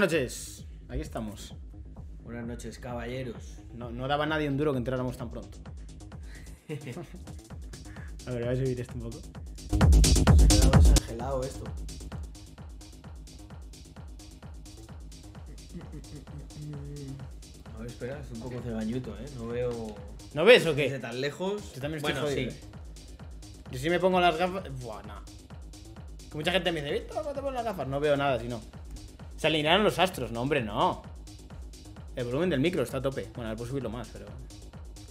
Buenas noches. Aquí estamos. Buenas noches, caballeros. No, no daba nadie un duro que entráramos tan pronto. A ver, voy a subir esto un poco. Se ha quedado desangelado esto. A ver, espera, es un poco cegañuto, ¿eh? No veo ¿No ves o desde qué? tan lejos. Yo también estoy bueno, jodido, sí. ¿eh? Yo si me pongo las gafas. Buah. Que mucha gente me dice, ¿viste cómo te pones las gafas? No veo nada, si no. Se alinearon los astros. No, hombre, no. El volumen del micro está a tope. Bueno, a ver, puedo subirlo más, pero.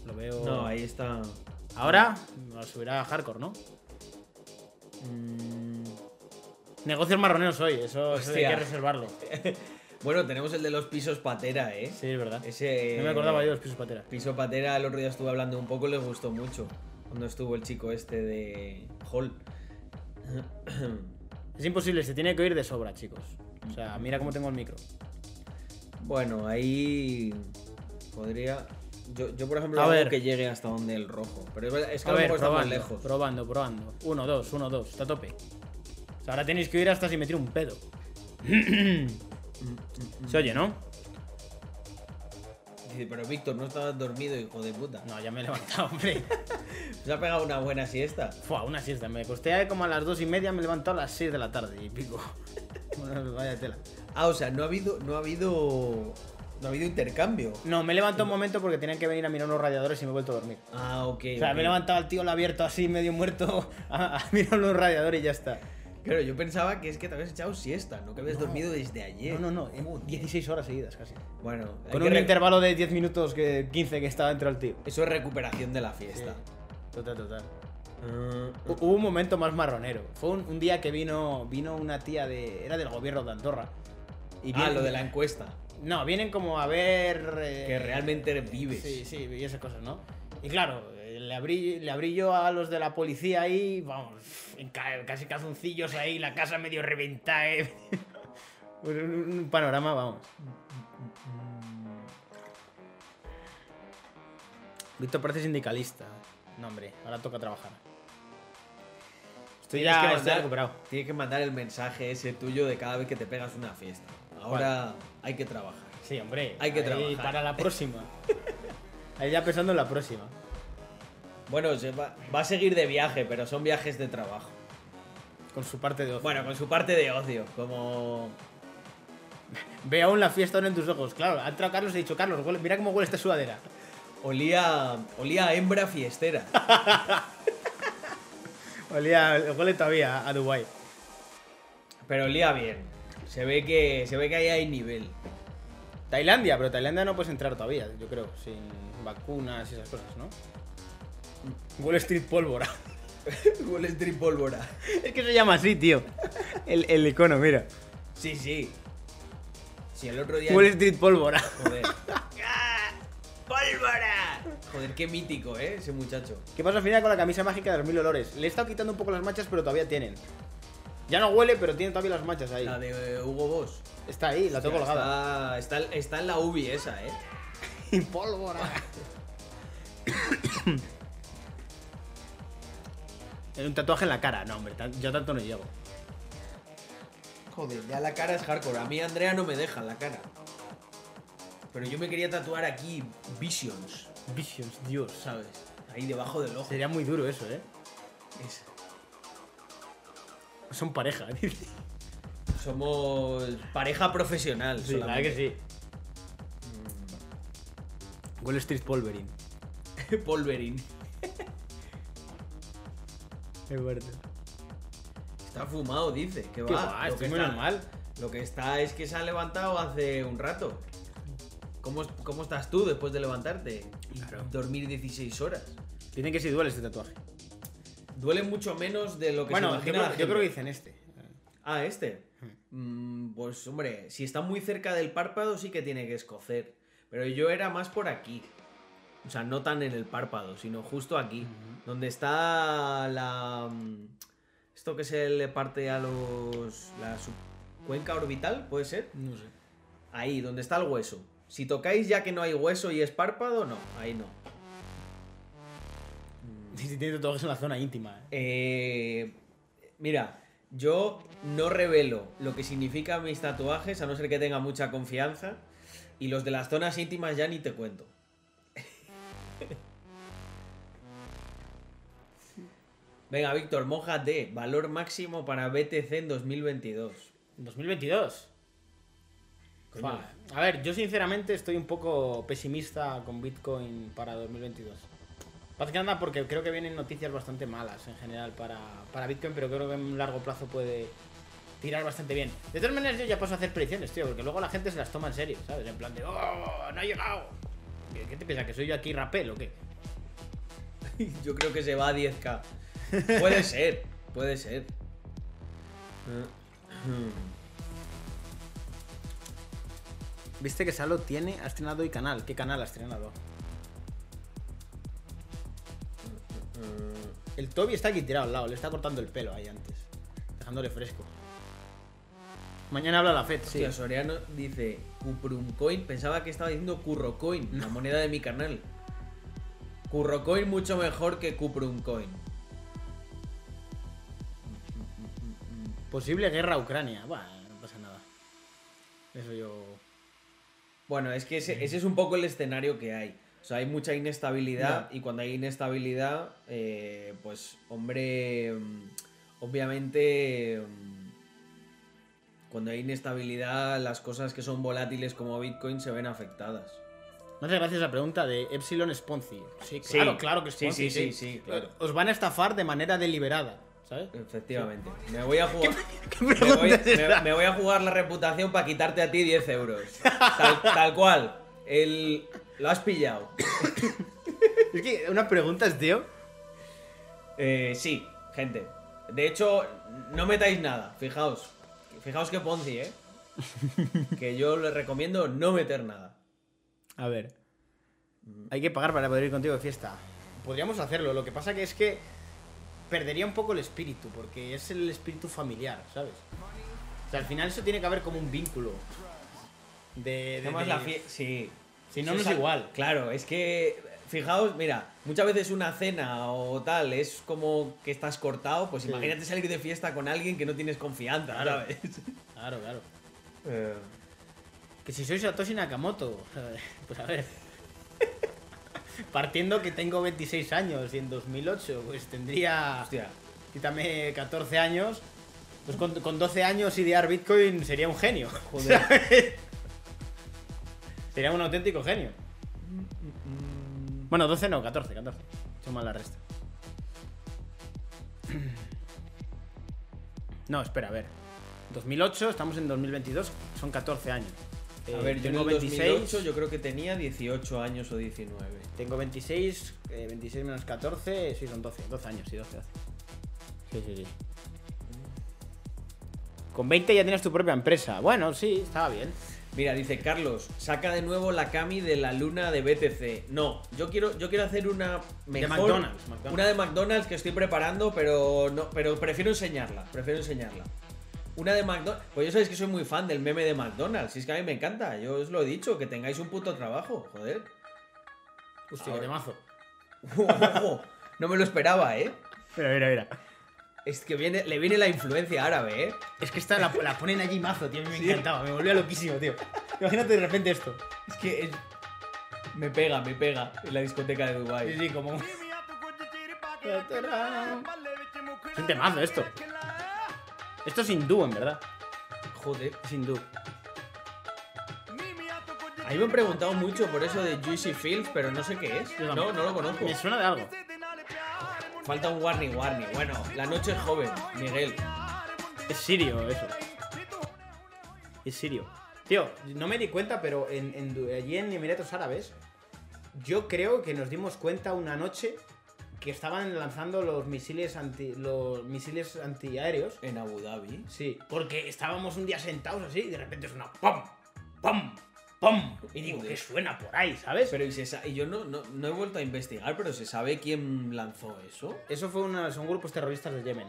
Lo veo. No, ahí está. Ahora lo subirá a hardcore, ¿no? Mm, Negocios marroneros hoy, eso, eso hay que reservarlo. Bueno, tenemos el de los pisos patera, ¿eh? Sí, es verdad. Ese. No me acordaba yo de los pisos patera. Piso patera, el otro día estuve hablando un poco, le gustó mucho. Cuando estuvo el chico este de Hall. Es imposible, se tiene que oír de sobra, chicos. O sea, mira cómo tengo el micro. Bueno, ahí podría. Yo, yo por ejemplo, A hago ver. que llegue hasta donde el rojo. Pero es que a, A lo ver, mejor está más probando, lejos. probando, probando. Uno, dos, uno, dos, está a tope. O sea, ahora tenéis que oír hasta si me tiro un pedo. Se oye, ¿no? Dice, pero Víctor, no estabas dormido, hijo de puta. No, ya me he levantado, hombre. Se ha pegado una buena siesta. Fua, una siesta. Me costé como a las dos y media, me he levantado a las seis de la tarde y pico. Bueno, vaya tela. Ah, o sea, no ha habido. No ha habido. No ha habido intercambio. No, me he levantado un momento porque tenían que venir a mirar unos radiadores y me he vuelto a dormir. Ah, ok. O sea, me he levantado al tío lo abierto así, medio muerto, a, a mirar los radiadores y ya está. Claro, yo pensaba que es que te habías echado siesta, no que habías dormido desde ayer. No, no, no, en 16 horas seguidas casi. Bueno, Con un intervalo de 10 minutos, que 15 que estaba dentro del tío. Eso es recuperación de la fiesta. Total, total. Hu- Hubo un momento más marronero. Fue un, un día que vino, vino una tía de. Era del gobierno de Andorra. Y ah, lo de la encuesta. No, vienen como a ver. eh, Que realmente vives. Sí, sí, y esas cosas, ¿no? Y claro, eh, le abrí, le abrí yo a los de la policía ahí, vamos, en casi calzoncillos ahí, la casa medio reventada, ¿eh? un, un- panorama, vamos. Víctor parece sindicalista. No, hombre, ahora toca trabajar. Estoy Tienes ya que mandar- recuperado. Tienes que mandar el mensaje ese tuyo de cada vez que te pegas una fiesta. Ahora hay que trabajar. Sí, hombre. Hay que trabajar. Para la próxima. ahí ya pensando en la próxima. Bueno, va, va a seguir de viaje, pero son viajes de trabajo. Con su parte de ocio. Bueno, con su parte de ocio, como... Ve aún la fiesta en tus ojos. Claro, ha entrado Carlos y he dicho, Carlos, huele- mira cómo huele esta sudadera. Olía, olía a hembra fiestera. Olía, huele todavía a Dubai. Pero olía bien. Se ve que, se ve que ahí hay nivel. Tailandia, pero Tailandia no puedes entrar todavía, yo creo, sin vacunas y esas cosas, ¿no? Wall Street pólvora. Huele street pólvora. es que se llama así, tío. El, el icono, mira. Sí, sí. Sí, el otro día... Wall Street pólvora. Joder. ¡Pólvora! Joder, qué mítico, ¿eh? Ese muchacho. ¿Qué pasa al final con la camisa mágica de los mil olores? Le he estado quitando un poco las manchas, pero todavía tienen. Ya no huele, pero tiene todavía las manchas ahí. La de eh, Hugo Boss. Está ahí, la tengo Hostia, colgada. Está, está, está en la UBI esa, ¿eh? Y pólvora. un tatuaje en la cara, no, hombre, yo tanto no llego. Joder, ya la cara es hardcore. A mí Andrea no me deja la cara. Pero yo me quería tatuar aquí Visions, Visions, Dios. ¿sabes? Ahí debajo del ojo. Sería muy duro eso, ¿eh? Es- Son pareja, dice. somos pareja profesional. Sí, la verdad que sí. Wall Street Polverine. Polverín. Es. Está fumado, dice. Que Qué va. va, lo estoy que muy está- normal. Lo que está es que se ha levantado hace un rato. ¿Cómo, cómo estás tú después de levantarte? Claro. dormir 16 horas. Dicen que sí duele este tatuaje. Duele mucho menos de lo que Bueno, se yo imagina creo, la yo creo que dicen este. Ah, este. Mm, pues hombre, si está muy cerca del párpado sí que tiene que escocer. Pero yo era más por aquí. O sea, no tan en el párpado, sino justo aquí. Donde está la... mm, Esto que se le parte a los... La cuenca orbital, ¿puede ser? No sé. Ahí, donde está el hueso. Si tocáis ya que no hay hueso y es párpado, no, ahí no. Si tiene tatuajes en la zona íntima. ¿eh? Eh, mira, Yo no revelo lo que significan mis tatuajes, a no ser que tenga mucha confianza. Y los de las zonas íntimas ya ni te cuento. Venga, Víctor, de Valor máximo para BTC en 2022. 2022. Coño. A ver, yo sinceramente estoy un poco pesimista con Bitcoin para 2022. Más que nada porque creo que vienen noticias bastante malas en general para, para Bitcoin, pero creo que en largo plazo puede tirar bastante bien. De todas maneras, yo ya paso a hacer predicciones, tío, porque luego la gente se las toma en serio, ¿sabes? En plan de, ¡oh! ¡No ha llegado! ¿Qué, qué te piensas? ¿Que soy yo aquí rapel o qué? Yo creo que se va a 10k. Puede ser, puede ser. Viste que Salo tiene, ha estrenado hoy canal. ¿Qué canal ha estrenado? El Toby está aquí tirado al lado, le está cortando el pelo ahí antes. Dejándole fresco. Mañana habla la FED, sí. Hostia, Soriano dice Coin. Pensaba que estaba diciendo Currocoin, la moneda de mi canal. Currocoin mucho mejor que Coin. Posible guerra a Ucrania. Bueno, no pasa nada. Eso yo. Bueno, es que ese, ese es un poco el escenario que hay. O sea, hay mucha inestabilidad y cuando hay inestabilidad, eh, pues, hombre, mm, obviamente, mm, cuando hay inestabilidad, las cosas que son volátiles como Bitcoin se ven afectadas. Muchas gracias a la pregunta de Epsilon Sponzi. Sí, Sí. claro, claro que Sí, sí, sí, sí, claro. Os van a estafar de manera deliberada, ¿sabes? Efectivamente. Me voy a jugar. ¿Qué Me voy, me- me a jugar la reputación para quitarte a ti 10 euros. Tal, tal cual. El, lo has pillado. Es que una pregunta es, tío. Eh, sí, gente. De hecho, no metáis nada. Fijaos. Fijaos que Ponzi, ¿eh? Que yo les recomiendo no meter nada. A ver. Hay que pagar para poder ir contigo de fiesta. Podríamos hacerlo, lo que pasa que es que perdería un poco el espíritu, porque es el espíritu familiar, ¿sabes? O sea, al final eso tiene que haber como un vínculo. De, de- de- la Sí. Si no, no es igual. Claro, es que. Fijaos, mira, muchas veces una cena o tal es como que estás cortado. Pues Sí. imagínate salir de fiesta con alguien que no tienes confianza, Claro. ¿sabes? Claro, claro. Eh, Que si soy Satoshi Nakamoto, pues a ver. Partiendo que tengo 26 años y en 2008 pues tendría, hostia. quítame 14 años, pues con, con 12 años idear Bitcoin sería un genio. Joder. ¿sabes? sería un auténtico genio. Bueno, 12 no, 14, 14. Suma la resta. No, espera, a ver. 2008, estamos en 2022, son 14 años. A Eh, ver, yo en tengo el 2008 yo creo que tenía 18 años o 19. Tengo 26, eh, 26 menos 14, sí, son 12, 12 años, sí, 12, 12. Sí, sí, sí. Con 20 ya tienes tu propia empresa. Bueno, sí, estaba bien. Mira, dice Carlos, saca de nuevo la Cami de la luna de BTC. No, yo quiero, yo quiero hacer una mejor, McDonald's, McDonald's. Una de McDonald's que estoy preparando, pero no, pero prefiero enseñarla. Prefiero enseñarla. Una de McDonald's. Pues yo sabéis que soy muy fan del meme de McDonald's. Si es que a mí me encanta. Yo os lo he dicho, que tengáis un puto trabajo. Joder. Hostia, qué temazo. Ojo, no me lo esperaba, ¿eh? Mira, mira, mira. Es que viene, le viene la influencia árabe, ¿eh? Es que esta la, la ponen allí mazo, tío. A mí me Sí. encantaba, me volvía loquísimo, tío. Imagínate de repente esto. Es que es- me pega, me pega en la discoteca de Dubai. Sí, sí, como. Es un temazo esto. Esto es hindú, en verdad. Joder. Es hindú. A mí me han preguntado mucho por eso de Juicy Fields, pero no sé qué es. No, no lo conozco. Me suena de algo. Falta un warning, warning. Bueno, la noche es joven, Miguel. Es sirio eso. Es sirio. Tío, no me di cuenta, pero en, allí en Emiratos Árabes, yo creo que nos dimos cuenta una noche que estaban lanzando los misiles anti, los misiles antiaéreos. En Abu Dhabi. Sí, porque estábamos un día sentados así y de repente suena ¡pum! ¡pum! ¡pum! Y digo. ¿qué suena por ahí, sabes? Pero y, se sa- y yo no, no, no he vuelto a investigar, pero ¿se sabe quién lanzó eso? Eso fue una, son grupos terroristas de Yemen.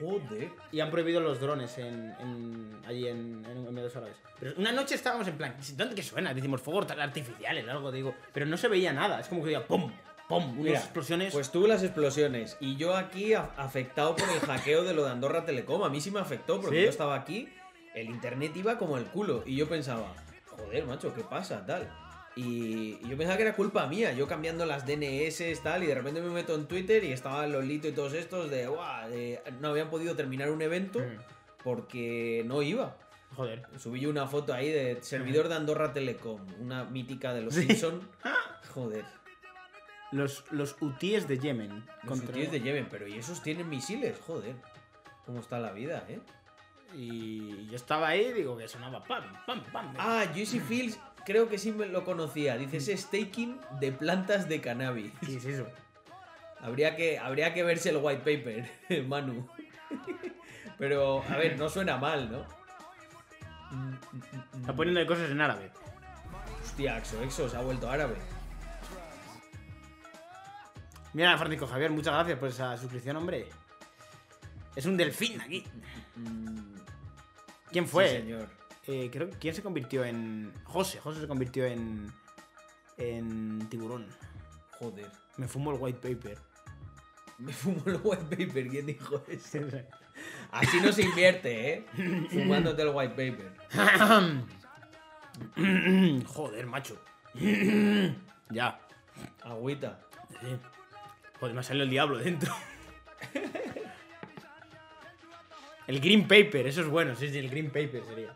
Joder. Y han prohibido los drones en, en- allí en, en Emiratos Árabes. Pero una noche estábamos en plan, ¿dónde que suena? Decimos fuegos artificiales, algo, digo. Pero no se veía nada, es como que diga ¡pum! ¡Pum! Unas explosiones. Pues tuve las explosiones. Y yo aquí afectado por el hackeo de lo de Andorra Telecom. A mí sí me afectó porque ¿Sí? yo estaba aquí. El internet iba como el culo. Y yo pensaba, joder, macho, ¿qué pasa? Tal. Y, y yo pensaba que era culpa mía. Yo cambiando las DNS, tal. Y de repente me meto en Twitter y estaba Lolito y todos estos de, "Buah, de- no habían podido terminar un evento Mm. porque no iba. Joder. Subí yo una foto ahí de servidor de Andorra Telecom. Una mítica de los Sí. Simpson. Joder. Los, los UTIs de Yemen. Los contra- de Yemen, pero ¿y esos tienen misiles? Joder. ¿Cómo está la vida, eh? Y yo estaba ahí y digo que sonaba pam, pam, pam. Ah, Juicy Fields creo que sí me lo conocía. Dice ese staking de plantas de cannabis. ¿Qué es eso? Habría que, habría que verse el white paper, Manu. Pero, a ver, no suena mal, ¿no? Está poniendo cosas en árabe. Hostia, Axo Exo se ha vuelto árabe. Mira, Francisco Javier, muchas gracias por esa suscripción, hombre. Es un delfín aquí. ¿Quién fue? Mm, Sí, señor. Eh, creo que quién se convirtió en. José, José se convirtió en. En tiburón. Joder. Me fumo el white paper. Me fumo el white paper, ¿quién dijo eso? Así no se invierte, ¿eh? Fumándote el white paper. Joder, macho. ya. Agüita. Sí. Joder, me ha salido el diablo dentro. el green paper, eso es bueno. Sí, sí, el green paper sería.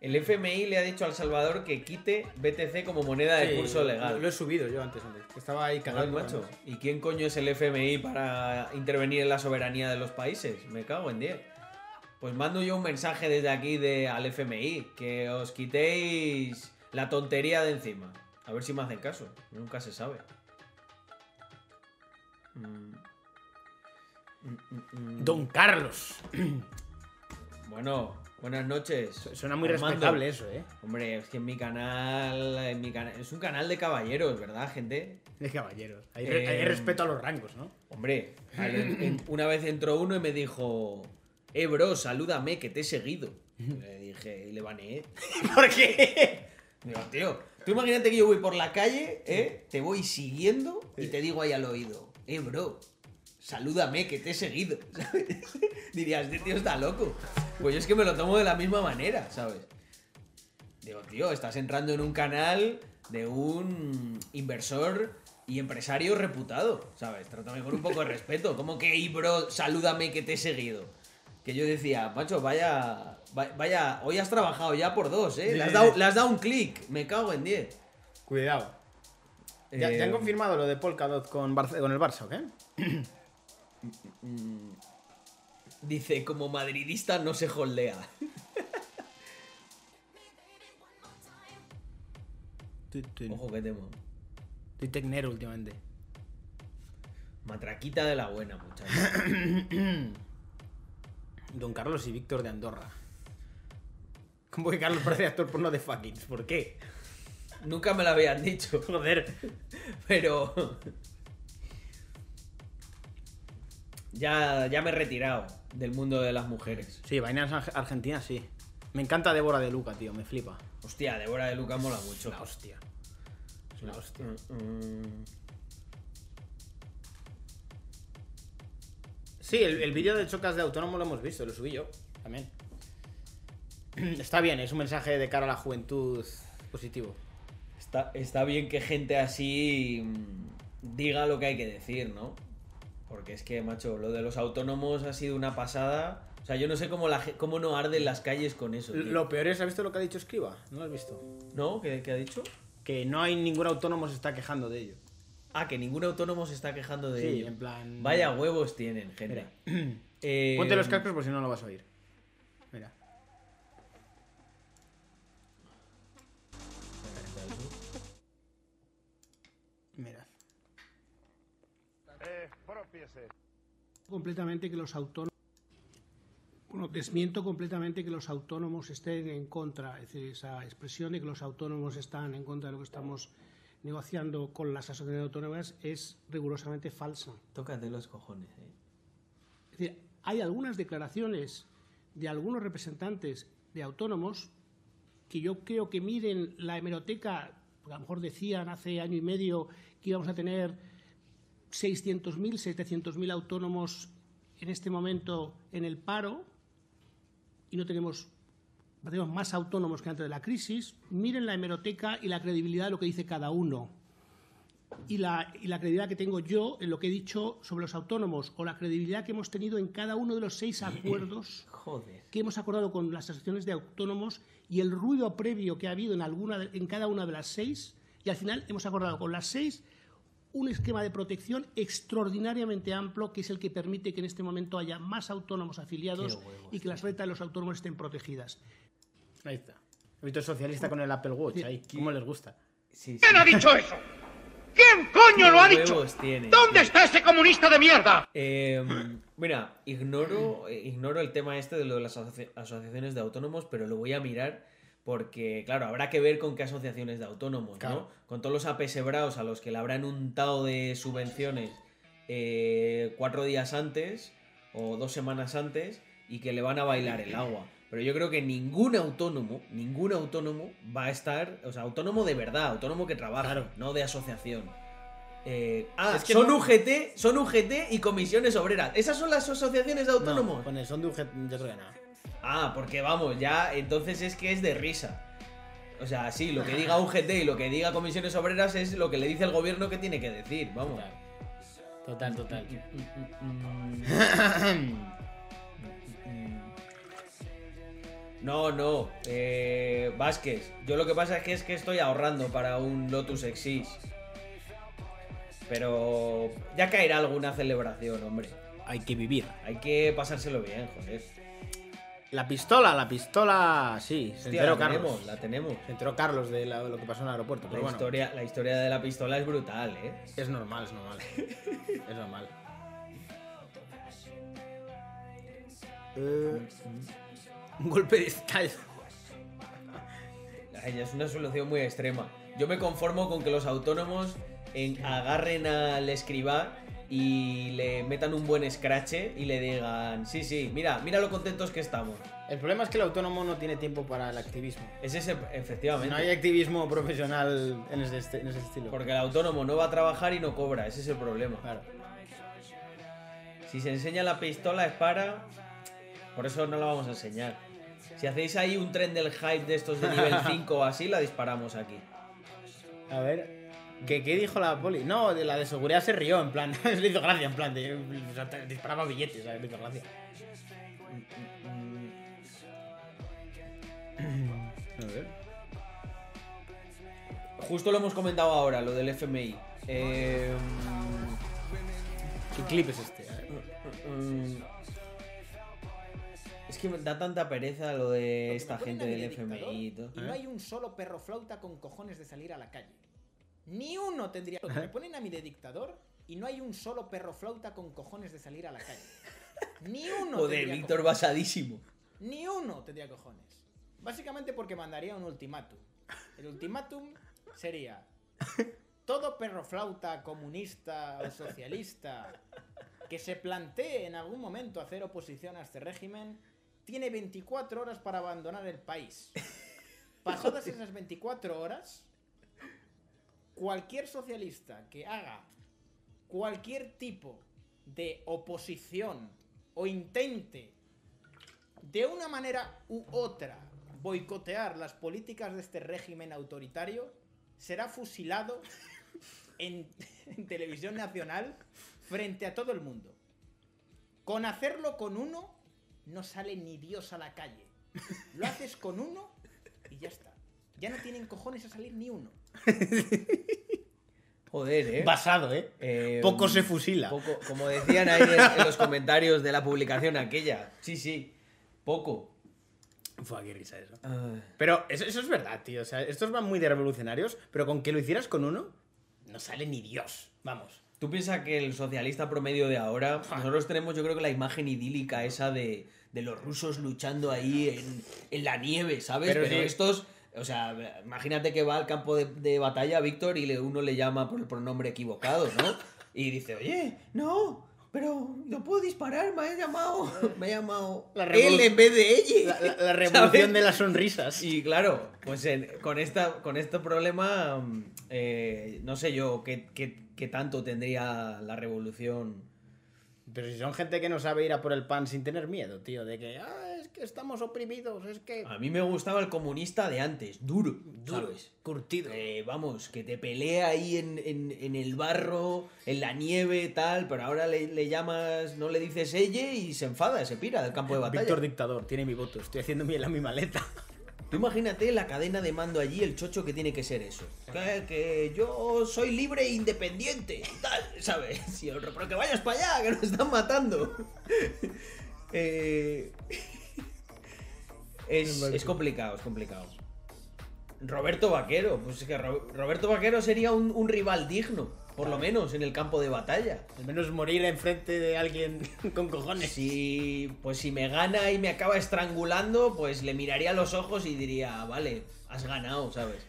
El FMI le ha dicho al Salvador que quite BTC como moneda de Sí, curso legal. lo he subido yo antes, antes. Estaba ahí cagando. macho. ¿Y quién coño es el FMI para intervenir en la soberanía de los países? Me cago en 10. Pues mando yo un mensaje desde aquí de, al FMI, que os quitéis la tontería de encima. A ver si me hacen caso. Nunca se sabe. Mm. Don Carlos. Bueno, buenas noches. Suena muy Armando. respetable eso, ¿eh? Hombre, es que en mi canal, en mi canal, es un canal de caballeros, ¿verdad, gente? De caballeros. Hay, hay Eh, respeto a los rangos, ¿no? Hombre, una vez entró uno y me dijo, eh, bro, salúdame que te he seguido. Le dije, y le baneé. ¿Por qué? Digo, tío, tú imagínate que yo voy por la calle, ¿eh? Te voy siguiendo y te digo ahí al oído, eh, bro, salúdame que te he seguido. ¿sabes? Dirías, este tío está loco. Pues yo es que me lo tomo de la misma manera, ¿sabes? Digo, tío, estás entrando en un canal de un inversor y empresario reputado, ¿sabes? Trátame con un poco de respeto. Como que, y bro, salúdame que te he seguido. Que yo decía, macho, vaya, va- vaya, hoy has trabajado ya por dos, ¿eh? Le has dado, le has dado un clic, me cago en 10. Cuidado. ¿Ya, Eh, ya han confirmado lo de Polkadot con, Barce- con el Barça, qué? Dice, como madridista no se holdea. Ojo que temo. Estoy tecnero últimamente. Matraquita de la buena, muchachos. Don Carlos y Víctor de Andorra. ¿Cómo que Carlos parece actor porno de fuckings? ¿Por qué? Nunca me lo habían dicho, Joder. pero... Ya, ya me he retirado del mundo de las mujeres. Sí, vainas Arge- Argentina, sí. Me encanta Débora de Luca, tío, me flipa. Hostia, Débora de Luca mola mucho. La hostia. Es la hostia. Mm, Sí, el, el vídeo de chocas de autónomo lo hemos visto, lo subí yo también. Está bien, es un mensaje de cara a la juventud positivo. Está, está bien que gente así mm, diga lo que hay que decir, ¿no? Porque es que, macho, lo de los autónomos ha sido una pasada. O sea, yo no sé cómo, la, cómo no arden las calles con eso. tío. Lo peor es, ¿has visto lo que ha dicho Escriba? ¿No lo has visto? ¿No? ¿Qué, qué ha dicho? Que no hay ningún autónomo se está quejando de ello. Ah, que ningún autónomo se está quejando de Sí, ello. en plan- Vaya huevos tienen, gente. Eh, Ponte los cascos por si no lo vas a oír. Completamente que los autónomos bueno, desmiento completamente que los autónomos estén en contra, es decir, esa expresión de que los autónomos están en contra de lo que estamos negociando con las asociaciones autónomas es rigurosamente falsa. Tócate los cojones, eh. Es decir, hay algunas declaraciones de algunos representantes de autónomos que yo creo que miden la hemeroteca, a lo mejor decían hace año y medio que íbamos a tener 600.000, 700.000 autónomos en este momento en el paro y no tenemos, tenemos más autónomos que antes de la crisis. Miren la hemeroteca y la credibilidad de lo que dice cada uno. Y la, y la credibilidad que tengo yo en lo que he dicho sobre los autónomos o la credibilidad que hemos tenido en cada uno de los seis acuerdos Joder. que hemos acordado con las asociaciones de autónomos y el ruido previo que ha habido en, alguna de- en cada una de las seis, y al final hemos acordado con las seis un esquema de protección extraordinariamente amplio que es el que permite que en este momento haya más autónomos afiliados y que las rentas de los autónomos estén protegidas. Ahí está. He visto socialista con el Apple Watch ahí. ¿Cómo les gusta? Sí, sí. ¿Quién ha dicho eso? ¿Quién coño lo ha ¿Qué dicho? tiene, ¿Dónde tío? está ese comunista de mierda? Eh, mira, ignoro, eh, ignoro el tema este de lo de las asoci- asociaciones de autónomos, pero lo voy a mirar porque, claro, habrá que ver con qué asociaciones de autónomos, Claro. ¿no? Con todos los apesebrados a los que le habrán untado de subvenciones eh, cuatro días antes o dos semanas antes y que le van a bailar el agua. Pero yo creo que ningún autónomo, ningún autónomo va a estar, o sea, autónomo de verdad, autónomo que trabaja, Claro. no de asociación. Eh, ah, Es que son no- UGT, son UGT y comisiones obreras. ¿Esas son las asociaciones de autónomos? No, con el son de UGT yo creo que no. Ah, porque vamos, ya entonces es que es de risa. O sea, sí, lo que diga UGT y lo que diga comisiones obreras es lo que le dice el gobierno que tiene que decir, vamos. Total, total. No, no, eh, Vázquez. Yo lo que pasa es que es que estoy ahorrando para un Lotus Exis. Pero ya caerá alguna celebración, hombre. Hay que vivir. Hay que pasárselo bien, joder. La pistola, la pistola, sí. Se Hostia, enteró la Carlos. tenemos, la tenemos. Se enteró Carlos de la- lo que pasó en el aeropuerto. La Pero bueno, historia, la historia de la pistola es brutal, ¿eh? es normal, es normal. es normal. Eh, un golpe de estado. Ay, es una solución muy extrema. Yo me conformo con que los autónomos en- agarren al escribá y le metan un buen escrache y le digan, sí, sí, mira, mira lo contentos que estamos. El problema es que el autónomo no tiene tiempo para el activismo. Es ese, efectivamente. No hay activismo profesional en ese, en ese estilo. Porque el autónomo no va a trabajar y no cobra, ese es el problema. Claro. Si se enseña la pistola es para... Por eso no la vamos a enseñar. Si hacéis ahí un tren del hype de estos de nivel 5 o así, la disparamos aquí. A ver. ¿Qué, qué dijo la poli? No, de la de seguridad se rió, en plan. le hizo gracia, en plan. De, o sea, te- disparaba billetes, ¿sabes? Le hizo gracia. A ver. Justo lo hemos comentado ahora, lo del FMI. Eh, ¿Qué clip es este? A ver. es que me da tanta pereza lo de esta gente del de FMI y todo. Y no hay un solo perro flauta con cojones de salir a la calle. Ni uno tendría. Me ponen a mí de dictador y no hay un solo perro flauta con cojones de salir a la calle. Ni uno. Joder, Víctor cojones. basadísimo. Ni uno tendría cojones. Básicamente porque mandaría un ultimátum. El ultimátum sería: todo perro flauta comunista o socialista que se plantee en algún momento hacer oposición a este régimen tiene 24 horas para abandonar el país. Pasadas esas 24 horas, cualquier socialista que haga cualquier tipo de oposición o intente de una manera u otra boicotear las políticas de este régimen autoritario será fusilado en, en televisión nacional frente a todo el mundo. Con hacerlo con uno, no sale ni Dios a la calle. Lo haces con uno y ya está. Ya no tienen cojones a salir ni uno. Joder, eh. Basado, ¿eh? Eh, Poco se fusila. Poco, como decían ahí en, en los comentarios de la publicación aquella. Sí, sí. Poco. Fue qué risa eso. Pero eso, eso es verdad, tío. O sea, estos van muy de revolucionarios, pero con que lo hicieras con uno, no sale ni Dios. Vamos. Tú piensas que el socialista promedio de ahora, nosotros tenemos yo creo que la imagen idílica esa de, de los rusos luchando ahí en, en la nieve, ¿sabes? Pero Pero, sí. estos, o sea, imagínate que va al campo de, de batalla Víctor y le, uno le llama por el pronombre equivocado, ¿no? Y dice, oye, no, pero no puedo disparar, me ha llamado, me ha llamado La él en vez de ella. La, la- la revolución ¿Sabes? de las sonrisas. Y claro, pues en- con, esta, con este problema, eh, no sé yo qué, qué- qué tanto tendría la revolución. Pero si son gente que no sabe ir a por el pan sin tener miedo, tío, de que, ah, que estamos oprimidos, es que... A mí me gustaba el comunista de antes, duro, ¿sabes? curtido. Eh, vamos, que te pelea ahí en, en- en el barro, en la nieve, tal, pero ahora le, le llamas, no le dices ella y se enfada, se pira del campo de batalla. Víctor Dictador, tiene mi voto, estoy haciendo mi, la mi maleta. Tú imagínate la cadena de mando allí, el chocho que tiene que ser eso. Que, que yo soy libre e independiente, tal, ¿sabes? Y otro, pero que vayas para allá, que nos están matando. Eh, es, es complicado, es complicado. Roberto Vaquero, pues es que Ro- Roberto Vaquero sería un, un rival digno, por lo menos en el campo de batalla. Al menos morir enfrente de alguien con cojones. Si, pues si me gana y me acaba estrangulando, pues le miraría a los ojos y diría, vale, has ganado, ¿sabes?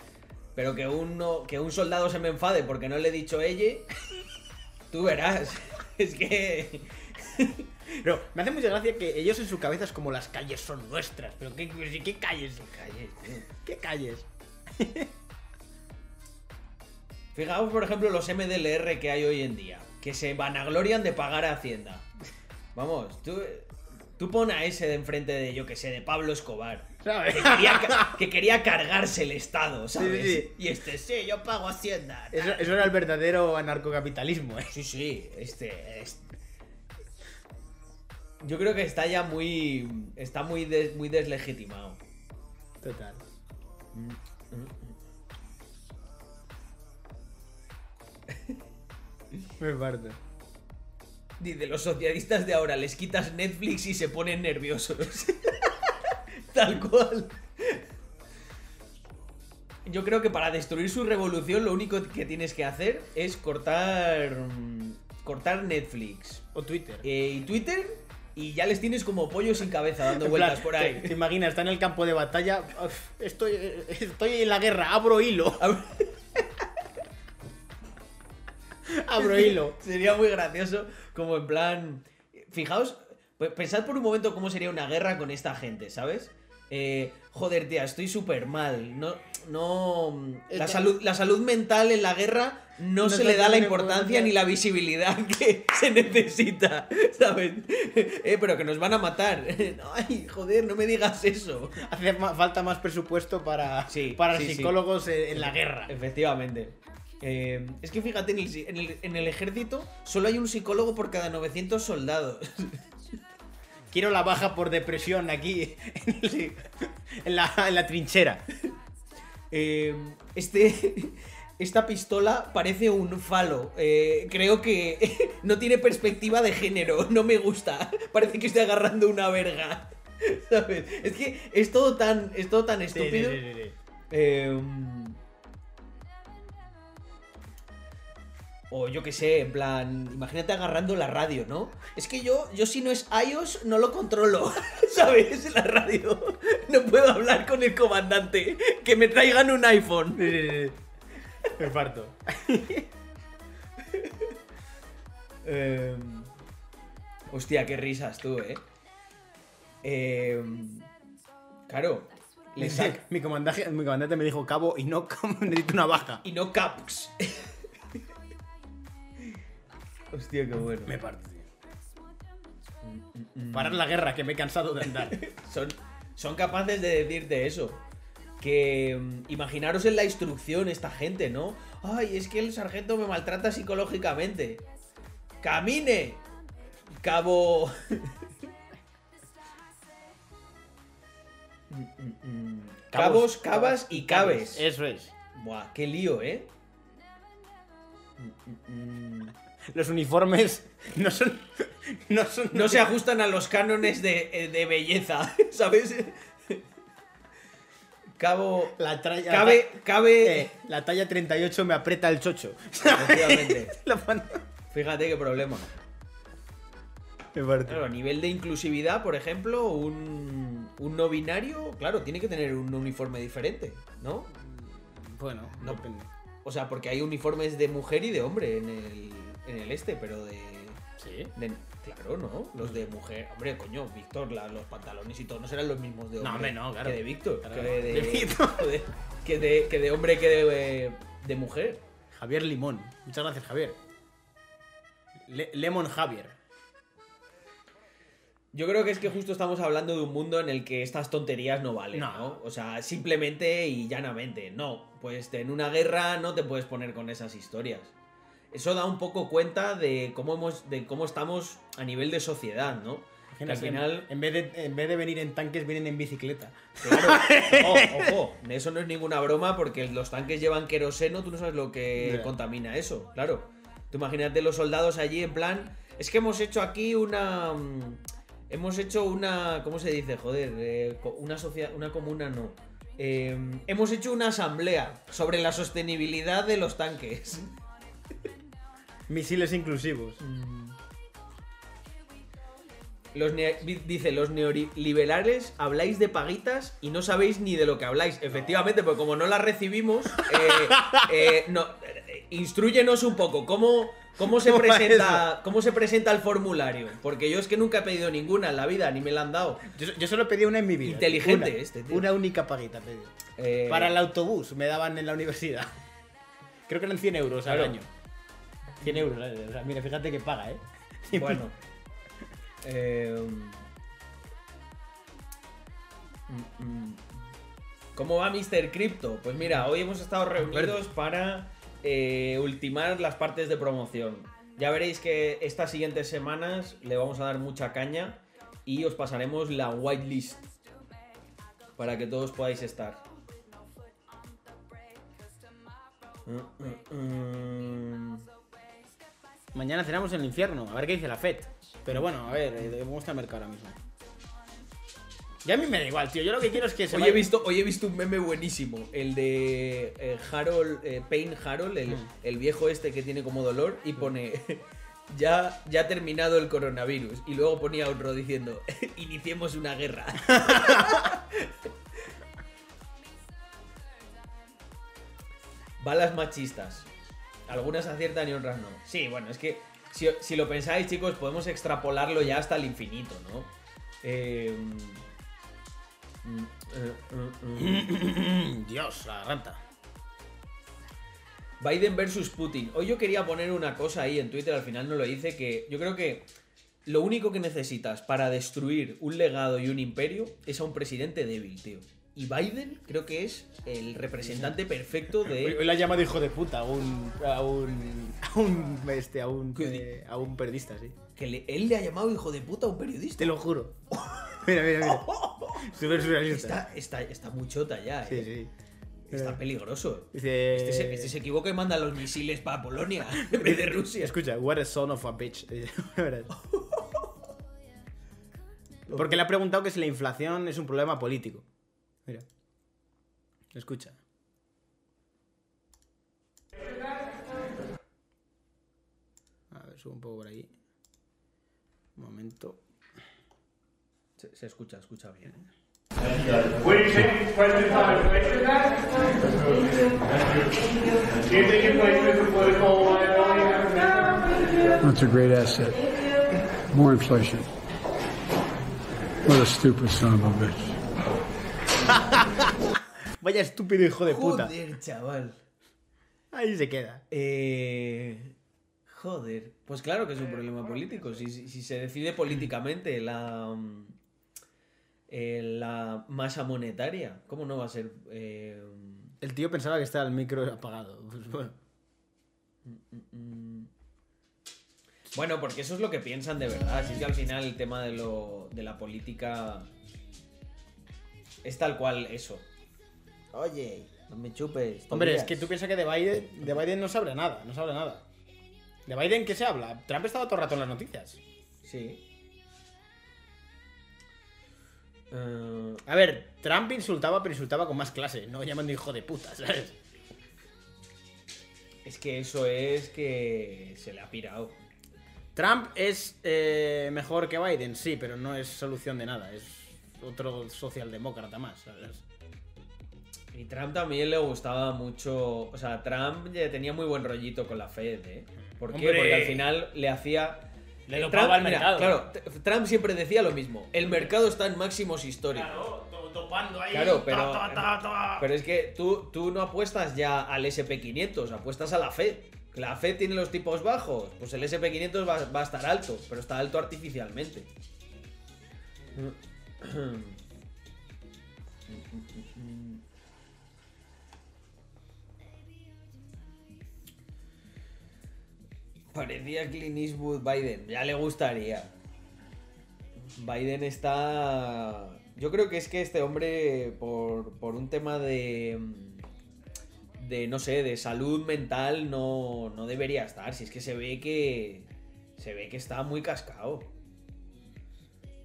Pero que, uno, que un soldado se me enfade porque no le he dicho ella, tú verás. Es que... Pero me hace mucha gracia que ellos en su cabeza es como las calles son nuestras. Pero ¿qué, qué calles? Calles, tío. ¿Qué calles? Fijaos, por ejemplo, los MDLR que hay hoy en día, que se vanaglorian de pagar a Hacienda. Vamos, tú, tú pon a ese de enfrente de, yo que sé, de Pablo Escobar. ¿Sabes? Que quería, ca- que quería cargarse el Estado, ¿sabes? Sí, sí. Y este, sí, yo pago Hacienda. Eso, eso era el verdadero anarcocapitalismo, ¿eh? Sí, sí, este, es- Yo creo que está ya muy. Está muy, des- muy deslegitimado. Total. Me parto. Dice, los socialistas de ahora les quitas Netflix y se ponen nerviosos. Tal cual. Yo creo que para destruir su revolución lo único que tienes que hacer es cortar. mm, cortar Netflix O Twitter. eh, y Twitter y ya les tienes como pollo sin cabeza dando En vueltas plan, por ¿Te, ahí. te imaginas? Está en el campo de batalla. Estoy, estoy en la guerra, abro hilo. Abro hilo. Sería muy gracioso, como en plan. Fijaos, pe- pensad por un momento cómo sería una guerra con esta gente, ¿sabes? Eh, joder, tía, estoy súper mal. No, no. La Este- salud, la salud mental en la guerra no, No se le da la importancia ni la visibilidad que se necesita, ¿sabes? Eh, pero que nos van a matar. Ay, joder, no me digas eso. Hace falta más presupuesto para, Sí, para sí, sí. psicólogos en, en la guerra. Efectivamente. Eh, es que fíjate, en el, en el- en el ejército solo hay un psicólogo por cada 900 soldados. Quiero la baja por depresión aquí en, el- en la, en la trinchera. Eh, este, esta pistola parece un falo. Eh, creo que no tiene perspectiva de género. No me gusta. Parece que estoy agarrando una verga. ¿Sabes? Es que es todo tan, es todo tan estúpido. sí, sí, sí. Eh, o yo qué sé, en plan, imagínate agarrando la radio, ¿no? Es que yo, yo si no es iOS, no lo controlo, ¿sabes? La radio. No puedo hablar con el comandante. Que me traigan un iPhone. Me parto. Eh, hostia, qué risas tú, ¿eh? Eh, claro. le mi, comandante, mi comandante me dijo cabo y no necesito una baja. Y no caps. Hostia, qué bueno. Me parto, tío. Parar la guerra, que me he cansado de andar. son, son capaces de decirte eso. Que mm, imaginaros en la instrucción esta gente, ¿no? Ay, es que el sargento me maltrata psicológicamente. ¡Camine! Cabo. Mm, mm, mm. Cabos, cabas y cabes. Eso es. Buah, qué lío, ¿eh? Los uniformes no son. No son. No se ajustan a los cánones de, eh, de belleza, ¿sabes? Cabo. La talla. Cabe. Cabe. Eh, la talla 38 me aprieta el chocho. Efectivamente. Fíjate qué problema. Claro, a nivel de inclusividad, por ejemplo, un, un no binario, claro, tiene que tener un uniforme diferente, ¿no? Bueno, No. depende. O sea, porque hay uniformes de mujer y de hombre en el, en el este, pero de. Sí. De- claro, ¿no? Los de mujer. Hombre, coño, Víctor, la- los pantalones y todo no serán los mismos de No, hombre. no, claro. Que de Víctor. Claro. Que de, De Víctor. que, de, que de hombre que de, de mujer. Javier Limón. Muchas gracias, Javier. Le- Lemon Javier. Yo creo que es que justo estamos hablando de un mundo en el que estas tonterías no valen, No. ¿no? O sea, simplemente y llanamente, no. Pues en una guerra no te puedes poner con esas historias. Eso da un poco cuenta de cómo hemos, de cómo estamos a nivel de sociedad, ¿no? Que al final, En vez, de, en vez de venir en tanques, vienen en bicicleta. claro, ojo, ojo, eso no es ninguna broma porque los tanques llevan queroseno, tú no sabes lo que contamina eso, claro. Tú imagínate los soldados allí en plan, es que hemos hecho aquí una mm, hemos hecho una, ¿cómo se dice? Joder, eh, una sociedad, una comuna no. Eh, hemos hecho una asamblea sobre la sostenibilidad de los tanques. Misiles inclusivos. Los ne- di- dice, los neoliberales habláis de paguitas y no sabéis ni de lo que habláis. Efectivamente, porque como no las recibimos, eh, eh, no, eh, instruyenos un poco. ¿Cómo, cómo, se ¿Cómo va presenta, ¿Cómo se presenta el formulario? Porque yo es que nunca he pedido ninguna en la vida, ni me la han dado. Yo, yo solo pedí una en mi vida. Inteligente Una, este, tío. Una única paguita pedí. Eh, Para el autobús me daban en la universidad. Creo que eran 100 euros al Claro. año. 100 euros, ¿eh? o sea, mira, fíjate que paga, ¿eh? Bueno. Eh, mm, mm. ¿Cómo va Mr. Crypto? Pues mira, hoy hemos estado reunidos para eh, ultimar las partes de promoción. Ya veréis que estas siguientes semanas le vamos a dar mucha caña y os pasaremos la whitelist para que todos podáis estar. Mm, mm, mm. Mañana cenamos en el infierno, a ver qué dice la FED. Pero bueno, a ver, eh, ¿cómo está el mercado ahora mismo? Ya a mí me da igual, tío. Yo lo que quiero es que se Hoy vaya- he, visto, hoy he visto un meme buenísimo, el de eh, Harold, eh, Payne Harold, el, Mm. el viejo este que tiene como dolor, y pone, ya, ya ha terminado el coronavirus. Y luego ponía otro diciendo, iniciemos una guerra. Balas machistas. Algunas aciertan y otras no. Sí, bueno, es que si, si lo pensáis, chicos, podemos extrapolarlo ya hasta el infinito, ¿no? Eh, mm, eh, eh, eh. Dios, la garganta. Biden versus Putin. Hoy yo quería poner una cosa ahí en Twitter, al final no lo hice, que yo creo que lo único que necesitas para destruir un legado y un imperio es a un presidente débil, tío. Y Biden creo que es el representante perfecto Hoy, hoy de... le ha llamado hijo de puta a un. a un. a un. este, a un. ¿Qué di- eh, a un periodista, sí. Que le- él le ha llamado hijo de puta a un periodista. Te lo juro. mira, mira, mira. Súper surrealista. Está, está, está muy chota ya, Sí, eh. sí. Está peligroso. Dice. Este se, este se equivoca y manda los misiles para Polonia en vez de Rusia. Escucha, what a son of a bitch. Porque le ha preguntado que si la inflación es un problema político. Escucha. A ver, subo un poco por ahí. Un momento. Se, escucha, escucha bien. ¿eh? That's a great asset. More inflation. What a stupid son of a bitch. Vaya estúpido hijo de puta. Joder, chaval. Ahí se queda. Eh, joder. Pues claro que es un problema político. Si, si- si se decide políticamente la, eh, la masa monetaria, ¿cómo no va a ser? eh, El tío pensaba que estaba el micro apagado. Pues bueno. bueno, porque eso es lo que piensan de verdad. Así que al final el tema de, lo, de la política es tal cual eso. Oye, no me chupes. Hombre, es que tú piensas que de Biden, de Biden no sabe nada, no sabe nada. ¿De Biden qué se habla? Trump estaba todo el rato en las noticias. Sí. Eh, A ver, Trump insultaba, pero insultaba con más clase, no llamando hijo de puta, ¿sabes? Es que eso es que se le ha pirado. Trump es eh, mejor que Biden, sí, pero no es solución de nada, es otro socialdemócrata más, ¿sabes? Y Trump también le gustaba mucho. O sea, Trump ya tenía muy buen rollito con la Fed, ¿eh? ¿Por qué? Hombre. Porque al final le hacía. Le Trump, al mira, mercado. Claro, Trump siempre decía lo mismo. El mercado está en máximos históricos. Claro, to- topando ahí. Claro, ta, pero, ta, ta, ta. pero es que tú, tú no apuestas ya al SP500, apuestas a la FED. La FED tiene los tipos bajos, pues el SP500 va, va a estar alto, pero está alto artificialmente. Parecía Clint Eastwood Biden, ya le gustaría. Biden está. Yo creo que es que este hombre, por, por un tema de. de no sé, de salud mental, no, no debería estar. Si es que se ve que. se ve que está muy cascado.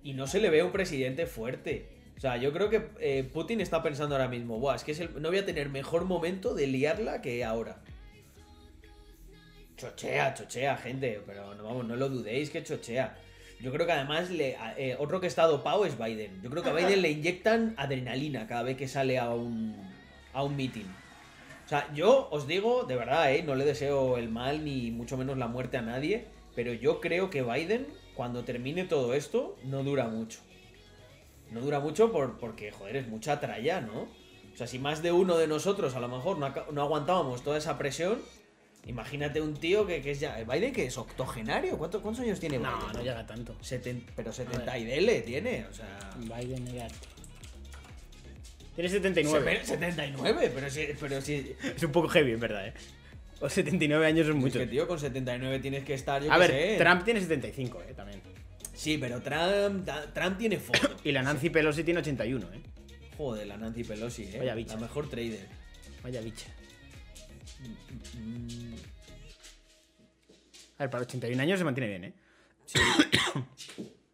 Y no se le ve un presidente fuerte. O sea, yo creo que eh, Putin está pensando ahora mismo, Buah, es que es el- no voy a tener mejor momento de liarla que ahora. Chochea, chochea, gente, pero no, vamos, no lo dudéis que chochea. Yo creo que además le, eh, otro que está dopado es Biden. Yo creo que a Biden le inyectan adrenalina cada vez que sale a un, a un meeting. O sea, yo os digo, de verdad, ¿eh? no le deseo el mal ni mucho menos la muerte a nadie, pero yo creo que Biden, cuando termine todo esto, no dura mucho. No dura mucho por, porque, joder, es mucha tralla, ¿no? O sea, si más de uno de nosotros a lo mejor no aguantábamos toda esa presión, imagínate un tío que, que es ya... ¿Biden que es octogenario? ¿Cuánto- ¿Cuántos años tiene Biden? No, no llega tanto. Seten- pero 70 y dele tiene, o sea... Biden era. Tiene 79. Se- 79, pero si, pero si... Es un poco heavy, en verdad, eh. O 79 años es Es mucho. que, tío, con 79 tienes que estar, yo A qué ver, sé. Trump tiene 75, eh, también. Sí, pero Trump, Trump tiene foto. Y la Nancy Pelosi tiene 81, eh. Joder, la Nancy Pelosi, eh. Vaya bicha. La mejor trader. Vaya bicha. A ver, para 81 años se mantiene bien, eh.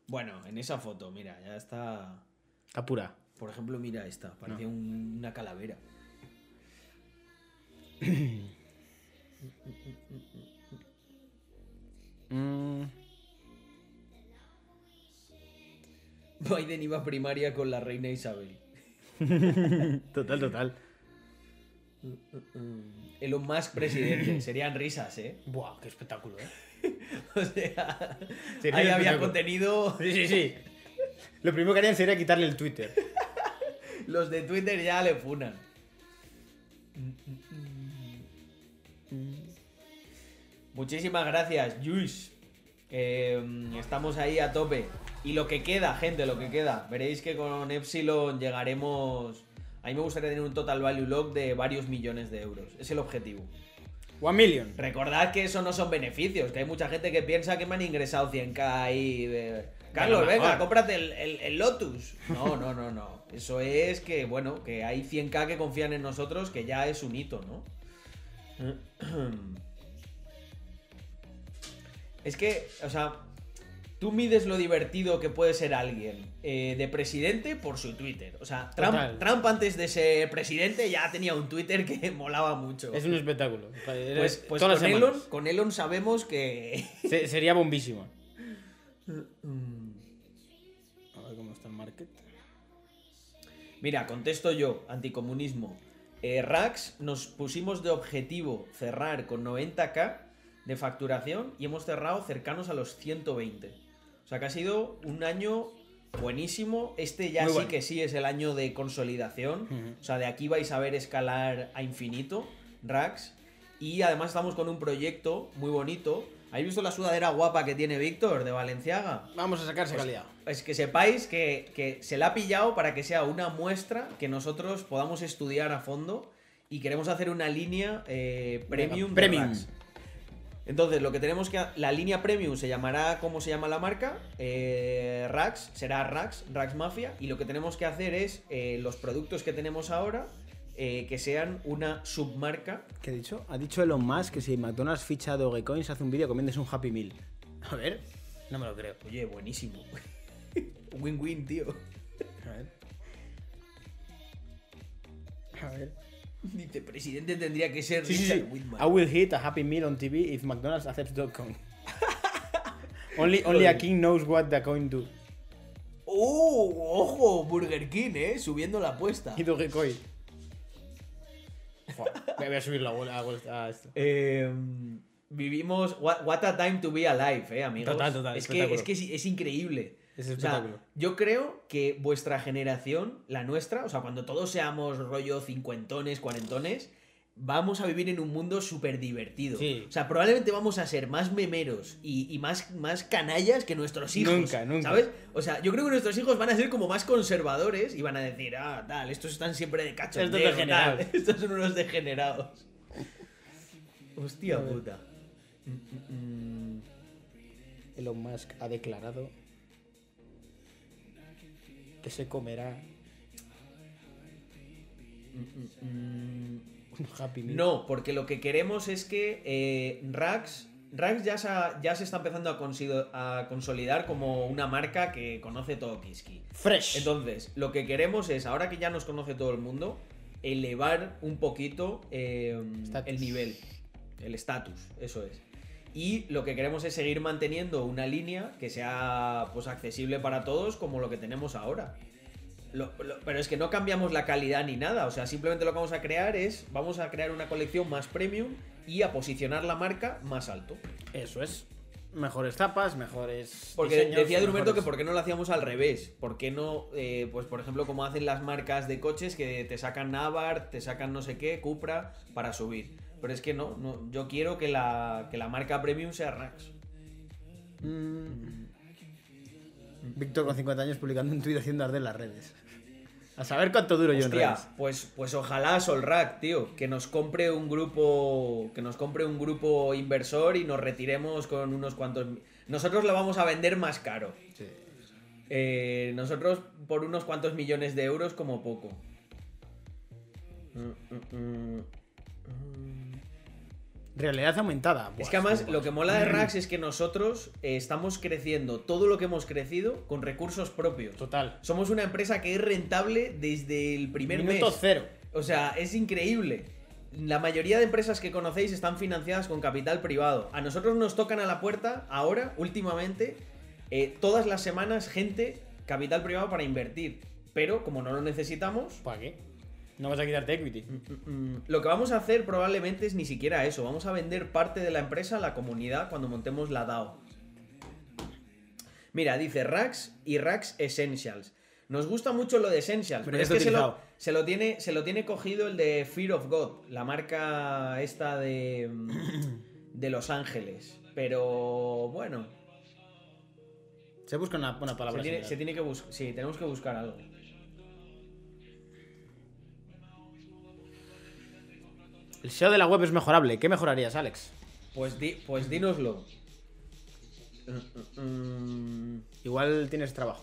Bueno, en esa foto, mira, ya está... Está pura. Por ejemplo, mira esta, parecía un- una calavera. Mm, Biden iba a primaria con la reina Isabel. total, total. Elon Musk presidente. Serían risas, ¿eh? Buah, qué espectáculo, eh. O sea, Sería ahí había contenido. Sí, sí, sí. Lo primero que harían sería quitarle el Twitter. Los de Twitter ya le funan. Muchísimas gracias, Juice. Eh, estamos ahí a tope. Y lo que queda, gente, lo que queda. Veréis que con Epsilon llegaremos. A mí me gustaría tener un total value lock de varios millones de euros. Es el objetivo. One million. Recordad que eso no son beneficios, que hay mucha gente que piensa que me han ingresado 100k ahí. de- Carlos, Venga, cómprate el, el- el Lotus. No, no, no, no. Eso es que, bueno, que hay 100k que confían en nosotros, que ya es un hito, ¿no? Es que, o sea, tú mides lo divertido que puede ser alguien eh, de presidente por su Twitter. O sea, Trump, antes de ser presidente ya tenía un Twitter que molaba mucho. Es un espectáculo. Pues, pues con, Elon, semanas. con Elon sabemos que. Se- sería bombísimo. A ver cómo está el market. Mira, contesto yo, anticomunismo. Eh, Rax nos pusimos de objetivo cerrar con 90k de facturación y hemos cerrado cercanos a los 120. O sea que ha sido un año buenísimo. Este ya Muy sí bueno. que sí es el año de consolidación. O sea, de aquí vais a ver escalar a infinito, Rax. Y además estamos con un proyecto muy bonito. ¿Habéis visto la sudadera guapa que tiene Víctor de Valenciaga? Vamos a sacarse calidad. Es que sepáis que, que se la ha pillado para que sea una muestra que nosotros podamos estudiar a fondo y queremos hacer una línea eh, premium. de Premium. Entonces, lo que tenemos que. La línea premium se llamará. ¿Cómo se llama la marca? Eh, Rax. Será Rax, Rax Mafia. Y lo que tenemos que hacer es eh, los productos que tenemos ahora eh, que sean una submarca. ¿Qué ha dicho? Ha dicho Elon Musk que si McDonald's ficha Dogecoin se hace un vídeo comiéndose un Happy Meal. A ver. No me lo creo. Oye, buenísimo. Win-win, tío. A ver. A ver. Dice, presidente tendría que ser Sí, sí, Richard sí. Whitman. I will hit a Happy Meal on TV if McDonald's accepts Dogecoin. only, only a king knows what the coin do. ¡Oh! ¡Ojo! Burger King, ¿eh? Subiendo la apuesta. Y Dogecoin. Voy a subir la bola a, a esto. Eh, Vivimos. What, what a time to be alive, eh, amigos. Total, total, Es que, es, que es, es increíble. Es O sea, espectáculo. yo creo que vuestra generación, la nuestra, o sea, cuando todos seamos rollo cincuentones, cuarentones, vamos a vivir en un mundo súper divertido. Sí. O sea, probablemente vamos a ser más memeros y, y más, más canallas que nuestros hijos. Nunca, nunca. ¿Sabes? O sea, yo creo que nuestros hijos van a ser como más conservadores y van a decir, ah, tal, estos están siempre de cachondeo, Estos degenerados. tal, Estos son unos degenerados. Hostia puta. Mm, mm, mm. Elon Musk ha declarado que se comerá Mm, un Happy Meal. No, porque lo que queremos es que eh, Rax, Rax ya se, ya se está empezando a, consolidar como una marca que conoce todo Kiski. Fresh. Entonces, lo que queremos es, ahora que ya nos conoce todo el mundo, elevar un poquito eh, el nivel, el estatus, eso es. Y lo que queremos es seguir manteniendo una línea que sea pues accesible para todos como lo que tenemos ahora. Lo- lo- pero es que no cambiamos la calidad ni nada, o sea, simplemente lo que vamos a crear es, vamos a crear una colección más premium y a posicionar la marca más alto. Eso es. Mejores tapas, mejores. Porque diseños, decía Drumerto que mejores- por qué no lo hacíamos al revés. ¿Por qué no, eh, pues por ejemplo, como hacen las marcas de coches que te sacan Navar, te sacan no sé qué, Cupra, para subir? Pero es que no, no yo quiero que la, que la marca premium sea Rax. Mm. Víctor con 50 años publicando un tuit haciendo arder las redes. A saber cuánto duro yo en Hostia, redes. pues, pues ojalá Solrack, tío, que nos compre un grupo, que nos compre un grupo inversor y nos retiremos con unos cuantos. Nosotros lo vamos a vender más caro. Eh, nosotros por unos cuantos millones de euros como poco. Mm, mm, mm. Realidad aumentada. Es que además lo que mola de Rax es que nosotros eh, estamos creciendo todo lo que hemos crecido con recursos propios. Total. Somos una empresa que es rentable desde el primer Minuto mes. cero. O sea, es increíble. La mayoría de empresas que conocéis están financiadas con capital privado. A nosotros nos tocan a la puerta ahora, últimamente, eh, todas las semanas gente, capital privado para invertir. Pero como no lo necesitamos, ¿Para qué? No vas a quitarte equity. mm, lo que vamos a hacer probablemente es ni siquiera eso. Vamos a vender parte de la empresa a la comunidad cuando montemos la DAO. Mira, dice Rax y Rax Essentials. Nos gusta mucho lo de Essentials, Pero es que se lo, se lo tiene, se lo tiene cogido el de Fear of God, la marca esta de, mm, de Los Ángeles. Pero bueno, Se busca una, una se palabra. tiene, se tiene que buscar. Sí, tenemos que buscar algo. El SEO de la web es mejorable. ¿Qué mejorarías, Alex? Pues, di, pues dínoslo. Mm, mm, mm. Igual tienes trabajo.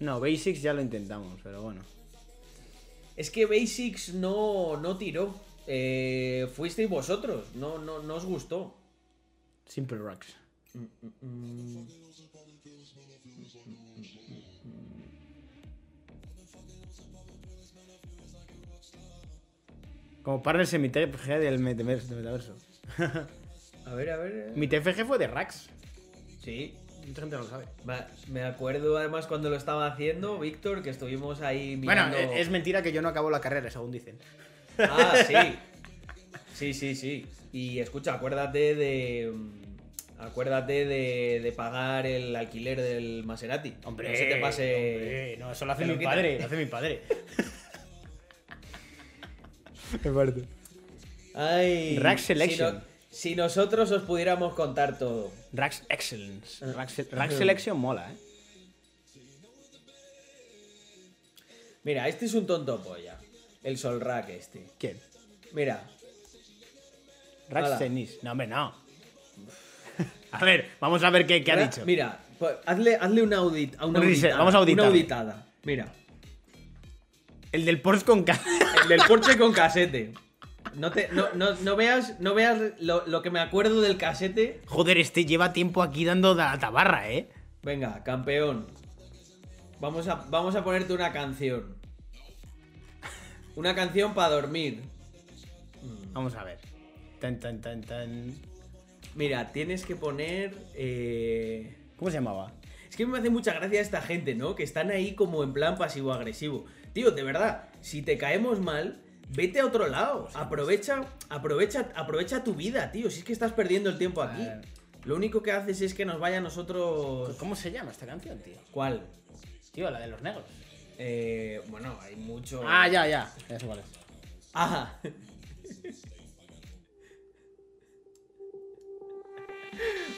no, Basics ya lo intentamos, pero bueno. Es que Basics no, no tiró. Eh, fuisteis vosotros. No, no, no os gustó. Simple Rocks. Como partners en mi TFG del metaverso. A ver, a ver. eh. Mi TFG fue de Rax. Sí. Mucha gente no lo sabe. Me acuerdo además cuando lo estaba haciendo, Víctor, que estuvimos ahí Bueno, mirando. e- es mentira que yo no acabo la carrera, según dicen. Ah, sí. Sí, sí, sí. Y escucha, acuérdate de. mm, Acuérdate de, de pagar el alquiler del Maserati. Hombre, no se te pase. hombre, no, eso lo hace mi padre. Lo hace mi padre. Me parece. Ay, Rack si Selection. no- si nosotros os pudiéramos contar todo. Rax Excellence. Ah. Selection mola, ¿eh? Mira, este es un tonto polla. El Sol Rack este. ¿Quién? Mira, Rax Hala. Tennis. No, hombre, no. A ver, vamos a ver qué, qué ha dicho. Mira, pues, hazle, hazle una, audit, a una Un auditada. vamos a auditar. Una auditada. Mira, El del Porsche con ca- el del Porsche con casete. No, te, no, no, no veas, no veas lo, lo que me acuerdo del casete. Joder, este lleva tiempo aquí dando la tabarra, ¿eh? Venga, campeón. Vamos a, vamos a ponerte una canción. Una canción para dormir. Vamos a ver. Tan, tan, tan, tan. Mira, tienes que poner. eh, ¿Cómo se llamaba? Es que me hace mucha gracia esta gente, ¿no? Que están ahí como en plan pasivo-agresivo. Tío, de verdad, si te caemos mal, Vete a otro lado. Aprovecha, aprovecha, aprovecha tu vida, tío. Si es que estás perdiendo el tiempo aquí. Lo único que haces es que nos vaya a nosotros. ¿Cómo se llama esta canción, tío? ¿Cuál? Tío, la de los negros. Eh, bueno, hay mucho. Ah, ya, ya. Es. Ajá.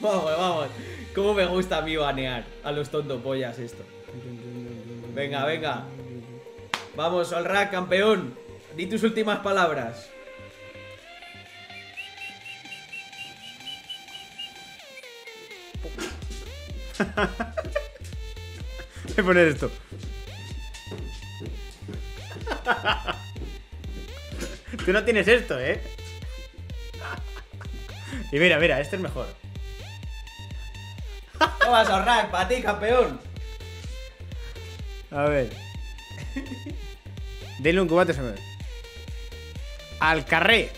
vamos, vamos. ¿Cómo me gusta a mí banear a los tontopollas esto? Venga, venga. Vamos, Olra, campeón. Di tus últimas palabras. Voy a poner esto. Tú no tienes esto, ¿eh? Y mira, mira, este es mejor. Vamos, Olra, para ti, campeón. A ver. Denle un cubate, se me Alcarré.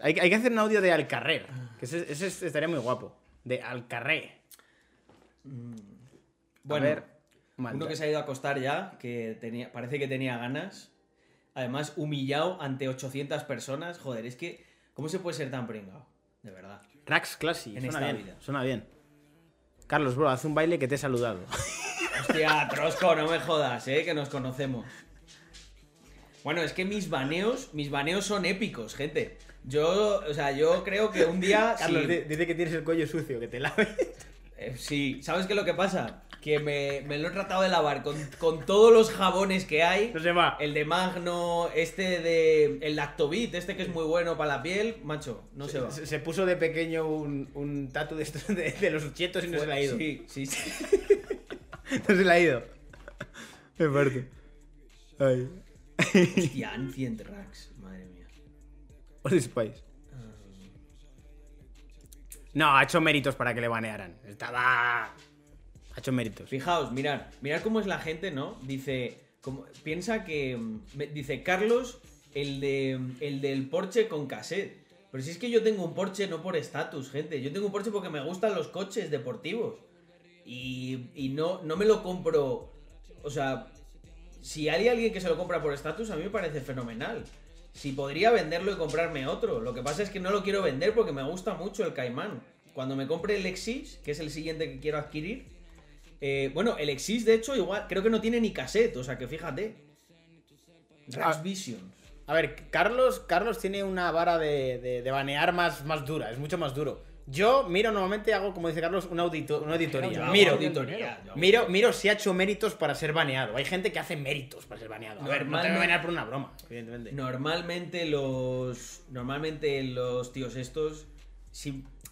Hay, hay que hacer un audio de. Que ese, ese estaría muy guapo. De Alcarré. Bueno, a ver. uno que se ha ido a acostar ya, que tenía, parece que tenía ganas. Además, humillado ante 800 personas. Joder, es que, ¿cómo se puede ser tan pringado? De verdad. Rax Classy. En Suena esta bien. vida. Suena bien. Carlos, bro, haz un baile que te he saludado. Hostia, Trosco, no me jodas, eh, que nos conocemos. Bueno, es que mis baneos, mis baneos son épicos, gente. Yo, o sea, yo creo que un día. Carlos si- dice que tienes el cuello sucio, que te laves. eh, sí, ¿sabes qué es lo que pasa? Que me, me lo he tratado de lavar con, con todos los jabones que hay. No se va. El de Magno, este de. El Lactobit, este que es muy bueno para la piel, macho, no se va. Se, se puso de pequeño un, un tatu de, estos de, de los chetos y no se le ha ido. Sí, sí, sí. No se le ha ido. Me parte. Ay. Hostia, Ancient Rax, madre mía. What is Spice? No, ha hecho méritos para que le banearan. Estaba. Ha hecho méritos. Fijaos, mirad, mirad cómo es la gente, ¿no? Dice, como, piensa que, mm, dice Carlos, el, de, el del Porsche con cassette. Pero si es que yo tengo un Porsche no por estatus, gente. Yo tengo un Porsche porque me gustan los coches deportivos. Y, y no, no me lo compro. O sea, si hay alguien que se lo compra por estatus, a mí me parece fenomenal. Si podría venderlo y comprarme otro. Lo que pasa es que no lo quiero vender porque me gusta mucho el Caimán. Cuando me compre el Exis, que es el siguiente que quiero adquirir, eh, bueno, el Exis, de hecho, igual, creo que no tiene ni cassette, o sea que fíjate. Rax Ah. Visions. A ver, Carlos, Carlos tiene una vara de, de- de banear más, más dura, es mucho más duro. Yo miro normalmente, hago, como dice Carlos, una, audito- una auditoría. Miro, auditoría, miro, miro si ha hecho méritos para ser baneado. Hay gente que hace méritos para ser baneado. A ver, no te voy a Normalmente- banear por una broma, evidentemente. Normalmente los. Normalmente los tíos estos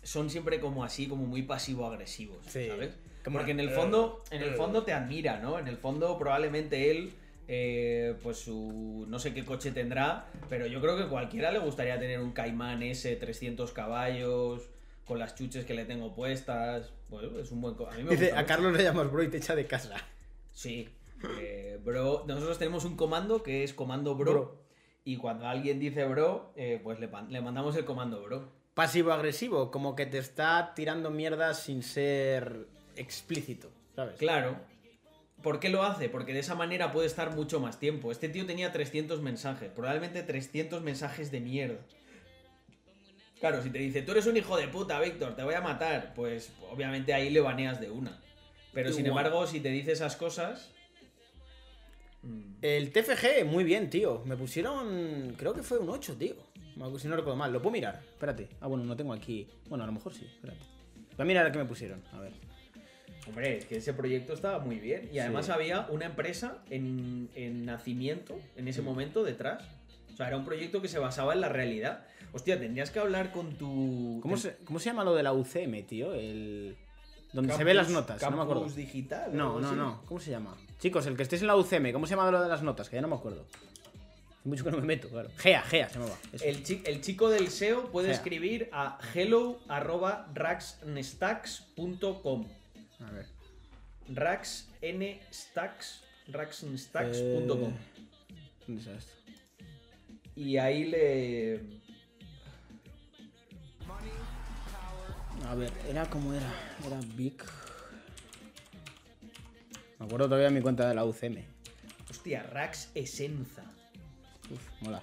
son siempre como así, como muy pasivo-agresivos. Sí. ¿Sabes? Como- Porque en el eh, fondo. En el eh. fondo te admira, ¿no? En el fondo, probablemente él. eh, pues su. no sé qué coche tendrá. Pero yo creo que cualquiera le gustaría tener un Caimán S 300 caballos. Con las chuches que le tengo puestas. Bueno, es un buen. A mí me Dice, gusta a mucho. Carlos le llamas bro y te echa de casa. Sí. eh, bro, nosotros tenemos un comando que es comando bro. Bro. Y cuando alguien dice bro, eh, pues le, le mandamos el comando bro. Pasivo-agresivo, como que te está tirando mierda sin ser explícito, ¿sabes? Claro. ¿Por qué lo hace? Porque de esa manera puede estar mucho más tiempo. Este tío tenía 300 mensajes, probablemente 300 mensajes de mierda. Claro, si te dice, tú eres un hijo de puta, Víctor, te voy a matar, pues obviamente ahí le baneas de una. Pero sin embargo, si te dice esas cosas... mm, El TFG, muy bien, tío. Me pusieron. Creo que fue un 8, tío. Si no recuerdo mal. Lo puedo mirar. Espérate. Ah, bueno, no tengo aquí. Bueno, a lo mejor sí. Espérate. Voy a mirar a qué me pusieron. A ver. Hombre, es que ese proyecto estaba muy bien. Y además Sí. había una empresa en, en nacimiento en ese momento detrás. O sea, era un proyecto que se basaba en la realidad. Hostia, tendrías que hablar con tu. ¿Cómo se, ¿Cómo se llama lo de la UCM, tío? El. Donde se ven las notas. No me acuerdo. digital. No, no, no. ¿Cómo se llama? Chicos, el que estéis en la UCM, ¿cómo se llama lo de las notas? Que ya no me acuerdo. Hace mucho que no me meto, claro. Gea, Gea se llamaba. Eso. El, chi- el chico del SEO puede escribir a hello.raxnstacks.com. A ver. Raxnstacks. Raxnstacks.com. Eh, ¿Dónde está esto? Y ahí le. A ver, era como era. Era Big. Me acuerdo todavía mi cuenta de la UCM. Hostia, Rax Esenza. Uf. Mola.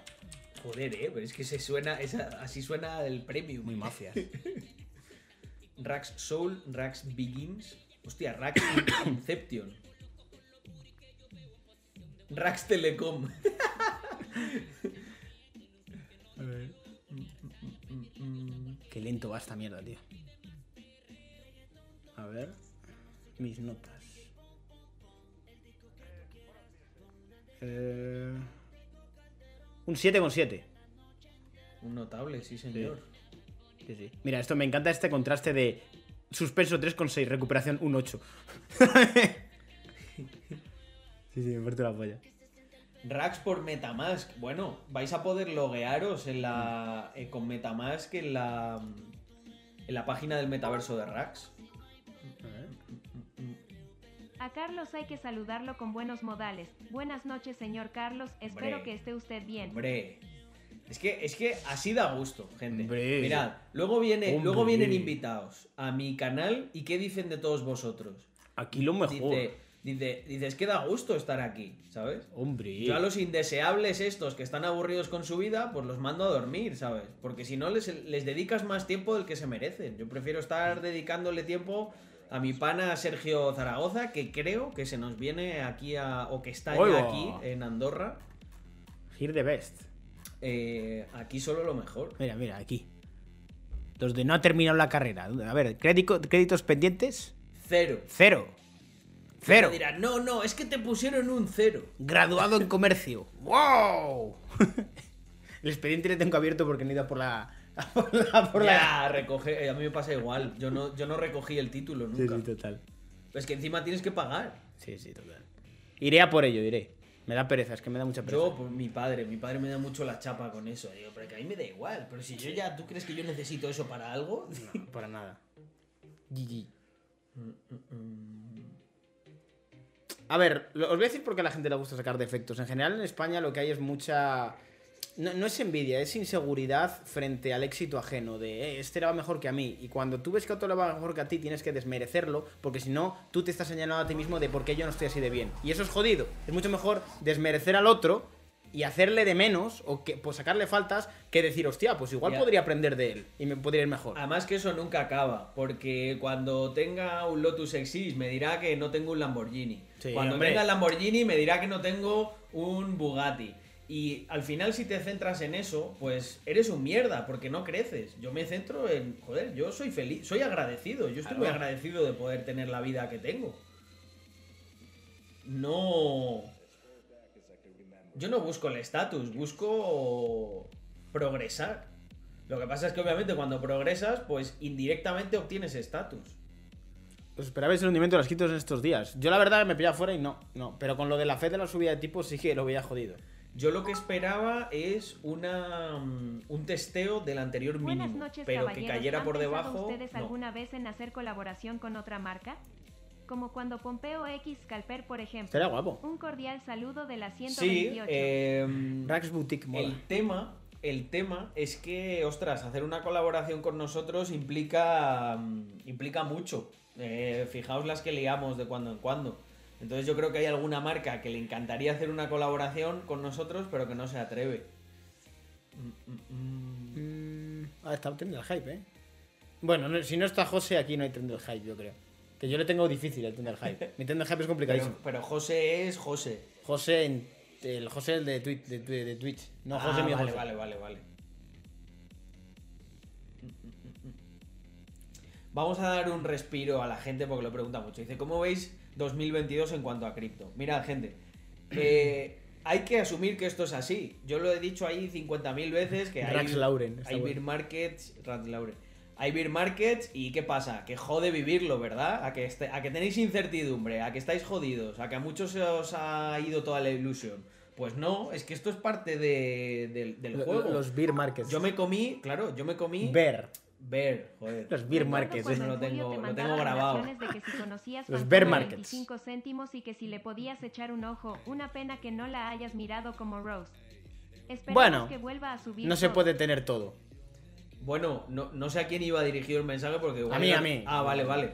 Joder, eh, pero es que se suena, esa- así suena el premium. Muy mafias. Rax Soul, Rax Begins. Hostia, Rax Inception. Rax Telecom. Qué lento va esta mierda, tío. A ver. Mis notas. Eh, un 7 con 7. Un notable, sí, señor. Sí, sí. Mira, esto me encanta este contraste de suspenso 3 con 6, recuperación un 8. sí, sí, me parte la polla. Rax por Metamask. Bueno, vais a poder loguearos en la, eh, con Metamask en la, en la página del metaverso de Rax. A Carlos hay que saludarlo con buenos modales. Buenas noches, señor Carlos. Espero Hombre. que esté usted bien. Hombre. Es que, es que así da gusto, gente. Hombre. Mirad, luego, viene, Hombre. luego vienen invitados a mi canal y ¿qué dicen de todos vosotros? Aquí lo mejor. Dice, dice, dice, es que da gusto estar aquí, ¿sabes? Hombre. Yo a los indeseables estos que están aburridos con su vida, pues los mando a dormir, ¿sabes? Porque si no, les, les dedicas más tiempo del que se merecen. Yo prefiero estar dedicándole tiempo a mi pana Sergio Zaragoza, que creo que se nos viene aquí a... o que está ya aquí en Andorra. Here the best. Eh, aquí solo lo mejor. Mira, mira, aquí. Los de no ha terminado la carrera. A ver, crédito- créditos pendientes. Cero. Cero. Cero. Me dirán, no, no, es que te pusieron un cero. Graduado en comercio. ¡Wow! El expediente le tengo abierto porque no he ido por la. A por la. por la- Ya, recoge, eh, a mí me pasa igual. Yo no, yo no recogí el título Sí, nunca. sí, total. Es que encima tienes que pagar. Sí, sí, total. Iré a por ello, iré. Me da pereza, es que me da mucha pereza. Yo, pues mi padre, mi padre me da mucho la chapa con eso. Digo, pero que a mí me da igual. Pero si yo ya, ¿tú crees que yo necesito eso para algo? No, para nada. GG. A ver, os voy a decir por qué a la gente le gusta sacar defectos. En general, en España lo que hay es mucha. No, no es envidia, es inseguridad frente al éxito ajeno. De "Eh, este le va mejor que a mí. Y cuando tú ves que otro le va mejor que a ti, tienes que desmerecerlo. Porque si no, tú te estás señalando a ti mismo de por qué yo no estoy así de bien. Y eso es jodido. Es mucho mejor desmerecer al otro y hacerle de menos o que pues sacarle faltas que decir, hostia, pues igual podría aprender de él y me podría ir mejor. Además que eso nunca acaba. Porque cuando tenga un Lotus Exis me dirá que no tengo un Lamborghini. Sí, cuando hombre. tenga el Lamborghini me dirá que no tengo un Bugatti. Y al final si te centras en eso, pues eres un mierda, porque no creces. Yo me centro en, joder, yo soy feliz, soy agradecido. Yo estoy Claro. muy agradecido de poder tener la vida que tengo. No... Yo no busco el estatus, busco progresar. Lo que pasa es que obviamente cuando progresas, pues indirectamente obtienes estatus. Os esperabais el hundimiento de las quitos en estos días. Yo la verdad me pillaba fuera y no, no. Pero con lo de la fe de la subida de tipos sí que lo veía jodido. Yo lo que esperaba es una mm, un testeo del anterior Buenas mínimo, noches, pero que cayera ¿Han por debajo. ustedes no. alguna vez en hacer colaboración con otra marca? Como cuando Pompeo X Calper, por ejemplo. Será guapo. Un cordial saludo de la Sí, 128. eh, Rax Boutique mola. el tema, el tema es que, ostras, hacer una colaboración con nosotros implica, mm, implica mucho. Eh, fijaos las que liamos de cuando en cuando. Entonces yo creo que hay alguna marca que le encantaría hacer una colaboración con nosotros, pero que no se atreve. Mm, mm, mm. Mm, ah, está el tren del hype, ¿eh? Bueno, no- si no está José, aquí no hay tren del hype, yo creo. Que yo le tengo difícil el tren del hype. Mi tren del hype es complicadísimo. pero José es José. José, en- el José el de, Twitch, de, de- de Twitch. No, José Ah, mi vale, José. vale, vale, vale. Vamos a dar un respiro a la gente porque lo pregunta mucho. Dice, ¿cómo veis 2022 en cuanto a cripto? Mirad, gente, eh, hay que asumir que esto es así. Yo lo he dicho ahí 50.000 veces que hay, Lauren, hay bueno. bear markets, Rax Lauren. Hay bear markets y ¿qué pasa? Que jode vivirlo, ¿verdad? A que, este- a que tenéis incertidumbre, a que estáis jodidos, a que a muchos se os ha ido toda la ilusión. Pues no, es que esto es parte de- del- juego. Los beer markets. Yo me comí, claro, yo me comí. Bear. Ver, joder. Los beer markets. eso ¿eh? lo tengo- te lo tengo grabado. de que si conocías Los bear markets. 25 céntimos y que si le podías echar un ojo. Una pena que no la hayas mirado como Rose. Esperamos Bueno, que vuelva a subir No se puede tener todo. Bueno, no, no sé a quién iba dirigido el mensaje porque igual A mí, era- a mí. Ah, vale, vale.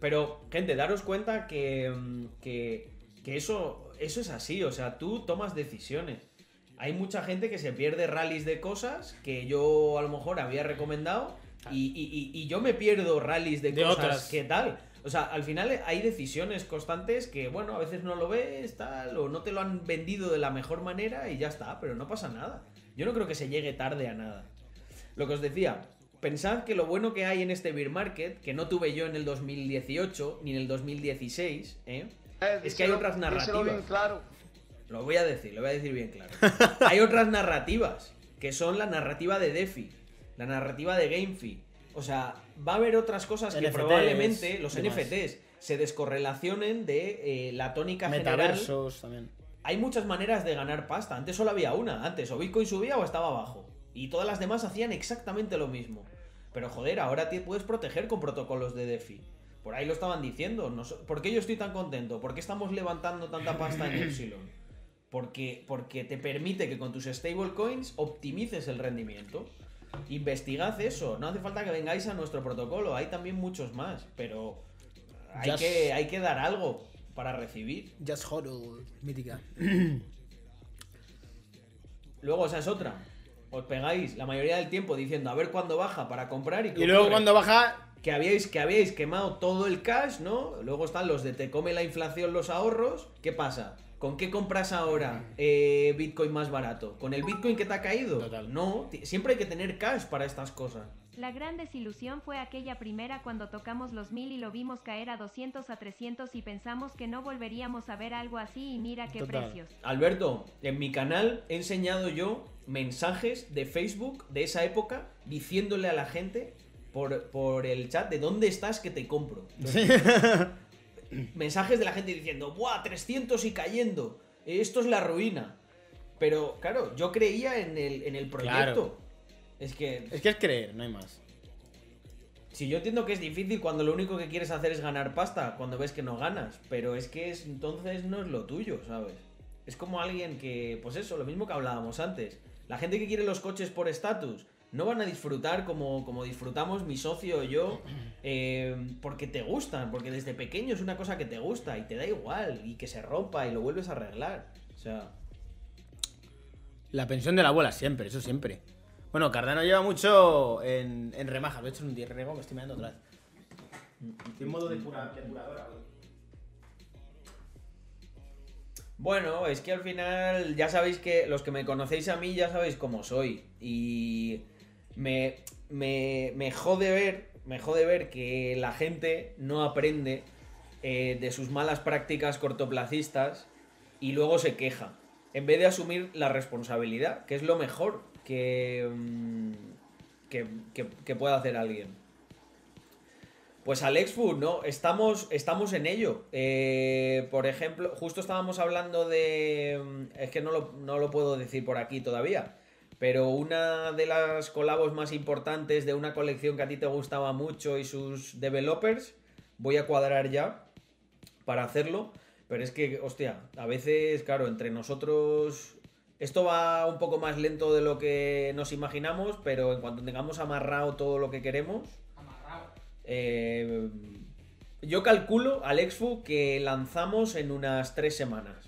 Pero, gente, daros cuenta que, mm, que, que eso, eso es así. O sea, tú tomas decisiones. hay mucha gente que se pierde rallies de cosas que yo a lo mejor había recomendado y, y- y- y yo me pierdo rallies de, De cosas otras. que tal. O sea, al final hay decisiones constantes que, bueno, a veces no lo ves, tal, o no te lo han vendido de la mejor manera y ya está, pero no pasa nada. Yo no creo que se llegue tarde a nada. Lo que os decía, pensad que lo bueno que hay en este beer market, que no tuve yo en el 2018 ni en el 2016, ¿eh? es que hay otras narrativas. Lo voy a decir, lo voy a decir bien claro. Hay otras narrativas, que son la narrativa de DeFi, la narrativa de GameFi. O sea, va a haber otras cosas que NFTs, probablemente los demás. NFTs se descorrelacionen de eh, la tónica general. Metaversos también. Hay muchas maneras de ganar pasta. Antes solo había una. Antes o Bitcoin subía o estaba abajo. Y todas las demás hacían exactamente lo mismo. Pero joder, ahora te puedes proteger con protocolos de DeFi. Por ahí lo estaban diciendo. No so- ¿Por qué yo estoy tan contento? ¿Por qué estamos levantando tanta pasta en Epsilon? Porque, porque te permite que con tus stablecoins optimices el rendimiento. Investigad eso. No hace falta que vengáis a nuestro protocolo. Hay también muchos más. Pero hay, Just- que, hay que dar algo para recibir. Just Hodl, mítica. Luego, esa es otra. Os pegáis la mayoría del tiempo diciendo a ver cuándo baja para comprar y, Y luego cuando baja, que habíais que habíais quemado todo el cash, ¿no? Luego están los de te come la inflación los ahorros. ¿Qué pasa? ¿Con qué compras ahora eh, Bitcoin más barato? ¿Con el Bitcoin que te ha caído? Total. No, siempre hay que tener cash para estas cosas. La gran desilusión fue aquella primera cuando tocamos los 1000 y lo vimos caer a 200 a 300 y pensamos que no volveríamos a ver algo así y mira qué Total. precios. Alberto, en mi canal he enseñado yo mensajes de Facebook de esa época diciéndole a la gente por, por el chat de dónde estás que te compro. mensajes de la gente diciendo, ¡buah! 300 y cayendo. Esto es la ruina. Pero, claro, yo creía en el, en el proyecto. Claro. Es que, es que es creer, no hay más. si yo entiendo que es difícil cuando lo único que quieres hacer es ganar pasta, cuando ves que no ganas. Pero es que es, entonces no es lo tuyo, ¿sabes? Es como alguien que, pues eso, lo mismo que hablábamos antes. La gente que quiere los coches por estatus no van a disfrutar como, como disfrutamos mi socio y yo eh, porque te gustan, porque desde pequeño es una cosa que te gusta y te da igual y que se rompa y lo vuelves a arreglar. O sea, La pensión de la abuela, siempre, eso siempre. Bueno, Cardano lleva mucho en, en remajas. Lo he hecho en un rego, me estoy mirando otra vez. Estoy en modo depuradora, güey. Bueno, es que al final ya sabéis que los que me conocéis a mí ya sabéis cómo soy. Y me, me, me jode ver, me jode ver que la gente no aprende eh, de sus malas prácticas cortoplacistas y luego se queja. En vez de asumir la responsabilidad, que es lo mejor que, mm, que, que- pueda hacer alguien. Pues Alex Food, ¿no? Estamos, estamos en ello. Eh, por ejemplo, justo estábamos hablando de... mm, Es que no lo, no lo puedo decir por aquí todavía. Pero una de las colabos más importantes de una colección que a ti te gustaba mucho y sus developers, voy a cuadrar ya para hacerlo. Pero es que, hostia, a veces, claro, entre nosotros... Esto va un poco más lento de lo que nos imaginamos, pero en cuanto tengamos amarrado todo lo que queremos, eh, yo calculo, Alexfu, que lanzamos en unas tres semanas.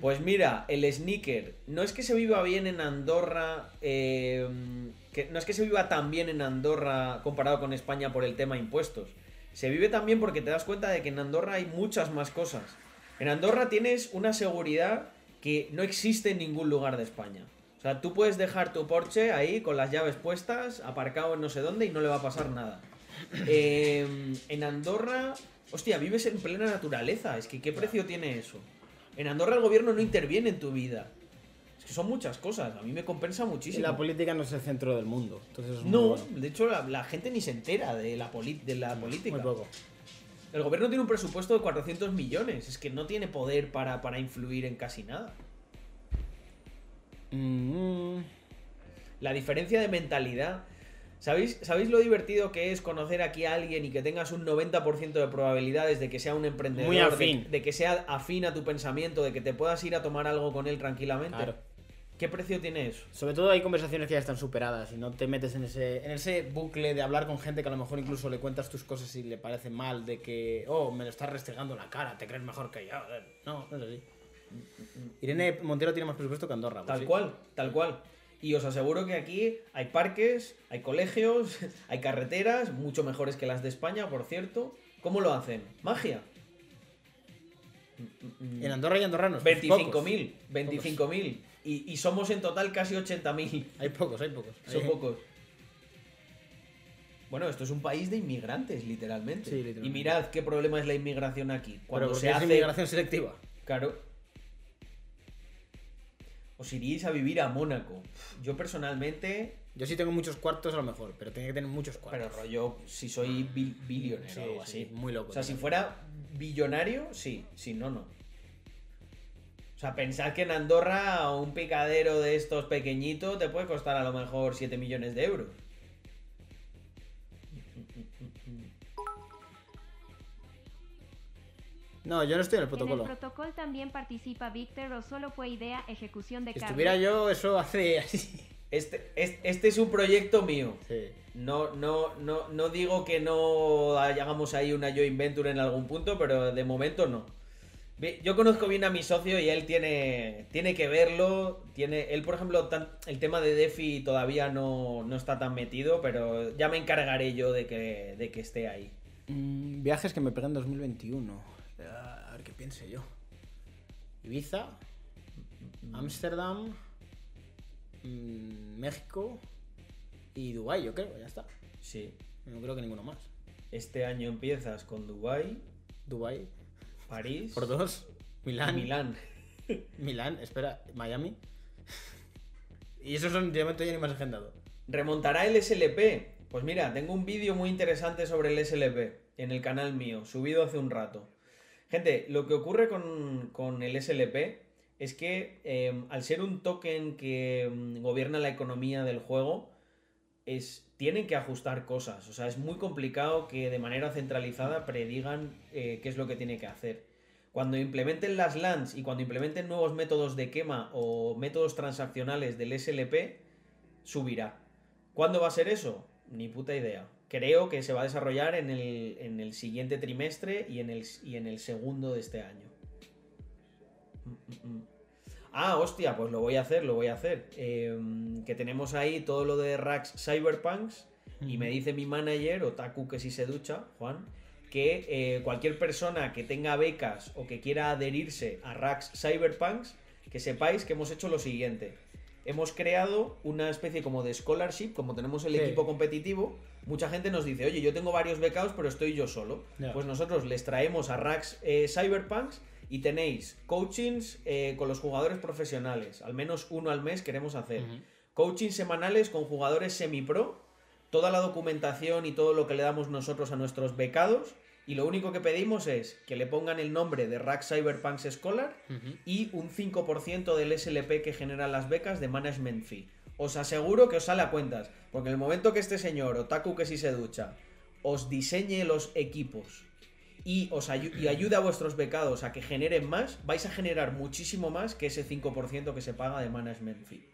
Pues mira, el sneaker. No es que se viva bien en Andorra. eh, que, no es que se viva tan bien en Andorra comparado con España por el tema impuestos. Se vive también porque te das cuenta de que en Andorra hay muchas más cosas. En Andorra tienes una seguridad que no existe en ningún lugar de España. O sea, tú puedes dejar tu Porsche ahí con las llaves puestas, aparcado en no sé dónde y no le va a pasar nada. Eh, en Andorra, hostia, vives en plena naturaleza. Es que, ¿qué precio tiene eso? En Andorra el gobierno no interviene en tu vida. Es que son muchas cosas. A mí me compensa Y muchísimo. la política no es el centro del mundo. Entonces es muy No, bueno. de hecho la, la gente ni se entera de la, poli- de la política. Muy poco. El gobierno tiene un presupuesto de 400 millones. Es que no tiene poder para, para influir en casi nada. Mm, La diferencia de mentalidad. ¿Sabéis, ¿Sabéis lo divertido que es conocer aquí a alguien y que tengas un 90% de probabilidades de que sea un emprendedor? Muy de- afín. De, que sea afín a tu pensamiento, de que te puedas ir a tomar algo con él tranquilamente? claro. ¿Qué precio tiene eso? Sobre todo hay conversaciones que ya están superadas y no te metes en ese, en ese bucle de hablar con gente que a lo mejor incluso le cuentas tus cosas y le parece mal de que, oh, me lo estás restregando la cara, te crees mejor que yo. No, no es así. Irene Montero tiene más presupuesto que Andorra. pues Tal sí. cual, tal cual. Y os aseguro que aquí hay parques, hay colegios, hay carreteras, mucho mejores que las de España, por cierto. ¿Cómo lo hacen? ¿Magia? En Andorra y andorranos. pues, pocos. 25.000, 25.000. Y, y somos en total casi 80.000. Hay pocos, hay pocos. Son Hay- pocos. Bueno, esto es un país de inmigrantes, literalmente. Sí, literalmente. Y mirad qué problema es la inmigración aquí. Cuando se es hace... inmigración selectiva. Claro. Os iríais a vivir a Mónaco. Yo personalmente, Yo sí tengo muchos cuartos a lo mejor, pero tiene que tener muchos cuartos. pero rollo, si soy bil- billionaire Sí, o algo sí, así. muy loco O sea, si fuera billonario, sí. Si no, no. O sea, pensad que en Andorra un picadero de estos pequeñitos te puede costar a lo mejor 7 millones de euros. No, yo no estoy en el En el protocolo. protocolo también participa Víctor o solo fue idea, ejecución de Si Carlos. estuviera yo, eso hace así. Este, es- este es un proyecto mío. Sí. No, no, no, no digo que no hagamos ahí una joint venture en algún punto, pero de momento no. Yo conozco bien a mi socio y él tiene, tiene que verlo. Tiene, él, por ejemplo, tan- el tema de DeFi todavía no, no está tan metido, pero ya me encargaré yo de que, de que esté ahí. Mm, viajes que me pegan en 2021. Piense yo. Ibiza, Ámsterdam, mm, México y Dubái, yo creo, ya está. Sí. No creo que ninguno más. Este año empiezas con Dubai, Dubái, París por dos, Milán, Milán. Milán, espera, Miami. y esos son, de momento ya ni más agendado. ¿Remontará el SLP? Pues mira, tengo un vídeo muy interesante sobre el SLP en el canal mío, subido hace un rato. Gente, lo que ocurre con, con el SLP es que eh, al ser un token que mm, gobierna la economía del juego, es, tienen que ajustar cosas. O sea, es muy complicado que de manera centralizada predigan eh, qué es lo que tiene que hacer. Cuando implementen las LANs y cuando implementen nuevos métodos de quema o métodos transaccionales del SLP, subirá. ¿Cuándo va a ser eso? Ni puta idea. Creo que se va a desarrollar en el, en el siguiente trimestre y en el, y en el segundo de este año. Mm, mm, mm. Ah, hostia, pues lo voy a hacer, lo voy a hacer. Eh, que tenemos ahí todo lo de Rax Cyberpunks y me dice mi manager, Otaku que si se ducha, Juan, que eh, cualquier persona que tenga becas o que quiera adherirse a Rax Cyberpunks, que sepáis que hemos hecho lo siguiente. Hemos creado una especie como de scholarship, como tenemos el Sí. equipo competitivo. Mucha gente nos dice, oye, yo tengo varios becados, pero estoy yo solo. Pues nosotros les traemos a Rax eh, Cyberpunks y tenéis coachings eh, con los jugadores profesionales. Al menos uno al mes queremos hacer. Coachings semanales con jugadores semi-pro. Toda la documentación y todo lo que le damos nosotros a nuestros becados. Y lo único que pedimos es que le pongan el nombre de Rack Cyberpunks Scholar y un 5% del SLP que generan las becas de management fee. Os aseguro que os sale a cuentas, porque en el momento que este señor, Otaku que si se ducha, os diseñe los equipos y os ayu- y ayude a vuestros becados a que generen más, vais a generar muchísimo más que ese 5% que se paga de management fee.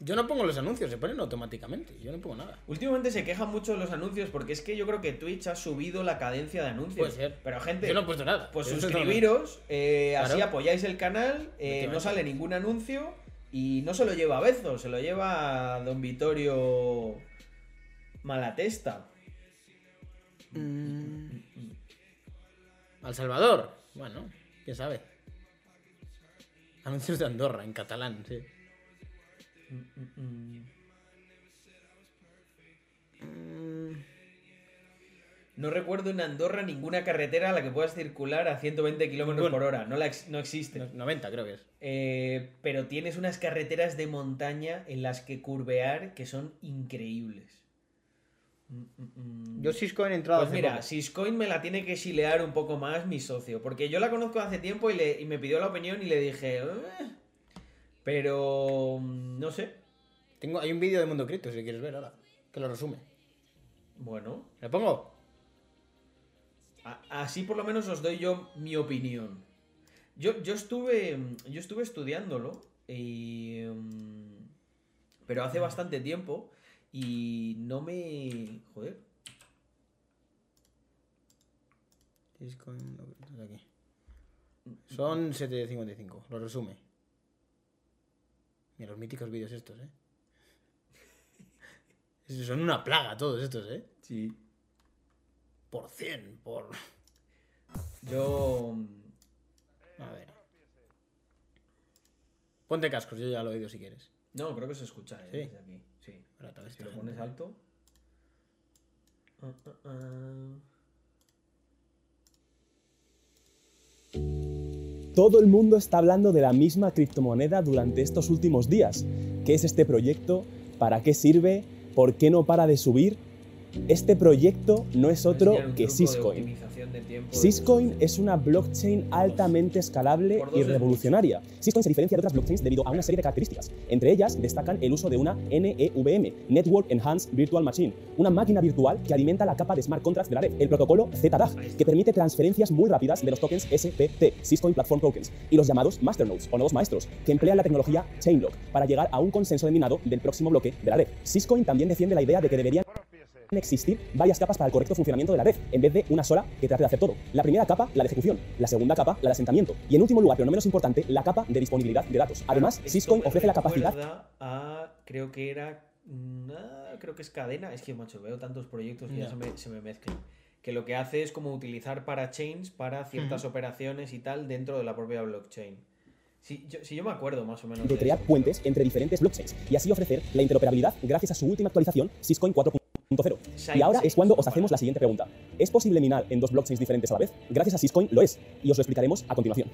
Yo no pongo los anuncios, se ponen automáticamente. Yo no pongo nada. Últimamente se quejan mucho los anuncios porque es que yo creo que Twitch ha subido la cadencia de anuncios. Puede ser. Pero gente, Yo no he puesto nada. pues Yo suscribiros, eh, así apoyáis el canal, eh, no sale ningún anuncio y no se lo lleva a Bezo, se lo lleva a Don Vitorio Malatesta. nada. Al Salvador. Bueno, quién sabe. Anuncios de Andorra, en catalán, sí. No recuerdo en Andorra ninguna carretera a la que puedas circular a 120 kilómetros por hora. No, la ex- no existe. No- 90 creo que es. Eh, pero tienes unas carreteras de montaña en las que curvear que son increíbles. Mm, mm, mm. Yo Cisco he entrado Pues hace mira. Siscoin me la tiene que chilear un poco más mi socio, porque yo la conozco hace tiempo y, le- y me pidió la opinión y le dije, "Eh". Pero mm, no sé. Tengo, hay un vídeo de Mundo Cripto si quieres ver ahora. Que lo resume. Bueno, ¿Le pongo? a- así por lo menos os doy yo mi opinión. Yo, yo estuve yo estuve estudiándolo Y, mm, pero hace bastante tiempo y no me... Joder. Son 7.55, lo resume. Mira los míticos vídeos estos, ¿eh? Son una plaga todos estos, ¿eh? Sí. Por 100, por... Yo... A ver. Ponte cascos, yo ya lo he oído si quieres. No, creo que se escucha ¿eh? Sí. desde aquí. Sí. Tal vez Si lo pones gente- alto... Ah, ah, ah. Todo el mundo está hablando de la misma criptomoneda durante estos últimos días. ¿Qué es este proyecto? ¿Para qué sirve? ¿Por qué no para de subir? Este proyecto no es otro que de Syscoin. de de Syscoin es una blockchain altamente escalable y revolucionaria. Syscoin se diferencia de otras blockchains debido a una serie de características. Entre ellas destacan el uso de una NEVM, Network Enhanced Virtual Machine, una máquina virtual que alimenta la capa de smart contracts de la red, el protocolo ZDAG, que permite transferencias muy rápidas de los tokens SPT, Syscoin Platform Tokens, y los llamados masternodes o nodos maestros, que emplean la tecnología Chainlock para llegar a un consenso determinado del próximo bloque de la red. Syscoin también defiende la idea de que deberían existir varias capas para el correcto funcionamiento de la red, en vez de una sola que trate de hacer todo. La primera capa, la de ejecución. La segunda capa, la de asentamiento. Y en último lugar, pero no menos importante, la capa de disponibilidad de datos. Además, Syscoin ofrece la capacidad a, creo que era, mm, ah, creo que es cadena, es que macho, veo tantos proyectos y ya Ya. se me, se me mezclan. Que lo que hace es como utilizar parachains para ciertas operaciones y tal dentro de la propia blockchain. Si yo, si yo me acuerdo más o menos. de crear eso. puentes entre diferentes blockchains y así ofrecer la interoperabilidad gracias a su última actualización, Syscoin 4.0. Y ahora es cuando os hacemos la siguiente pregunta. ¿Es posible minar en dos blockchains diferentes a la vez? Gracias a Syscoin lo es, y os lo explicaremos a continuación.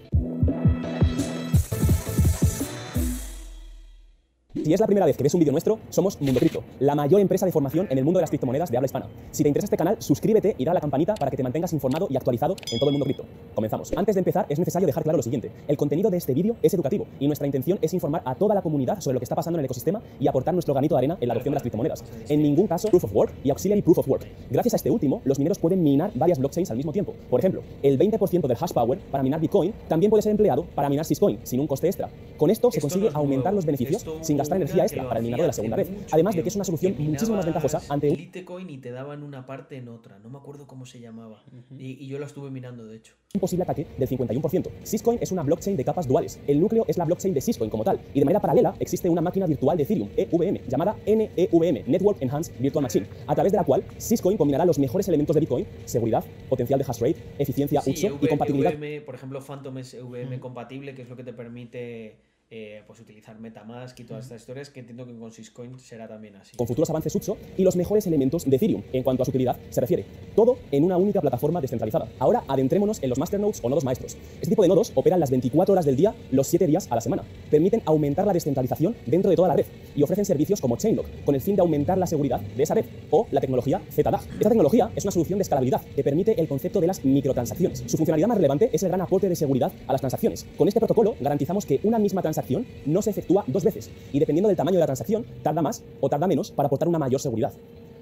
Si es la primera vez que ves un vídeo nuestro, somos Mundo Cripto, la mayor empresa de formación en el mundo de las criptomonedas de habla hispana. Si te interesa este canal, suscríbete y dale a la campanita para que te mantengas informado y actualizado en todo el mundo cripto. Comenzamos. Antes de empezar, es necesario dejar claro lo siguiente. El contenido de este vídeo es educativo y nuestra intención es informar a toda la comunidad sobre lo que está pasando en el ecosistema y aportar nuestro granito de arena en la adopción de las criptomonedas. En ningún caso, Proof of Work y Auxiliary Proof of Work. Gracias a este último, los mineros pueden minar varias blockchains al mismo tiempo. Por ejemplo, el 20% del hash power para minar Bitcoin también puede ser empleado para minar Syscoin sin un coste extra. Con esto se Esto consigue no es aumentar los beneficios Esto sin gastar energía extra para el minador de la segunda mucho Además de que es una solución muchísimo más ventajosa ante un Litecoin y te daban una parte en otra. No me acuerdo cómo se llamaba. y, y yo lo estuve mirando, de hecho. un posible ataque del 51%. Syscoin es una blockchain de capas duales. El núcleo es la blockchain de Syscoin como tal. Y de manera paralela existe una máquina virtual de Ethereum, EVM, llamada NEVM, Network Enhanced Virtual Machine, a través de la cual Syscoin combinará los mejores elementos de Bitcoin, seguridad, potencial de hash rate, eficiencia, Sí, uso y EV compatibilidad EVM, por ejemplo, Phantom es EVM compatible, que es lo que te permite eh, pues utilizar Metamask y todas estas historias, que entiendo que con Syscoin será también así. con futuros avances UTSO y los mejores elementos de Ethereum en cuanto a su utilidad se refiere. Todo en una única plataforma descentralizada. Ahora adentrémonos en los masternodes o nodos maestros. Este tipo de nodos operan las 24 horas del día, los 7 días a la semana. Permiten aumentar la descentralización dentro de toda la red y ofrecen servicios como Chainlock con el fin de aumentar la seguridad de esa red o la tecnología ZDAG. Esta tecnología es una solución de escalabilidad que permite el concepto de las microtransacciones. Su funcionalidad más relevante es el gran aporte de seguridad a las transacciones. Con este protocolo garantizamos que una misma transacción no se efectúa dos veces y dependiendo del tamaño de la transacción tarda más o tarda menos para aportar una mayor seguridad.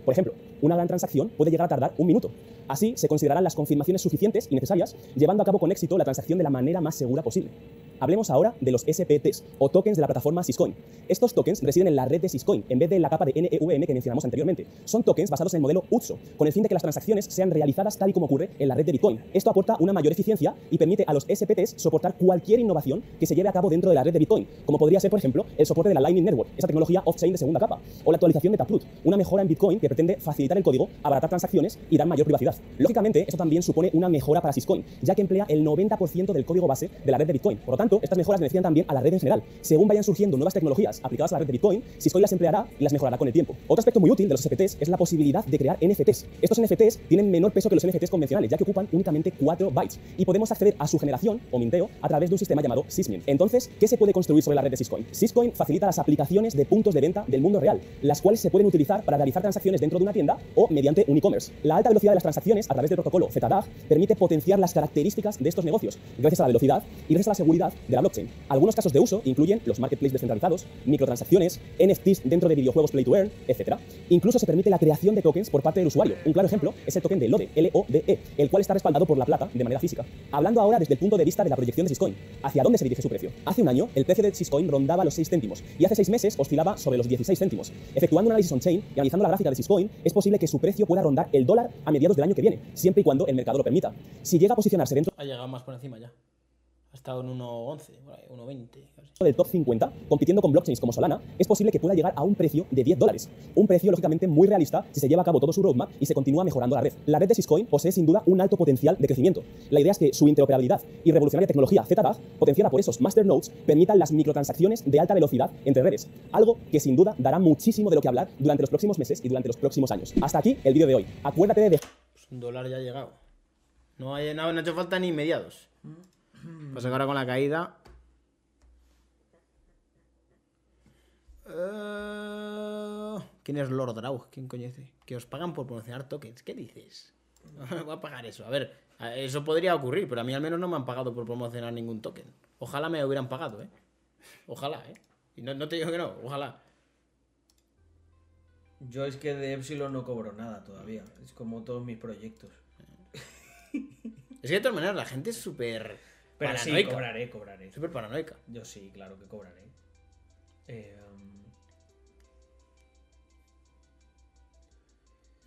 Por ejemplo, una gran transacción puede llegar a tardar un minuto. Así se considerarán las confirmaciones suficientes y necesarias, llevando a cabo con éxito la transacción de la manera más segura posible. Hablemos ahora de los SPTs, o tokens de la plataforma Syscoin. Estos tokens residen en la red de Syscoin, en vez de en la capa de NEVM que mencionamos anteriormente. Son tokens basados en el modelo UTSO, con el fin de que las transacciones sean realizadas tal y como ocurre en la red de Bitcoin. Esto aporta una mayor eficiencia y permite a los SPTs soportar cualquier innovación que se lleve a cabo dentro de la red de Bitcoin, como podría ser, por ejemplo, el soporte de la Lightning Network, esa tecnología off-chain de segunda capa, o la actualización de Taproot, una mejora en Bitcoin que pretende facilitar el código, abaratar transacciones y dar mayor privacidad. Lógicamente, esto también supone una mejora para Syscoin, ya que emplea el 90% del código base de la red de Bitcoin. Por lo tanto, estas mejoras benefician también a la red en general. Según vayan surgiendo nuevas tecnologías aplicadas a la red de Bitcoin, Syscoin las empleará y las mejorará con el tiempo. Otro aspecto muy útil de los SPTs es la posibilidad de crear NFTs. Estos NFTs tienen menor peso que los NFTs convencionales, ya que ocupan únicamente 4 bytes y podemos acceder a su generación o minteo a través de un sistema llamado Sysmint. Entonces, ¿qué se puede construir sobre la red de Syscoin? Syscoin facilita las aplicaciones de puntos de venta del mundo real, las cuales se pueden utilizar para realizar transacciones dentro de una tienda o mediante un e-commerce. La alta velocidad de las transacciones a través del protocolo ZDAG permite potenciar las características de estos negocios, gracias a la velocidad y gracias a la seguridad de la blockchain. Algunos casos de uso incluyen los marketplaces descentralizados, microtransacciones, NFTs dentro de videojuegos play to earn, etc. Incluso se permite la creación de tokens por parte del usuario. Un claro ejemplo es el token de LODE, L-O-D-E, el cual está respaldado por la plata de manera física. Hablando ahora desde el punto de vista de la proyección de Syscoin, ¿hacia dónde se dirige su precio? Hace un año, el precio de Syscoin rondaba los 6 céntimos y hace 6 meses oscilaba sobre los 16 céntimos. Efectuando un análisis on-chain y analizando la gráfica de Syscoin, es posible que su precio pueda rondar el dólar a mediados del año que viene, siempre y cuando el mercado lo permita. Si llega a posicionarse dentro Ha llegado más por encima ya. Ha estado en 1.11, por ahí, 1.20. del top 50, compitiendo con blockchains como Solana, es posible que pueda llegar a un precio de 10 dólares. Un precio, lógicamente, muy realista si se lleva a cabo todo su roadmap y se continúa mejorando la red. La red de Syscoin posee, sin duda, un alto potencial de crecimiento. La idea es que su interoperabilidad y revolucionaria tecnología ZDAG, potenciada por esos masternodes, permitan las microtransacciones de alta velocidad entre redes. Algo que, sin duda, dará muchísimo de lo que hablar durante los próximos meses y durante los próximos años. Hasta aquí el vídeo de hoy. Acuérdate de Pues un dólar ya ha llegado. No ha, no, no ha hecho falta ni mediados. Pasa que ahora con la caída. Eh, ¿Quién es Lord Draug? ¿Quién coño dice? Que os pagan por promocionar tokens. ¿Qué dices? No voy a pagar eso. A ver, eso podría ocurrir, pero a mí al menos no me han pagado por promocionar ningún token. Ojalá me hubieran pagado, ¿eh? Ojalá, ¿eh? Y no, no te digo que no, ojalá. Yo es que de Epsilon no cobro nada todavía. Es como todos mis proyectos. Es que de todas maneras la gente es súper sí, paranoica. cobraré, cobraré. Súper paranoica. Yo sí, claro que cobraré. Eh, um,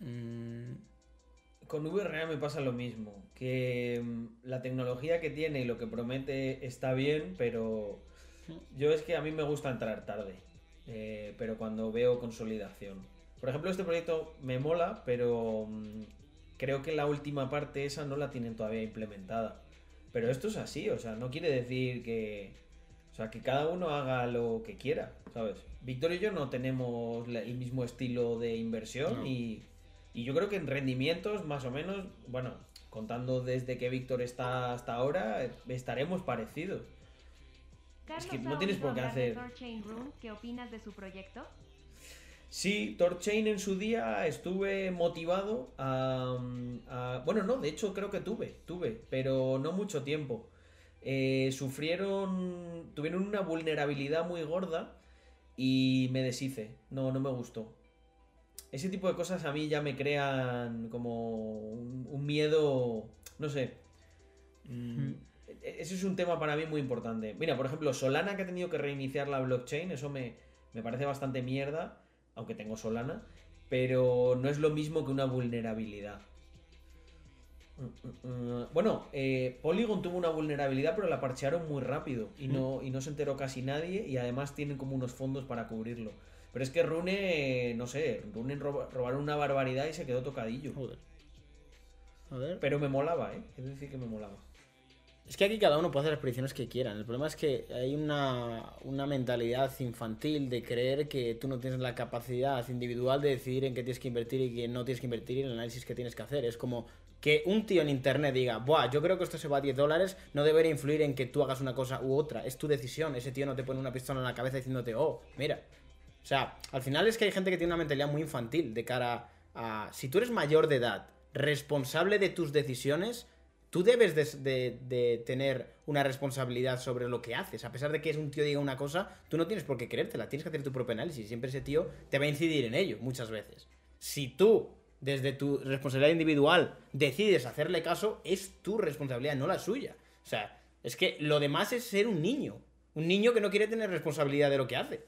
Mm, Con VRA me pasa lo mismo, que mm, la tecnología que tiene y lo que promete está bien, pero yo es que a mí me gusta entrar tarde, eh, pero cuando veo consolidación. Por ejemplo, este proyecto me mola, pero mm, creo que la última parte esa no la tienen todavía implementada. Pero esto es así, o sea, no quiere decir que... O sea, que cada uno haga lo que quiera, ¿sabes? Víctor y yo no tenemos el mismo estilo de inversión No. y, y yo creo que en rendimientos, más o menos, bueno, contando desde que Víctor está hasta ahora, estaremos parecidos. Carlos que no tienes por qué hacer- Room. ¿Qué opinas de su proyecto? Sí, Torchain en su día estuve motivado a, a- Bueno, no, de hecho creo que tuve, tuve, pero no mucho tiempo. Eh, sufrieron... Tuvieron una vulnerabilidad muy gorda y me deshice. No, no me gustó. Ese tipo de cosas a mí ya me crean como un, un miedo... No sé. Mm, e- Ese es un tema para mí muy importante. Mira, por ejemplo, Solana que ha tenido que reiniciar la blockchain, eso me, me parece bastante mierda, aunque tengo Solana, pero no es lo mismo que una vulnerabilidad. Mm, mm. Bueno, eh, Polygon tuvo una vulnerabilidad, pero la parchearon muy rápido y no, y no se enteró casi nadie y además tienen como unos fondos para cubrirlo. Pero es que Rune, no sé, Rune roba- robaron una barbaridad y se quedó tocadillo. Joder. A ver. Pero me molaba, ¿eh? Es decir, que me molaba. Es que aquí cada uno puede hacer las predicciones que quieran. El problema es que hay una, una mentalidad infantil de creer que tú no tienes la capacidad individual de decidir en qué tienes que invertir y qué no tienes que invertir y el análisis que tienes que hacer. Es como que un tío en internet diga, Buah, yo creo que esto se va a 10 dólares, no debería influir en que tú hagas una cosa u otra. Es tu decisión. Ese tío no te pone una pistola en la cabeza diciéndote, oh, mira. O sea, al final es que hay gente que tiene una mentalidad muy infantil de cara a... Si tú eres mayor de edad, responsable de tus decisiones, tú debes de, tener una responsabilidad sobre lo que haces. A pesar de que es un tío diga una cosa, tú no tienes por qué creértela, tienes que hacer tu propio análisis. Siempre ese tío te va a incidir en ello, muchas veces. Si tú, desde tu responsabilidad individual, decides hacerle caso, es tu responsabilidad, no la suya. O sea, es que lo demás es ser un niño. Un niño que no quiere tener responsabilidad de lo que hace.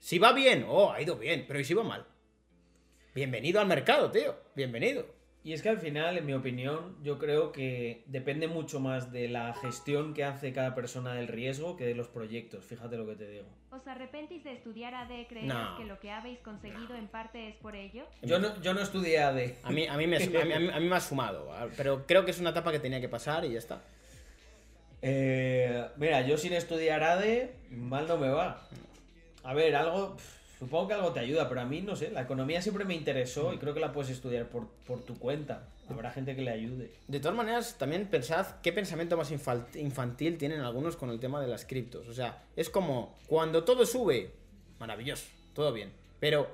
Si va bien, oh, ha ido bien, pero ¿y si va mal? Bienvenido al mercado, tío. Bienvenido. Y es que al final, en mi opinión, yo creo que depende mucho más de la gestión que hace cada persona del riesgo que de los proyectos. Fíjate lo que te digo. ¿Os arrepentís de estudiar AD? ¿Creéis No. que lo que habéis conseguido en parte es por ello? Yo no, yo no estudié AD. A mí, a, mí me, a, mí, a mí- a mí me ha sumado, pero creo que es una etapa que tenía que pasar y ya está. Eh, mira, yo sin estudiar ADE, mal no me va. A ver, algo. Supongo que algo te ayuda, pero a mí no sé. La economía siempre me interesó y creo que la puedes estudiar por, por tu cuenta. Habrá gente que le ayude. De todas maneras, también pensad qué pensamiento más infantil tienen algunos con el tema de las criptos. O sea, es como cuando todo sube, maravilloso, todo bien. Pero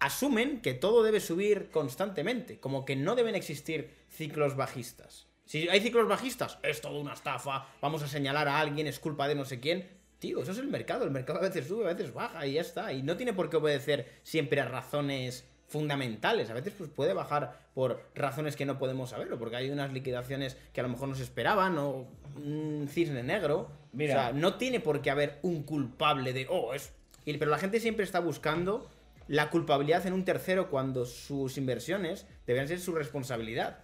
asumen que todo debe subir constantemente, como que no deben existir ciclos bajistas. Si hay ciclos bajistas, es todo una estafa, vamos a señalar a alguien, es culpa de no sé quién. Tío, eso es el mercado. El mercado a veces sube, a veces baja y ya está. Y no tiene por qué obedecer siempre a razones fundamentales. A veces pues, puede bajar por razones que no podemos saber, o porque hay unas liquidaciones que a lo mejor no se esperaban, o un cisne negro. Mira. O sea, no tiene por qué haber un culpable de, oh, es... y- Pero la gente siempre está buscando la culpabilidad en un tercero cuando sus inversiones deben ser su responsabilidad.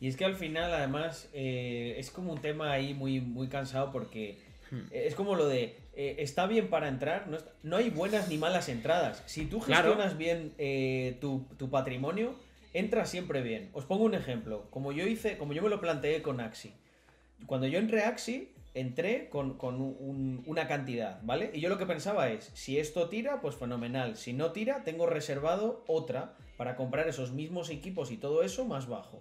Y es que al final, además, eh, es como un tema ahí muy, muy cansado porque Hmm. eh, es como lo de, eh, está bien para entrar, no, está- no hay buenas ni malas entradas. Si tú Claro. gestionas bien eh, tu, tu patrimonio, entras siempre bien. Os pongo un ejemplo, como yo hice, como yo me lo planteé con Axi. Cuando yo entré a Axi, entré con, con un- una cantidad, ¿vale? Y yo lo que pensaba es, si esto tira, pues fenomenal. Si no tira, tengo reservado otra para comprar esos mismos equipos y todo eso más bajo,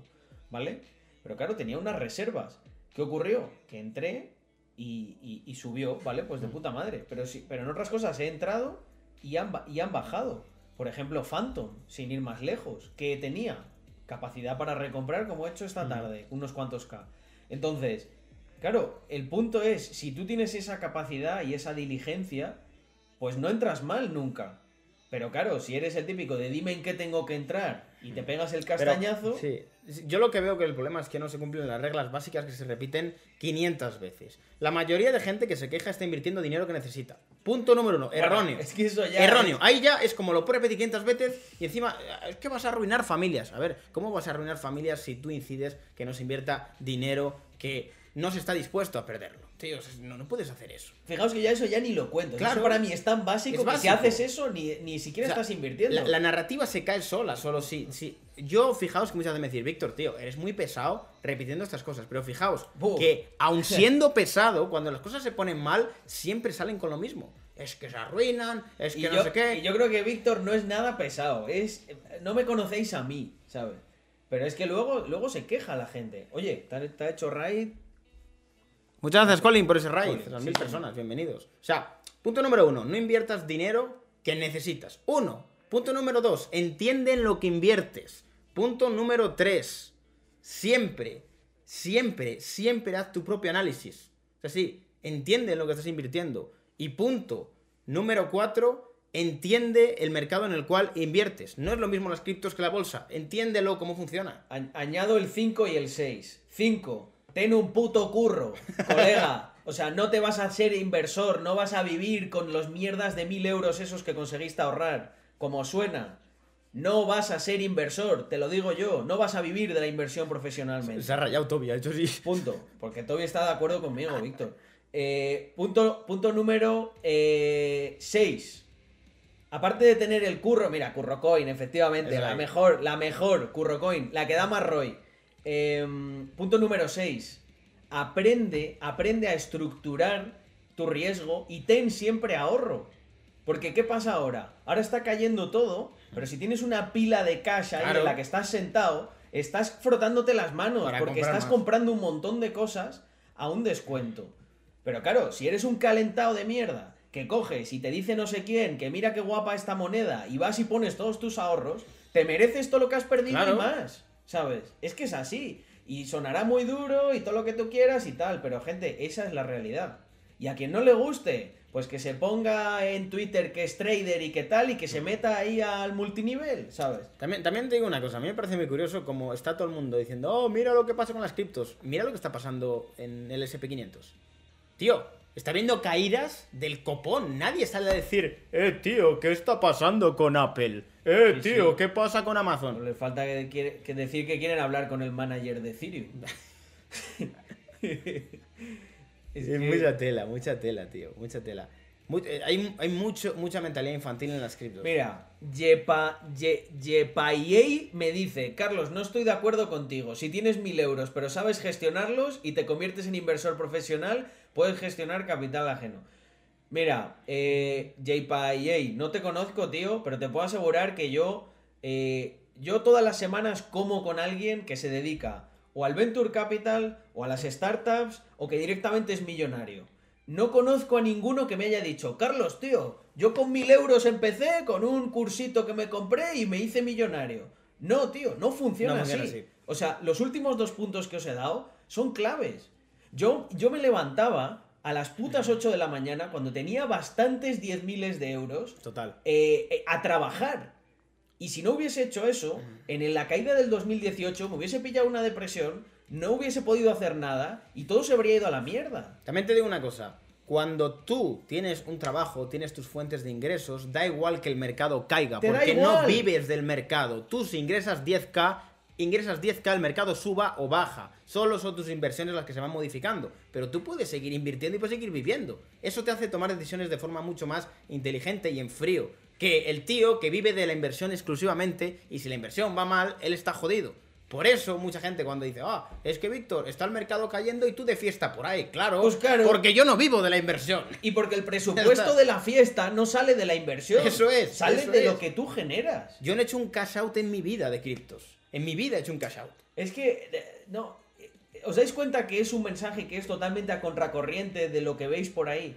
¿vale? Pero claro, tenía unas reservas. ¿Qué ocurrió? Que entré y, y- y subió, ¿vale? Pues de puta madre. Pero, sí, pero en otras cosas he entrado y han, y han bajado. Por ejemplo, Phantom, sin ir más lejos, que tenía capacidad para recomprar como he hecho esta tarde, unos cuantos K. Entonces, claro, el punto es, si tú tienes esa capacidad y esa diligencia, pues no entras mal nunca. Pero claro, si eres el típico de dime en qué tengo que entrar y te pegas el Pero, castañazo, sí. Yo lo que veo que el problema es que no se cumplen las reglas básicas que se repiten 500 veces. La mayoría de gente que se queja está invirtiendo dinero que necesita. Punto número uno, Bueno, erróneo. es que eso ya Erróneo. es- Ahí ya es como lo puedes repetir 500 veces y encima eh, es que vas a arruinar familias. A ver, ¿cómo vas a arruinar familias si tú incides que no se invierta dinero que no se está dispuesto a perderlo? Tío, no, no puedes hacer eso. Fijaos que ya eso ya ni lo cuento. Claro. Eso para mí es tan básico, Es que si básico. haces eso ni, ni siquiera O sea, estás invirtiendo. La, la narrativa se cae sola, solo si, si. Yo, fijaos que muchas veces me decís, Víctor, tío, eres muy pesado repitiendo estas cosas. Pero fijaos que, aun siendo pesado, cuando las cosas se ponen mal, siempre salen con lo mismo. Es que se arruinan, es que y, no yo, sé qué. y yo creo que Víctor no es nada pesado. Es, no me conocéis a mí, ¿sabes? Pero es que luego, luego se queja la gente. Oye, te ha hecho raid. Muchas gracias, Colin, por ese raid. Las mil personas, bienvenidos. O sea, punto número uno, no inviertas dinero que necesitas. Uno. Punto número dos, entiende en lo que inviertes. Punto número tres, siempre, siempre, siempre haz tu propio análisis. O sea, sí, entiende en lo que estás invirtiendo. Y punto número cuatro, entiende el mercado en el cual inviertes. No es lo mismo las criptos que la bolsa. Entiéndelo cómo funciona. Añado el 5 y el 6. 5. Ten un puto curro, colega. O sea, no te vas a ser inversor, no vas a vivir con los mierdas de mil euros esos que conseguiste ahorrar. Como suena. No vas a ser inversor, te lo digo yo. No vas a vivir de la inversión profesionalmente. Se ha rayado Toby, ha hecho sí. Punto. Porque Toby está de acuerdo conmigo, Víctor. Eh, punto, punto número 6. Aparte de tener el curro, mira, CurroCoin, efectivamente, la mejor, la mejor CurroCoin, la que da más ROI. Em, punto número 6. Aprende, aprende a estructurar tu riesgo y ten siempre ahorro. Porque ¿qué pasa ahora? Ahora está cayendo todo, pero si tienes una pila de cash ahí Claro. en la que estás sentado, estás frotándote las manos Para porque estás más. comprando un montón de cosas a un descuento. Pero claro, si eres un calentado de mierda que coges y te dice no sé quién que mira qué guapa esta moneda y vas y pones todos tus ahorros, te mereces todo lo que has perdido Claro. y más, ¿sabes? Es que es así. Y sonará muy duro y todo lo que tú quieras y tal, pero gente, esa es la realidad. Y a quien no le guste, pues que se ponga en Twitter que es trader y que tal y que se meta ahí al multinivel, ¿sabes? También, también te digo una cosa, a mí me parece muy curioso como está todo el mundo diciendo, oh, mira lo que pasa con las criptos, mira lo que está pasando en el SP500. Tío, está viendo caídas del copón, nadie sale a decir, eh, tío, ¿qué está pasando con Apple? Eh, Sí, tío, sí. ¿qué pasa con No Amazon? les falta que, quiere- que decir que quieren hablar con el manager de Ethereum. Es que- mucha tela, mucha tela, tío, mucha tela. Eh, hay hay mucho, mucha mentalidad infantil en las criptos. Mira, Yepa, Ye- Yepayei me dice, Carlos, no estoy de acuerdo contigo. Si tienes mil euros, pero sabes gestionarlos y te conviertes en inversor profesional, puedes gestionar capital ajeno. Mira, eh, Yepayei, no te conozco, tío, pero te puedo asegurar que yo, eh, yo todas las semanas como con alguien que se dedica o al venture capital o a las startups o que directamente es millonario. No conozco a ninguno que me haya dicho, Carlos, tío, yo con mil euros empecé con un cursito que me compré y me hice millonario. No, tío, no funciona, No funciona así. así. O sea, los últimos dos puntos que os he dado son claves. Yo, yo me levantaba a las putas 8 de la mañana cuando tenía bastantes 10 miles de euros Total. eh, eh, a trabajar. Y si no hubiese hecho eso, en la caída del 2018 me hubiese pillado una depresión, no hubiese podido hacer nada y todo se habría ido a la mierda. También te digo una cosa. Cuando tú tienes un trabajo, tienes tus fuentes de ingresos, da igual que el mercado caiga, porque no vives del mercado. Tú si ingresas 10k, ingresas 10k, el mercado suba o baja. Solo son tus inversiones las que se van modificando. Pero tú puedes seguir invirtiendo y puedes seguir viviendo. Eso te hace tomar decisiones de forma mucho más inteligente y en frío. Que el tío que vive de la inversión exclusivamente y si la inversión va mal, él está jodido. Por eso mucha gente cuando dice, ah, es que Víctor, está el mercado cayendo y tú de fiesta por ahí. Claro, Pues claro. porque yo no vivo de la inversión. Y porque el presupuesto de la fiesta no sale de la inversión. Eso es, Sale eso de es. lo que tú generas. Yo no he hecho un cash out en mi vida de criptos. En mi vida he hecho un cash out. Es que, no, ¿os dais cuenta que es un mensaje que es totalmente a contracorriente de lo que veis por ahí?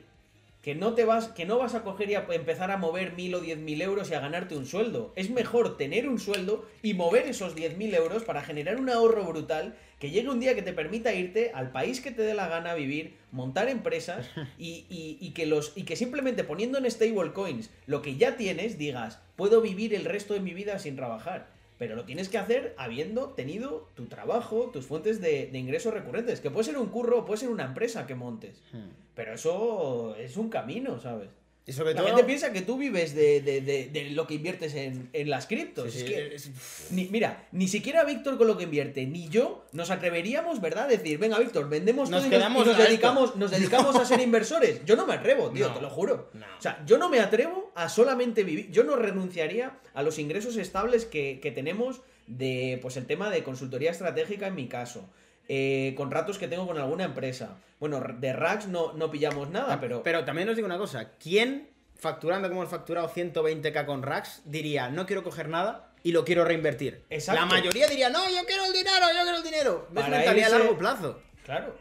Que no te vas, que no vas a coger y a empezar a mover mil o diez mil euros y a ganarte un sueldo. Es mejor tener un sueldo y mover esos diez mil euros para generar un ahorro brutal que llegue un día que te permita irte al país que te dé la gana vivir, montar empresas y, y- y que los y que simplemente poniendo en stablecoins lo que ya tienes digas puedo vivir el resto de mi vida sin trabajar. Pero lo tienes que hacer habiendo tenido tu trabajo, tus fuentes de, de ingresos recurrentes. Que puede ser un curro puede ser una empresa que montes. Pero eso es un camino, ¿sabes? Y sobre La todo. gente piensa que tú vives de, de- de- de lo que inviertes en, en las criptos. Sí, es sí, que, es- ni- mira, ni siquiera Víctor con lo que invierte, ni yo nos atreveríamos, ¿verdad? A decir, venga, Víctor, vendemos Nos todo y nos- quedamos y nos, dedicamos, nos dedicamos a ser inversores. Yo no me atrevo, tío, No, te lo juro. no. O sea, yo no me atrevo a solamente vivir. Yo no renunciaría a los ingresos estables que, que tenemos de, pues, el tema de consultoría estratégica en mi caso. Eh, contratos que tengo con alguna empresa. Bueno, de racks no, no pillamos nada, pero... Ah, Pero también os digo una cosa. ¿Quién, facturando como hemos facturado 120k con racks, diría, no quiero coger nada y lo quiero reinvertir? Exacto. La mayoría diría, no, yo quiero el dinero, yo quiero el dinero. Es Para mentalidad a largo plazo. Claro.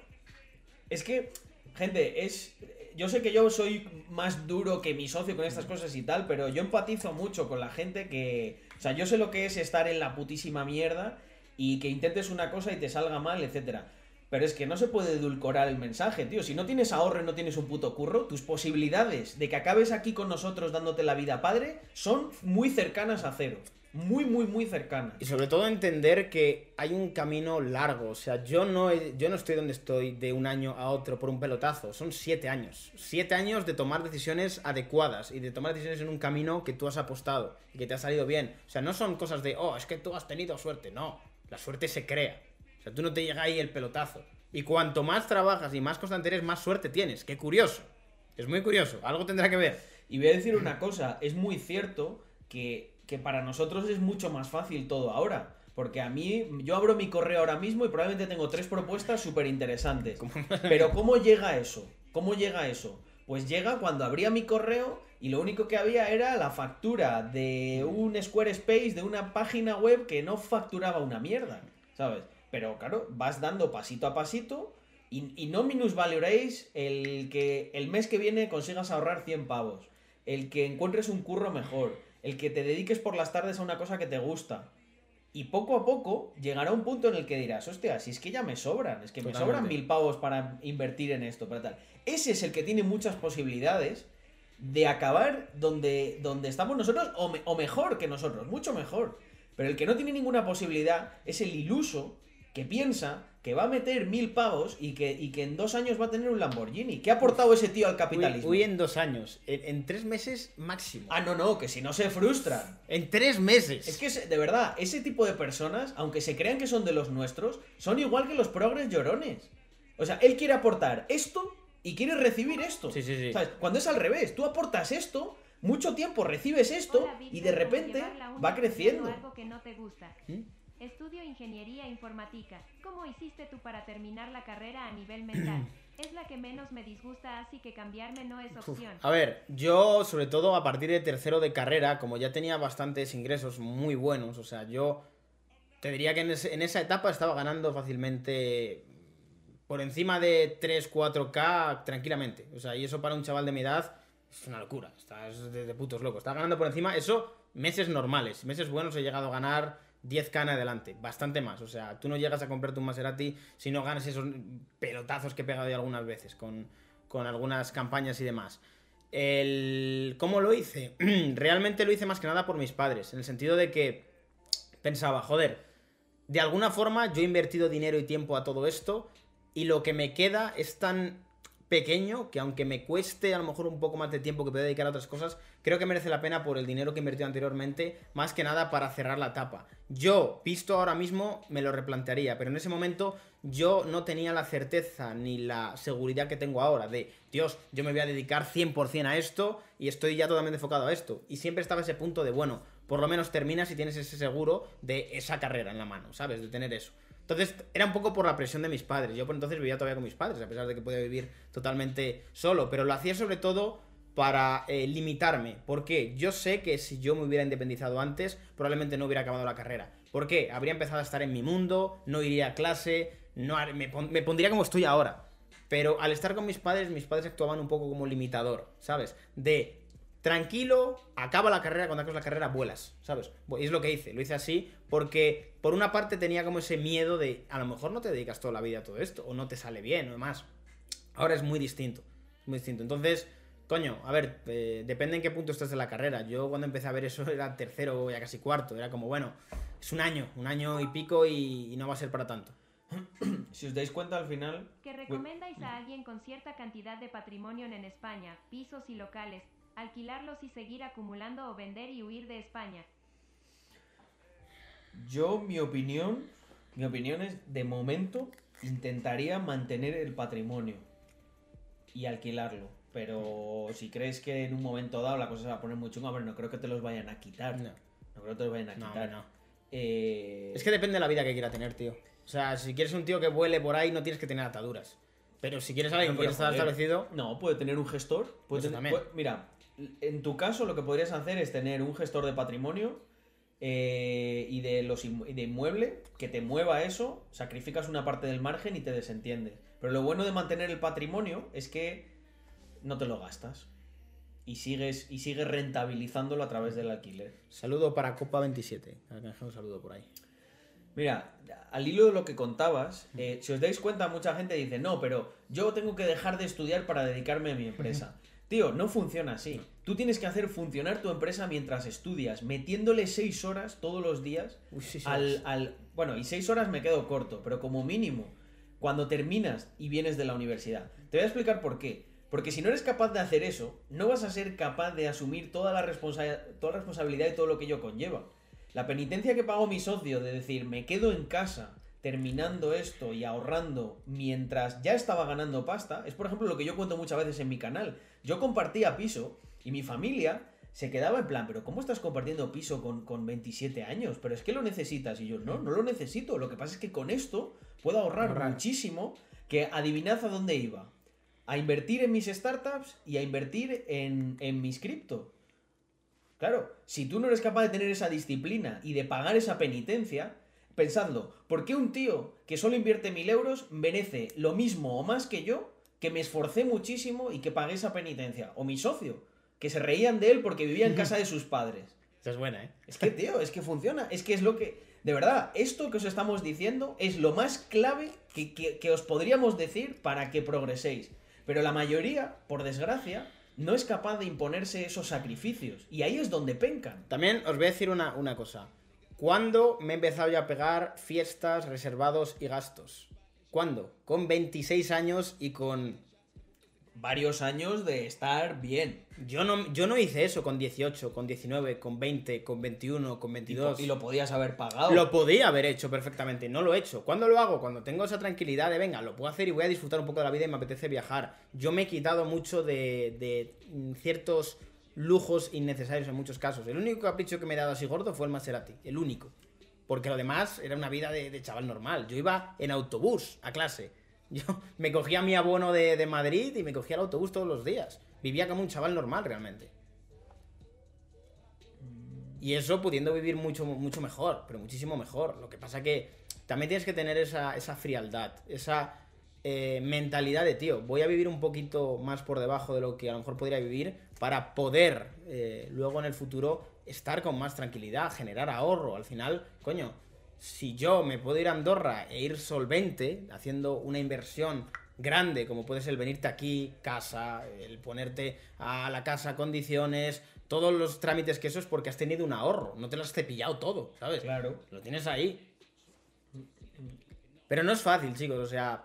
Es que, gente, es. Yo sé que yo soy más duro que mi socio con estas cosas y tal, pero yo empatizo mucho con la gente que. O sea, yo sé lo que es estar en la putísima mierda y que intentes una cosa y te salga mal, etcétera. Pero es que no se puede edulcorar el mensaje, tío. Si no tienes ahorro y no tienes un puto curro, tus posibilidades de que acabes aquí con nosotros dándote la vida padre son muy cercanas a cero. Muy, muy, muy cercanas. Y sobre todo entender que hay un camino largo. O sea, yo no, yo no estoy donde estoy de un año a otro por un pelotazo. Son siete años. Siete años de tomar decisiones adecuadas y de tomar decisiones en un camino que tú has apostado y que te ha salido bien. O sea, no son cosas de, oh, es que tú has tenido suerte. No, la suerte se crea. O sea, tú no te llega ahí el pelotazo. Y cuanto más trabajas y más constante eres, más suerte tienes. Qué curioso. Es muy curioso. Algo tendrá que ver. Y voy a decir una cosa, es muy cierto que, que para nosotros es mucho más fácil todo ahora. Porque a mí, yo abro mi correo ahora mismo y probablemente tengo tres propuestas súper interesantes. Pero ¿cómo llega eso? ¿Cómo llega eso? Pues llega cuando abría mi correo y lo único que había era la factura de un Squarespace, de una página web que no facturaba una mierda, ¿sabes? Pero claro, vas dando pasito a pasito y, y no minusvaloréis el que el mes que viene consigas ahorrar 100 pavos, el que encuentres un curro mejor, el que te dediques por las tardes a una cosa que te gusta. Y poco a poco llegará un punto en el que dirás, hostia, si es que ya me sobran, es que me sobran mil pavos para invertir en esto, para tal. Ese es el que tiene muchas posibilidades de acabar donde, donde estamos nosotros, o, me- o mejor que nosotros, mucho mejor. Pero el que no tiene ninguna posibilidad es el iluso que piensa que va a meter mil pavos y que, y que en dos años va a tener un Lamborghini. ¿Qué ha aportado ese tío al capitalismo? uy, en dos años. En, en tres meses máximo. Ah, no, no, que si no se frustran. En tres meses. Es que, de verdad, ese tipo de personas, aunque se crean que son de los nuestros, son igual que los progres llorones. O sea, él quiere aportar esto y quiere recibir esto. Sí, sí, sí. ¿Sabes? Cuando es al revés, tú aportas esto, mucho tiempo recibes esto Hola, y de ¿cómo repente va creciendo. algo que no te gusta. Estudio ingeniería informática. ¿Cómo hiciste tú para terminar la carrera a nivel mental? Es la que menos me disgusta, así que cambiarme no es opción. A ver, yo sobre todo a partir de tercero de carrera, como ya tenía bastantes ingresos muy buenos, o sea, yo te diría que en, ese- en esa etapa estaba ganando fácilmente por encima de 3, 4K tranquilamente. O sea, y eso para un chaval de mi edad es una locura, estás de, de putos locos. Estaba ganando por encima, eso meses normales, meses buenos he llegado a ganar 10k en adelante, bastante más. O sea, tú no llegas a comprarte un Maserati si no ganas esos pelotazos que he pegado yo algunas veces con, con algunas campañas y demás. El... ¿Cómo lo hice? Realmente lo hice más que nada por mis padres, en el sentido de que pensaba, joder, de alguna forma yo he invertido dinero y tiempo a todo esto y lo que me queda es tan pequeño que aunque me cueste a lo mejor un poco más de tiempo que pueda dedicar a otras cosas, creo que merece la pena por el dinero que invertido anteriormente, más que nada para cerrar la etapa. Yo, visto ahora mismo, me lo replantearía, pero en ese momento yo no tenía la certeza ni la seguridad que tengo ahora de, Dios, yo me voy a dedicar 100% a esto y estoy ya totalmente enfocado a esto. Y siempre estaba ese punto de, bueno, por lo menos terminas y tienes ese seguro de esa carrera en la mano, ¿sabes? De tener eso. Entonces, era un poco por la presión de mis padres. Yo por entonces vivía todavía con mis padres, a pesar de que podía vivir totalmente solo. Pero lo hacía sobre todo para eh, limitarme. Porque yo sé que si yo me hubiera independizado antes, probablemente no hubiera acabado la carrera. ¿Por qué? Habría empezado a estar en mi mundo, no iría a clase, no me, me pondría como estoy ahora. Pero al estar con mis padres, mis padres actuaban un poco como limitador, ¿sabes? De tranquilo, acaba la carrera, cuando acabas la carrera vuelas, ¿sabes? Y es lo que hice, lo hice así porque por una parte tenía como ese miedo de a lo mejor no te dedicas toda la vida a todo esto, o no te sale bien, o demás. Ahora es muy distinto, es muy distinto. Entonces, coño, a ver, eh, depende en qué punto estés de la carrera. Yo cuando empecé a ver eso era tercero o ya casi cuarto, era como, bueno, es un año, un año y pico y, y no va a ser para tanto. Si os dais cuenta al final... Que recomendáis a alguien con cierta cantidad de patrimonio en España, pisos y locales, alquilarlos y seguir acumulando o vender y huir de España. Yo, mi opinión, mi opinión es, de momento, intentaría mantener el patrimonio y alquilarlo. Pero si crees que en un momento dado la cosa se va a poner muy chunga, pero no creo que te los vayan a quitar. No. No creo que te los vayan a quitar. no. Eh, Es que depende de la vida que quiera tener, tío. O sea, si quieres un tío que vuele por ahí, no tienes que tener ataduras. Pero si quieres alguien que pero, quiere estar establecido, No, puede tener un gestor. Puede Eso tener- también. puede- mira, en tu caso lo que podrías hacer es tener un gestor de patrimonio eh, y, de los y de inmueble que te mueva eso, sacrificas una parte del margen y te desentiendes. Pero lo bueno de mantener el patrimonio es que no te lo gastas. Y sigues, y sigues rentabilizándolo a través del alquiler. saludo para Copa 27. Un saludo por ahí. Mira, al hilo de lo que contabas, eh, si os dais cuenta, mucha gente dice, no, pero yo tengo que dejar de estudiar para dedicarme a mi empresa. Tío, no funciona así. Tú tienes que hacer funcionar tu empresa mientras estudias, metiéndole seis horas todos los días Uy, sí, sí, al, sí. al- Bueno, y seis horas me quedo corto, pero como mínimo, cuando terminas y vienes de la universidad. Te voy a explicar por qué. Porque si no eres capaz de hacer eso, no vas a ser capaz de asumir toda la, responsa- toda la responsabilidad y todo lo que ello conlleva. La penitencia que pagó mi socio de decir, me quedo en casa terminando esto y ahorrando mientras ya estaba ganando pasta, es por ejemplo lo que yo cuento muchas veces en mi canal. Yo compartía piso y mi familia se quedaba en plan, pero ¿cómo estás compartiendo piso con, con 27 años? Pero es que lo necesitas. Y yo, no, no lo necesito. Lo que pasa es que con esto puedo ahorrar, Ahorrar. muchísimo, que adivinad a dónde iba. A invertir en mis startups y a invertir en, en mis cripto. Claro, si tú no eres capaz de tener esa disciplina y de pagar esa penitencia, pensadlo, ¿por qué un tío que solo invierte mil euros merece lo mismo o más que yo, que me esforcé muchísimo y que pagué esa penitencia? O mi socio, que se reían de él porque vivía en casa de sus padres. Esa es buena, ¿eh? Es que, tío, es que funciona. Es que es lo que. De verdad, esto que os estamos diciendo es lo más clave que, que- que os podríamos decir para que progreséis. Pero la mayoría, por desgracia, no es capaz de imponerse esos sacrificios. Y ahí es donde pencan. También os voy a decir una, una cosa. ¿Cuándo me he empezado yo a pegar fiestas, reservados y gastos? ¿Cuándo? Con 26 años y con... Varios años de estar bien. Yo no, yo no hice eso con 18, con 19, con 20, con 21, con Y, 22. po- y lo podías haber pagado. Lo podía haber hecho perfectamente, no lo he hecho. ¿Cuándo lo hago? Cuando tengo esa tranquilidad de, venga, lo puedo hacer y voy a disfrutar un poco de la vida y me apetece viajar. Yo me he quitado mucho de, de, ciertos lujos innecesarios en muchos casos. El único capricho que me he dado así gordo fue el Maserati, el único. Porque lo demás era una vida de, de chaval normal. Yo iba en autobús a clase. Yo me cogía mi abono de, de Madrid y me cogía el autobús todos los días. Vivía como un chaval normal realmente. Y eso pudiendo vivir mucho, mucho mejor, pero muchísimo mejor. Lo que pasa que también tienes que tener esa, esa frialdad, esa eh, mentalidad de, tío, voy a vivir un poquito más por debajo de lo que a lo mejor podría vivir para poder eh, luego en el futuro estar con más tranquilidad, generar ahorro. Al final, coño, si yo me puedo ir a Andorra e ir solvente, haciendo una inversión grande, como puede ser el venirte aquí, casa, el ponerte a la casa condiciones, todos los trámites que eso es porque has tenido un ahorro, no te lo has cepillado todo, ¿sabes? Claro. Lo tienes ahí. Pero no es fácil, chicos, o sea,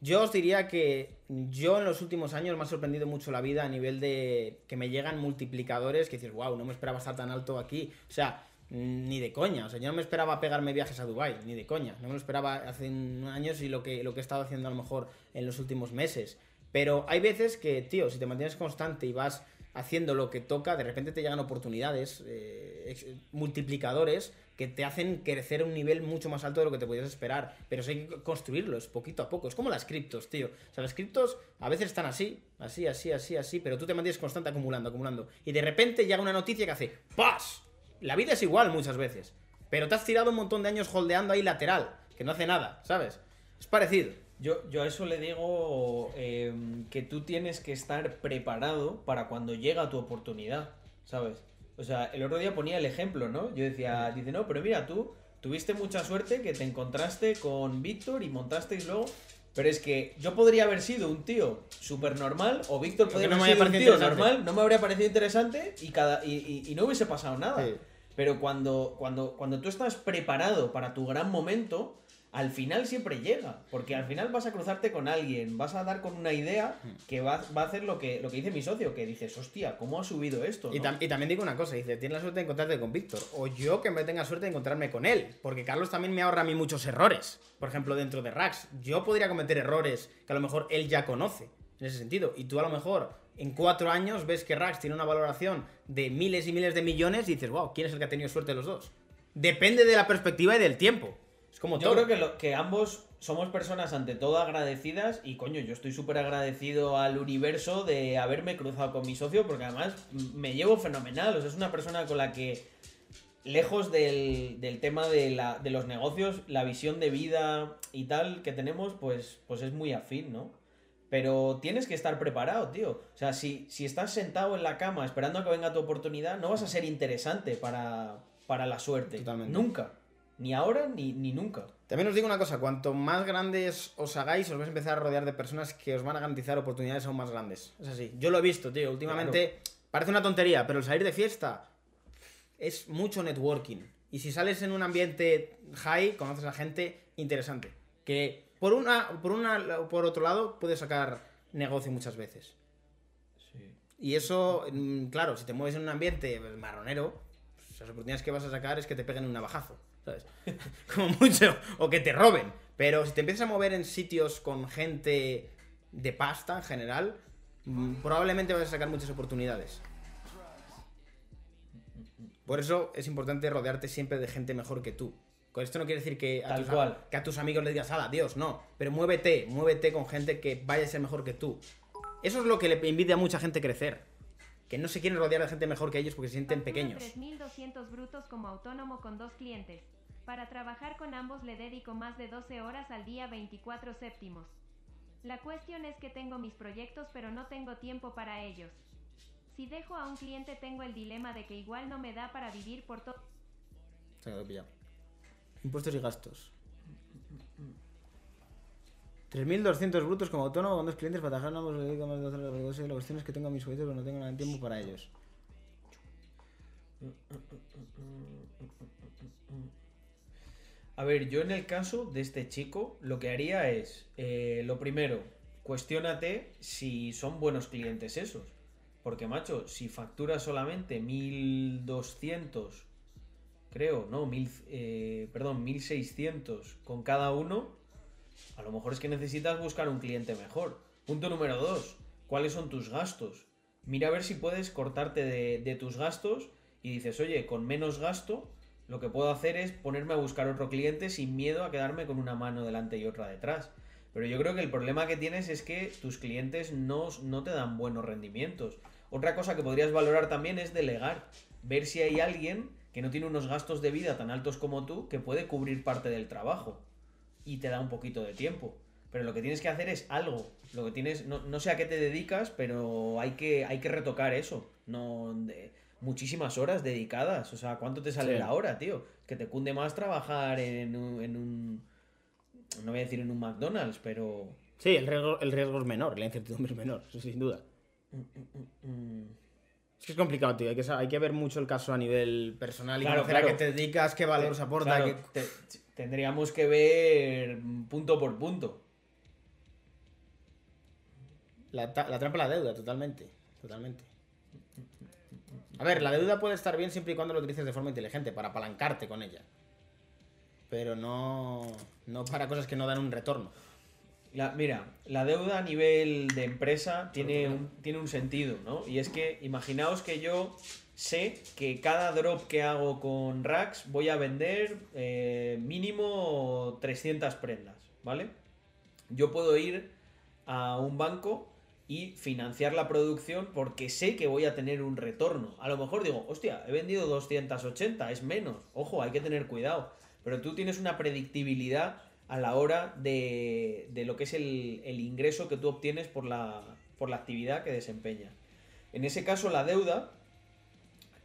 yo os diría que yo en los últimos años me ha sorprendido mucho la vida a nivel de que me llegan multiplicadores que dices, wow, no me esperaba estar tan alto aquí. O sea, ni de coña. O sea, yo no me esperaba pegarme viajes a Dubai ni de coña. No me lo esperaba hace años y lo que, lo que he estado haciendo a lo mejor en los últimos meses. Pero hay veces que, tío, si te mantienes constante y vas haciendo lo que toca, de repente te llegan oportunidades, eh, multiplicadores, que te hacen crecer a un nivel mucho más alto de lo que te podías esperar. Pero eso hay que construirlo, es poquito a poco. Es como las criptos, tío. O sea, las criptos a veces están así, así, así, así, así, pero tú te mantienes constante acumulando, acumulando. Y de repente llega una noticia que hace ¡Pas! La vida es igual muchas veces. Pero te has tirado un montón de años holdeando ahí lateral, que no hace nada, ¿sabes? Es parecido. Yo, yo a eso le digo eh, que tú tienes que estar preparado para cuando llega tu oportunidad, ¿sabes? O sea, el otro día ponía el ejemplo, ¿no? Yo decía, dice, no, pero mira, tú tuviste mucha suerte que te encontraste con Víctor y montasteis luego. Pero es que yo podría haber sido un tío súper normal, o Víctor podría no haber sido un tío normal, no me habría parecido interesante y, cada, y, y- y no hubiese pasado nada. Sí. Pero cuando, cuando, cuando tú estás preparado para tu gran momento, al final siempre llega. Porque al final vas a cruzarte con alguien, vas a dar con una idea que va, va a hacer lo que, lo que dice mi socio, que dices, hostia, ¿cómo ha subido esto? Y, no?". tam- y también digo una cosa, dice, tienes la suerte de encontrarte con Víctor. O yo que me tenga suerte de encontrarme con él. Porque Carlos también me ahorra a mí muchos errores. Por ejemplo, dentro de Rax. Yo podría cometer errores que a lo mejor él ya conoce. En ese sentido. Y tú a lo mejor en cuatro años ves que Rax tiene una valoración de miles y miles de millones y dices, wow, ¿quién es el que ha tenido suerte de los dos? Depende de la perspectiva y del tiempo. Es como Yo todo. creo que, lo- que ambos somos personas ante todo agradecidas y coño, yo estoy súper agradecido al universo de haberme cruzado con mi socio porque además me llevo fenomenal, o sea, es una persona con la que lejos del, del tema de, la- de los negocios, la visión de vida y tal que tenemos, pues, pues es muy afín, ¿no? Pero tienes que estar preparado, tío. O sea, si, si estás sentado en la cama esperando a que venga tu oportunidad, no vas a ser interesante para, para la suerte. Totalmente. Nunca. Ni ahora ni, ni nunca. También os digo una cosa, cuanto más grandes os hagáis, os vais a empezar a rodear de personas que os van a garantizar oportunidades aún más grandes. Es así. Yo lo he visto, tío. Últimamente parece una tontería, pero el salir de fiesta es mucho networking. Y si sales en un ambiente high, conoces a gente interesante. Que por una, por una, por otro lado, puedes sacar negocio muchas veces. Y eso, mm, claro, si te mueves en un ambiente marronero, pues, las oportunidades que vas a sacar es que te peguen un navajazo, ¿sabes? Como mucho, o que te roben. Pero si te empiezas a mover en sitios con gente de pasta en general, mm, probablemente vas a sacar muchas oportunidades. Por eso es importante rodearte siempre de gente mejor que tú. Con esto no quiere decir que a, Tal tus, cual. que a tus amigos les digas, ala, Dios, no. Pero muévete, muévete con gente que vaya a ser mejor que tú. Eso es lo que le impide a mucha gente crecer. Que no se quieren rodear de gente mejor que ellos porque se sienten pequeños. 3.200 brutos como autónomo con dos clientes. Para trabajar con ambos le dedico más de 12 horas al día 24 séptimos. La cuestión es que tengo mis proyectos pero no tengo tiempo para ellos. Si dejo a un cliente tengo el dilema de que igual no me da para vivir por todo. Se quedó pillado. Impuestos y gastos. 3.200 brutos como autónomo con dos clientes para trabajar en ambos dedico más de 12 horas día. La cuestión es que tengo mis proyectos pero no tengo nada de tiempo para ellos. A ver, yo en el caso de este chico, lo que haría es, eh, lo primero, cuestiónate si son buenos clientes esos. Porque, macho, si facturas solamente 1200, creo, no, mil, eh, perdón, 1600 con cada uno, a lo mejor es que necesitas buscar un cliente mejor. Punto número dos, ¿cuáles son tus gastos? Mira a ver si puedes cortarte de, de tus gastos y dices, oye, con menos gasto, lo que puedo hacer es ponerme a buscar otro cliente sin miedo a quedarme con una mano delante y otra detrás. Pero yo creo que el problema que tienes es que tus clientes no, no te dan buenos rendimientos. Otra cosa que podrías valorar también es delegar. Ver si hay alguien que no tiene unos gastos de vida tan altos como tú que puede cubrir parte del trabajo. Y te da un poquito de tiempo. Pero lo que tienes que hacer es algo. Lo que tienes, no, no sé a qué te dedicas, pero hay que, hay que retocar eso. No, de- muchísimas horas dedicadas. O sea, ¿cuánto te sale Sí. la hora, tío? Que te cunde más trabajar en un, en un- No voy a decir en un McDonald's, pero. Sí, el riesgo, el riesgo es menor, la incertidumbre es menor, eso sin duda. mm, Es que es complicado, tío. Hay que, hay que ver mucho el caso a nivel personal y Claro, conocer a claro. qué te dedicas, qué valor se aporta. Claro, qué- te- tendríamos que ver punto por punto. La, la trampa la deuda, totalmente. Totalmente. A ver, la deuda puede estar bien siempre y cuando lo utilices de forma inteligente, para apalancarte con ella. Pero no, no para cosas que no dan un retorno. La- mira, la deuda a nivel de empresa tiene un, tiene un sentido, ¿no? Y es que imaginaos que yo sé que cada drop que hago con Rax voy a vender eh, mínimo 300 prendas, ¿vale? Yo puedo ir a un banco y financiar la producción porque sé que voy a tener un retorno. A lo mejor digo, hostia, he vendido 280, es menos. Ojo, hay que tener cuidado. Pero tú tienes una predictibilidad a la hora de, de lo que es el, el ingreso que tú obtienes por la, por la actividad que desempeñas. En ese caso, la deuda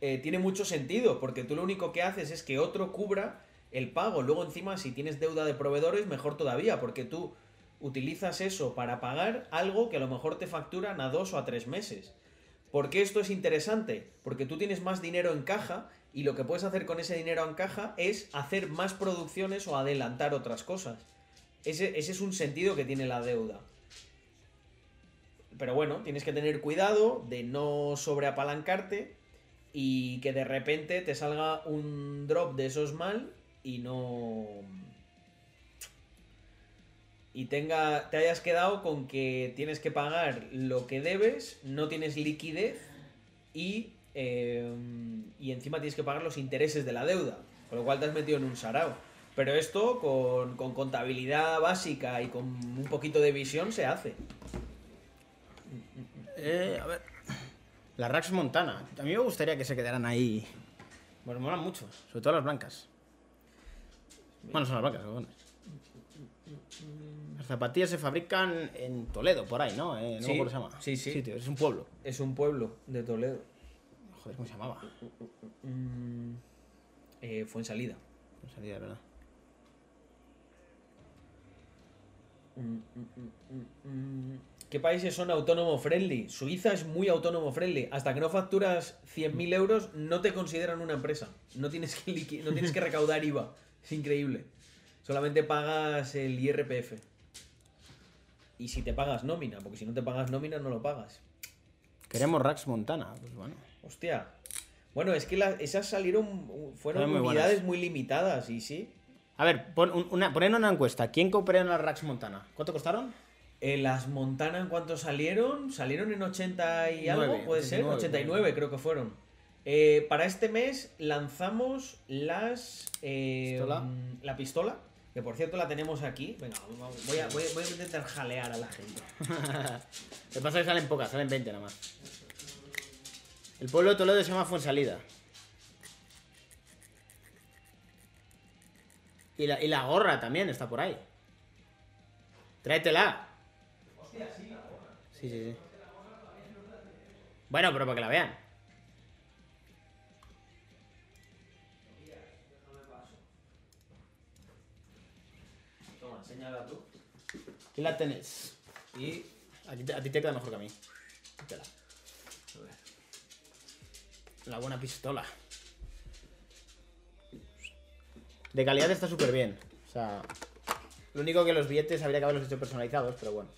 eh, tiene mucho sentido, porque tú lo único que haces es que otro cubra el pago. Luego, encima, si tienes deuda de proveedores, mejor todavía, porque tú utilizas eso para pagar algo que a lo mejor te facturan a dos o a tres meses. ¿Por qué esto es interesante? Porque tú tienes más dinero en caja y lo que puedes hacer con ese dinero en caja es hacer más producciones o adelantar otras cosas. Ese, ese es un sentido que tiene la deuda. Pero bueno, tienes que tener cuidado de no sobreapalancarte y que de repente te salga un drop de esos mal y no y tenga te hayas quedado con que tienes que pagar lo que debes, no tienes liquidez y eh, y encima tienes que pagar los intereses de la deuda, con lo cual te has metido en un sarao. Pero esto con, con contabilidad básica y con un poquito de visión se hace. Eh, a ver. La Rax Montana. A mí me gustaría que se quedaran ahí. Bueno, molan mucho. Sobre todo las blancas. Bueno, son las blancas, cojones. Las zapatillas se fabrican en Toledo, por ahí, ¿no? Eh, no Sí, me acuerdo cómo se llama. sí, sí. es un pueblo. Es un pueblo de Toledo. Joder, ¿cómo se llamaba? Mm, eh, fue en salida. No sabía, de verdad. ¿Qué países son autónomo friendly? Suiza es muy autónomo friendly. Hasta que no facturas 100.000 euros, no te consideran una empresa. No tienes que, no tienes que recaudar IVA. Es increíble. Solamente pagas el IRPF. Y si te pagas nómina, porque si no te pagas nómina, no lo pagas. Queremos Rax Montana. Pues bueno. Hostia. Bueno, es que esas salieron. Fueron Fueron muy unidades buenas. muy limitadas, y sí. A ver, pon un- una, poned una encuesta. ¿Quién compró en las Rax Montana? ¿Cuánto costaron? Eh, las Montana, ¿en cuánto salieron? Salieron en 80 y algo, puede ser. 89, 89 creo que fueron. Eh, para este mes lanzamos las. eh, ¿Pistola? mm, La pistola. Que por cierto la tenemos aquí. Venga, vamos, voy a, voy a- voy a intentar jalear a la gente. Lo que pasa es que salen pocas, salen 20 nada más. El pueblo de Toledo se llama Fuensalida. Y la, y la gorra también está por ahí. Tráetela. Sí, sí, sí. Bueno, pero para que la vean. Toma, enséñala tú. Aquí la tenés. Y. Te- a ti te queda mejor que a mí. Tela. La buena pistola. De calidad está súper bien. O sea, lo único que los billetes habría que haberlos hecho personalizados, pero bueno.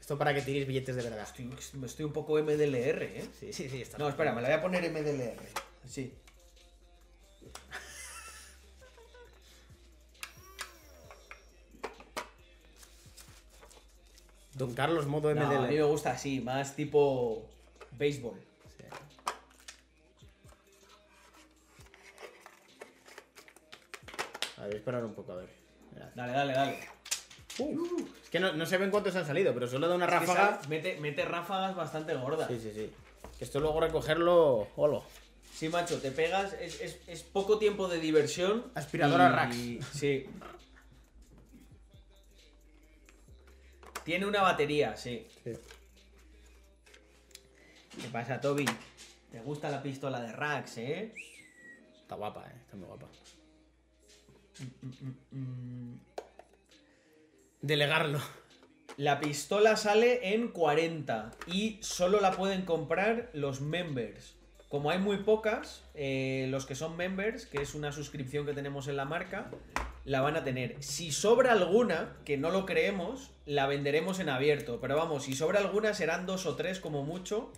Esto para que tiréis billetes de verdad. Estoy, estoy un poco MDLR, ¿eh? Sí, sí, sí. Está No, espera, me la voy a poner MDLR. Sí. Don Carlos modo No, MDL. a mí me gusta así, más tipo. béisbol. A ver, esperar un poco, a ver. Dale, dale, dale. Es que no, no se ven cuántos han salido, pero solo da una Es ráfaga. mete, mete ráfagas bastante gordas. Sí, sí, sí. Que esto luego recogerlo. Holo. Sí, macho, te pegas, es, es- es poco tiempo de diversión. Aspiradora y- Rax. Sí. Tiene una batería, sí. Sí. ¿Qué pasa, Toby? ¿Te gusta la pistola de Rax, eh? Está guapa, eh. Está muy guapa. Delegarlo. La pistola sale en 40 y solo la pueden comprar los members. Como hay muy pocas, eh, los que son members, que es una suscripción que tenemos en la marca, la van a tener. Si sobra alguna, que no lo creemos, la venderemos en abierto. Pero vamos, si sobra alguna serán dos o tres como mucho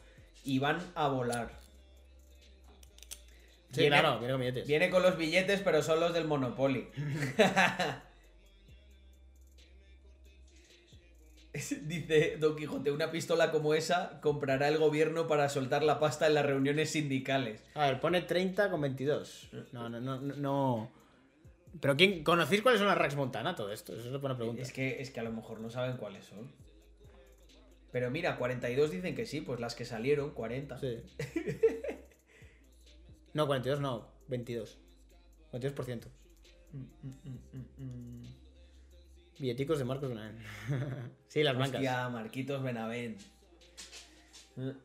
y van a volar. Sí, Viene- claro, viene con billetes. Viene con los billetes, pero son los del Monopoly. Dice Don Quijote, una pistola como esa comprará el gobierno para soltar la pasta en las reuniones sindicales. A ver, pone 30 con 22. No, no, no, no. no. Pero ¿quién conocéis cuáles son las Rax Montana? Todo esto, eso es una buena pregunta. Es que, es que a lo mejor no saben cuáles son. Pero mira, 42 dicen que sí, pues las que salieron, 40. Sí. No, 42 no, 22. 22%. Billeticos de Marcos Benavent. sí, las blancas. Marquitos Benavent.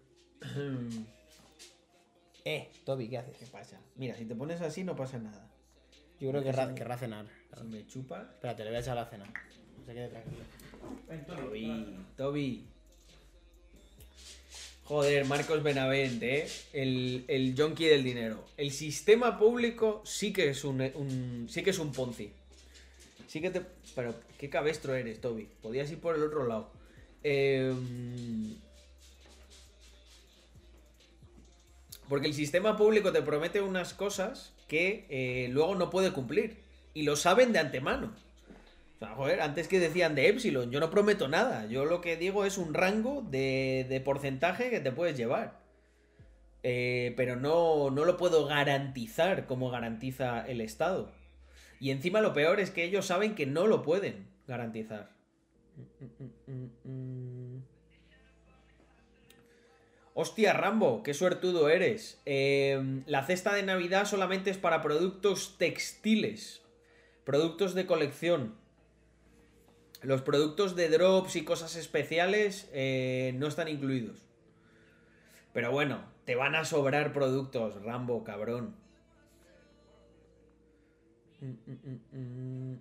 Eh, Toby, ¿qué haces? ¿Qué pasa? Mira, si te pones así no pasa nada. Yo creo que querrá, querrá cenar. Si me chupas... Espérate, le voy a echar la cena. Se quede tranquilo. Toby, Toby. Joder, Marcos Benavent, ¿eh? El, el del dinero. El sistema público sí que es un, un- sí que es un Ponzi. Sí que te... Pero, qué cabestro eres, Toby. Podías ir por el otro lado. Em, Porque el sistema público te promete unas cosas que eh, luego no puede cumplir. Y lo saben de antemano. Sea, joder, antes que decían de Epsilon, yo no prometo nada. Yo lo que digo es un rango de, de porcentaje que te puedes llevar. Eh, pero no, no lo puedo garantizar como garantiza el Estado. Y encima lo peor es que ellos saben que no lo pueden garantizar. Hostia, Rambo, qué suertudo eres. Eh, la cesta de Navidad solamente es para productos textiles. Productos de colección. Los productos de drops y cosas especiales eh, no están incluidos. Pero bueno, te van a sobrar productos, Rambo, cabrón. Mm, mm, mm.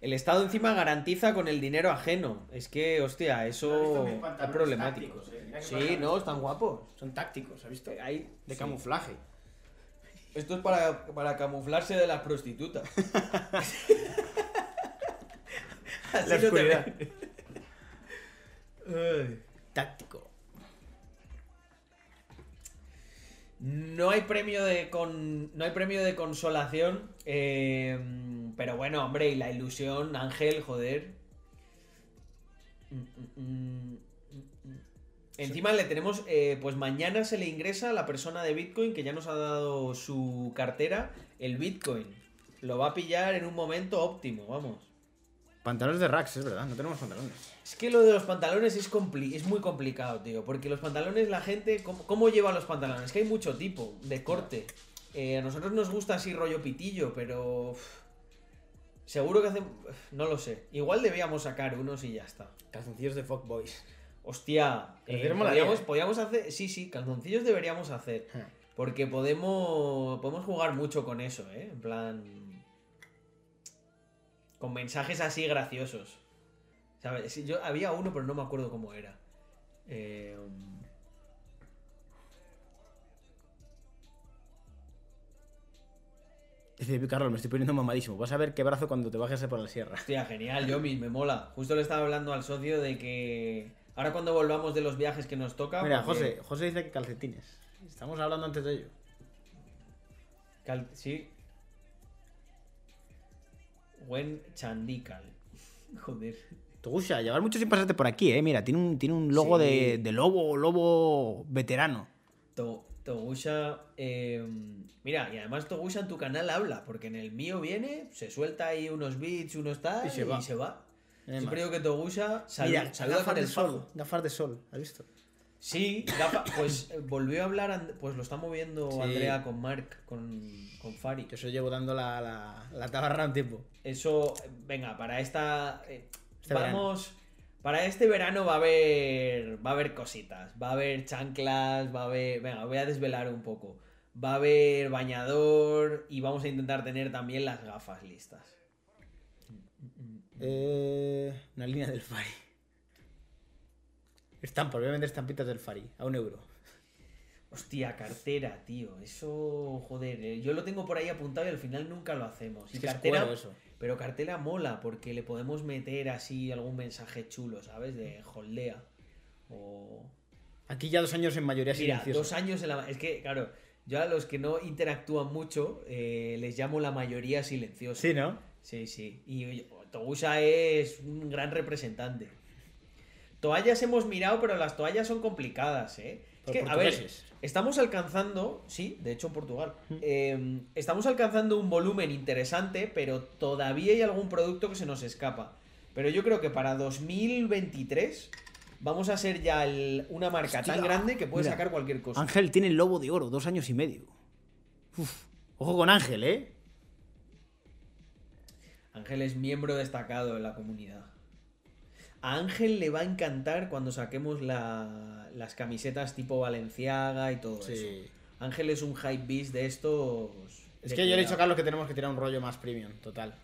El Estado encima garantiza con el dinero ajeno. Es que, hostia, eso es problemático. eh? Sí, no, están guapos. Son tácticos, ¿has visto? Hay, De sí. camuflaje. Esto es para, para camuflarse de las prostitutas. Así La no te oscuridad. Ay. Táctico. No hay premio de con no hay premio de consolación, eh, pero bueno, hombre, y la ilusión, Ángel, joder. Mm, mm, mm. Encima le tenemos, eh, pues mañana se le ingresa a la persona de Bitcoin que ya nos ha dado su cartera, el Bitcoin. Lo va a pillar en un momento óptimo, vamos. Pantalones de Rax, es verdad, no tenemos pantalones. Es que lo de los pantalones es, compli- es muy complicado, tío. Porque los pantalones, la gente. ¿Cómo, cómo lleva los pantalones? Es que hay mucho tipo de corte. Eh, a nosotros nos gusta así rollo pitillo, pero. uf, seguro que hacen. No lo sé. Igual debíamos sacar unos y ya está. Calzoncillos de Fuck Boys. Hostia. Eh, podíamos hacer. Sí, sí, calzoncillos deberíamos hacer. Porque podemos. Podemos jugar mucho con eso, ¿eh? En plan. Con mensajes así graciosos. ¿Sabes? Yo había uno, pero no me acuerdo cómo era. Eh, Dice Carlos, me estoy poniendo mamadísimo. Vas a ver qué brazo cuando te bajes por la sierra. hostia, genial, Yomi, me mola. Justo le estaba hablando al socio de que. Ahora cuando volvamos de los viajes que nos toca. Mira, porque- José, José dice que calcetines. Estamos hablando antes de ello. Cal- sí. Buen Chandikal. Joder. Togusha, llevar mucho sin pasarte por aquí, eh. Mira, tiene un, tiene un logo Sí. de, de lobo, lobo veterano. To- Togusha. eh, mira, y además Togusha en tu canal habla, porque en el mío viene, se suelta ahí unos beats, unos tal, Y se va. va. Siempre digo que Mira, saluda gafas con de el sol. fajo. Gafas de sol, ¿has visto? Sí, gafa- pues eh, volvió a hablar, pues lo está moviendo Sí. Andrea con Mark, con, con Fari. Yo eso llevo dando la, la, la tabarra un tiempo. Eso, venga, para esta... eh, Este vamos... Para este verano va a haber va a haber cositas, va a haber chanclas, va a haber, venga, voy a desvelar un poco. Va a haber bañador y vamos a intentar tener también las gafas listas. Eh, una línea del Fari. Estampas, voy a vender estampitas del Fari a un euro. Hostia, cartera, tío. Eso, joder, eh, yo lo tengo por ahí apuntado y al final nunca lo hacemos. Y Es que es cartera, cuero eso. pero cartera mola porque le podemos meter así algún mensaje chulo, ¿sabes? De holdea. O Aquí ya dos años en mayoría Mira, dos años en la... Es que, claro, yo a los que no interactúan mucho eh, les llamo la mayoría silenciosa. Sí, ¿no? Sí, sí. Y oye, Togusa es un gran representante. Toallas hemos mirado, pero las toallas son complicadas, ¿eh? Es que, a ver, estamos alcanzando, sí, de hecho en Portugal, eh, estamos alcanzando un volumen interesante, pero todavía hay algún producto que se nos escapa. Pero yo creo que para 2023 vamos a ser ya el- una marca tan grande que puede mira. sacar cualquier cosa. Ángel tiene el lobo de oro, dos años y medio. Uf. Ojo con Ángel, ¿eh? Ángel es miembro destacado de la comunidad. A Ángel le va a encantar cuando saquemos la- las camisetas tipo Valenciaga y todo Sí. eso. Ángel es un hype beast de estos. Es de que yo le he dicho a. Carlos que tenemos que tirar un rollo más premium, total.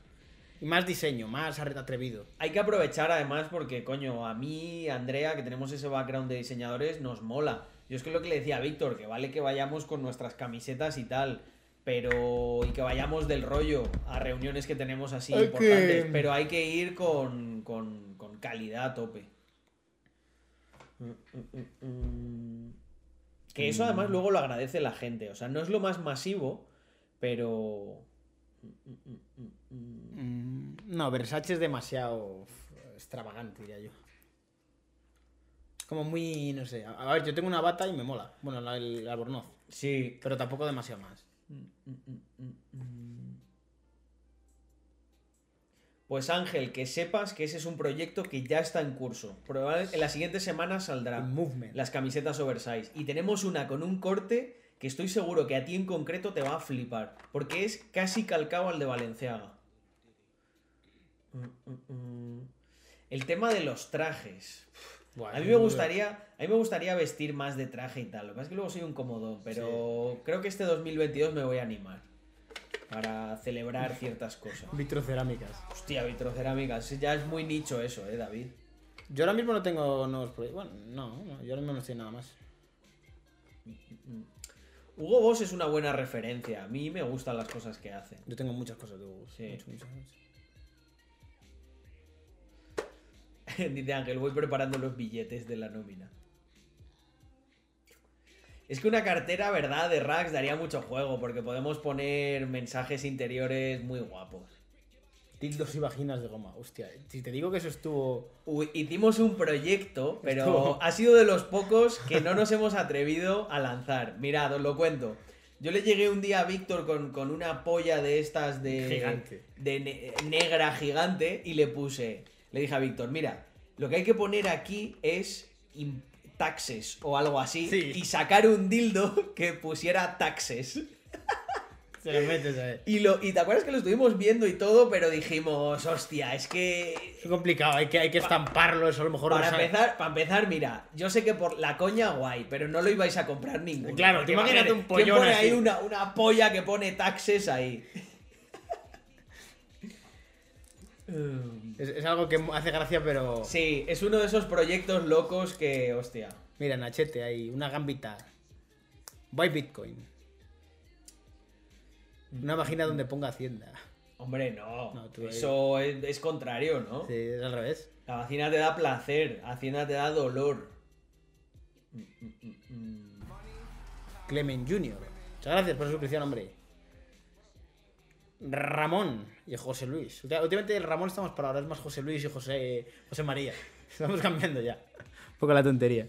Y más diseño, más atrevido. Hay que aprovechar además porque, coño, a mí, a Andrea, que tenemos ese background de diseñadores, nos mola. Yo es que lo que le decía a Víctor, que vale que vayamos con nuestras camisetas y tal, pero. y que vayamos del rollo a reuniones que tenemos así importantes, pero hay que ir con, con, con calidad a tope. Que eso además luego lo agradece la gente, o sea, no es lo más masivo, pero. Mm, No, Versace es demasiado extravagante, diría yo. Como muy, no sé. A a ver, yo tengo una bata y me mola. Bueno, la, el albornoz. Sí, Pero tampoco demasiado más. Pues Ángel, que sepas que ese es un proyecto que ya está en curso. Probablemente en semanas El saldrán movement. las camisetas oversize. Y tenemos una con un corte que estoy seguro que a ti en concreto te va a flipar. Porque es casi calcado al de Valenciaga. Mm, mm, mm. El tema de los trajes. A mí me gustaría, a mí me gustaría vestir más de traje y tal. Lo que pasa es que luego soy un cómodo, pero creo que este 2022 me voy a animar para celebrar ciertas cosas. Vitrocerámicas. Hostia, vitrocerámicas. Ya es muy nicho eso, eh, David. Yo ahora mismo no tengo nuevos proyectos. Bueno, no, no, yo ahora mismo no estoy nada más. Hugo Boss es una buena referencia. A mí me gustan las cosas que hace. Yo tengo muchas cosas de Hugo. Sí. Mucho, muchas, muchas. Dice Ángel, voy preparando los billetes de la nómina. Es que una cartera, verdad, de racks daría mucho juego, porque podemos poner mensajes interiores muy guapos. Tildos y vaginas de goma. Hostia, si te digo que eso estuvo. Uy, hicimos un proyecto, pero Estuvo- ha sido de los pocos que no nos hemos atrevido a lanzar. Mirad, os lo cuento. Yo le llegué un día a Víctor con, con una polla de estas de. Gigante. De ne- negra gigante y le puse. Le dije a Víctor, mira, lo que hay que poner aquí es taxes o algo así Sí. y sacar un dildo que pusiera taxes. Se le metes a Y, lo, y te acuerdas que lo estuvimos viendo y todo, pero dijimos, hostia, es que Es complicado, hay que, hay que estamparlo, eso a lo mejor Para no sabe- empezar, para empezar, mira, yo sé que por la coña guay, pero no lo ibais a comprar ninguno. Claro, imagínate un ¿quién pollón pone así? ahí una, una polla que pone taxes ahí? Es, es algo que hace gracia, pero. Sí, es uno de esos proyectos locos que, hostia. Mira, Nachete, hay una gambita. Buy Bitcoin. Una página donde ponga Hacienda. Hombre, no. Eso es, es contrario, ¿no? Sí, es al revés. La vacina te da placer, Hacienda te da dolor. Clement Jr. Muchas gracias por la suscripción, hombre. Ramón y José Luis. Últimamente el Ramón estamos para ahora, es más José Luis y José, José María. Estamos cambiando ya. Un poco la tontería.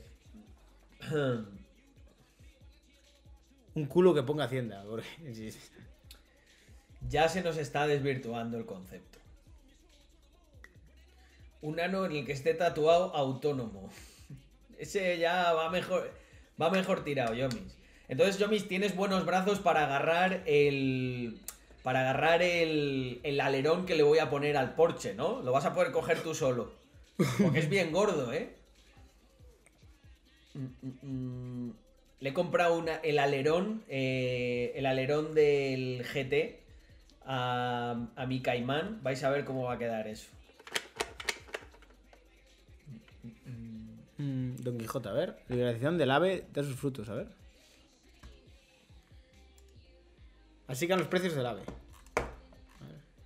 Un culo que ponga Hacienda. porque-. Ya se nos está desvirtuando el concepto. Un ano en el que esté tatuado autónomo. Ese ya va mejor, va mejor tirado, Yomis. Entonces, Yomis, tienes buenos brazos para agarrar el. Para agarrar el, el alerón que le voy a poner al Porsche, ¿no? Lo vas a poder coger tú solo. Porque es bien gordo, ¿eh? Mm, mm, mm. Le he comprado una, el alerón, eh, el alerón del GT a, a mi Caimán. Vais a ver cómo va a quedar eso. Don Quijote, a ver. Liberación del ave de sus frutos, a ver. Así que los precios del ave.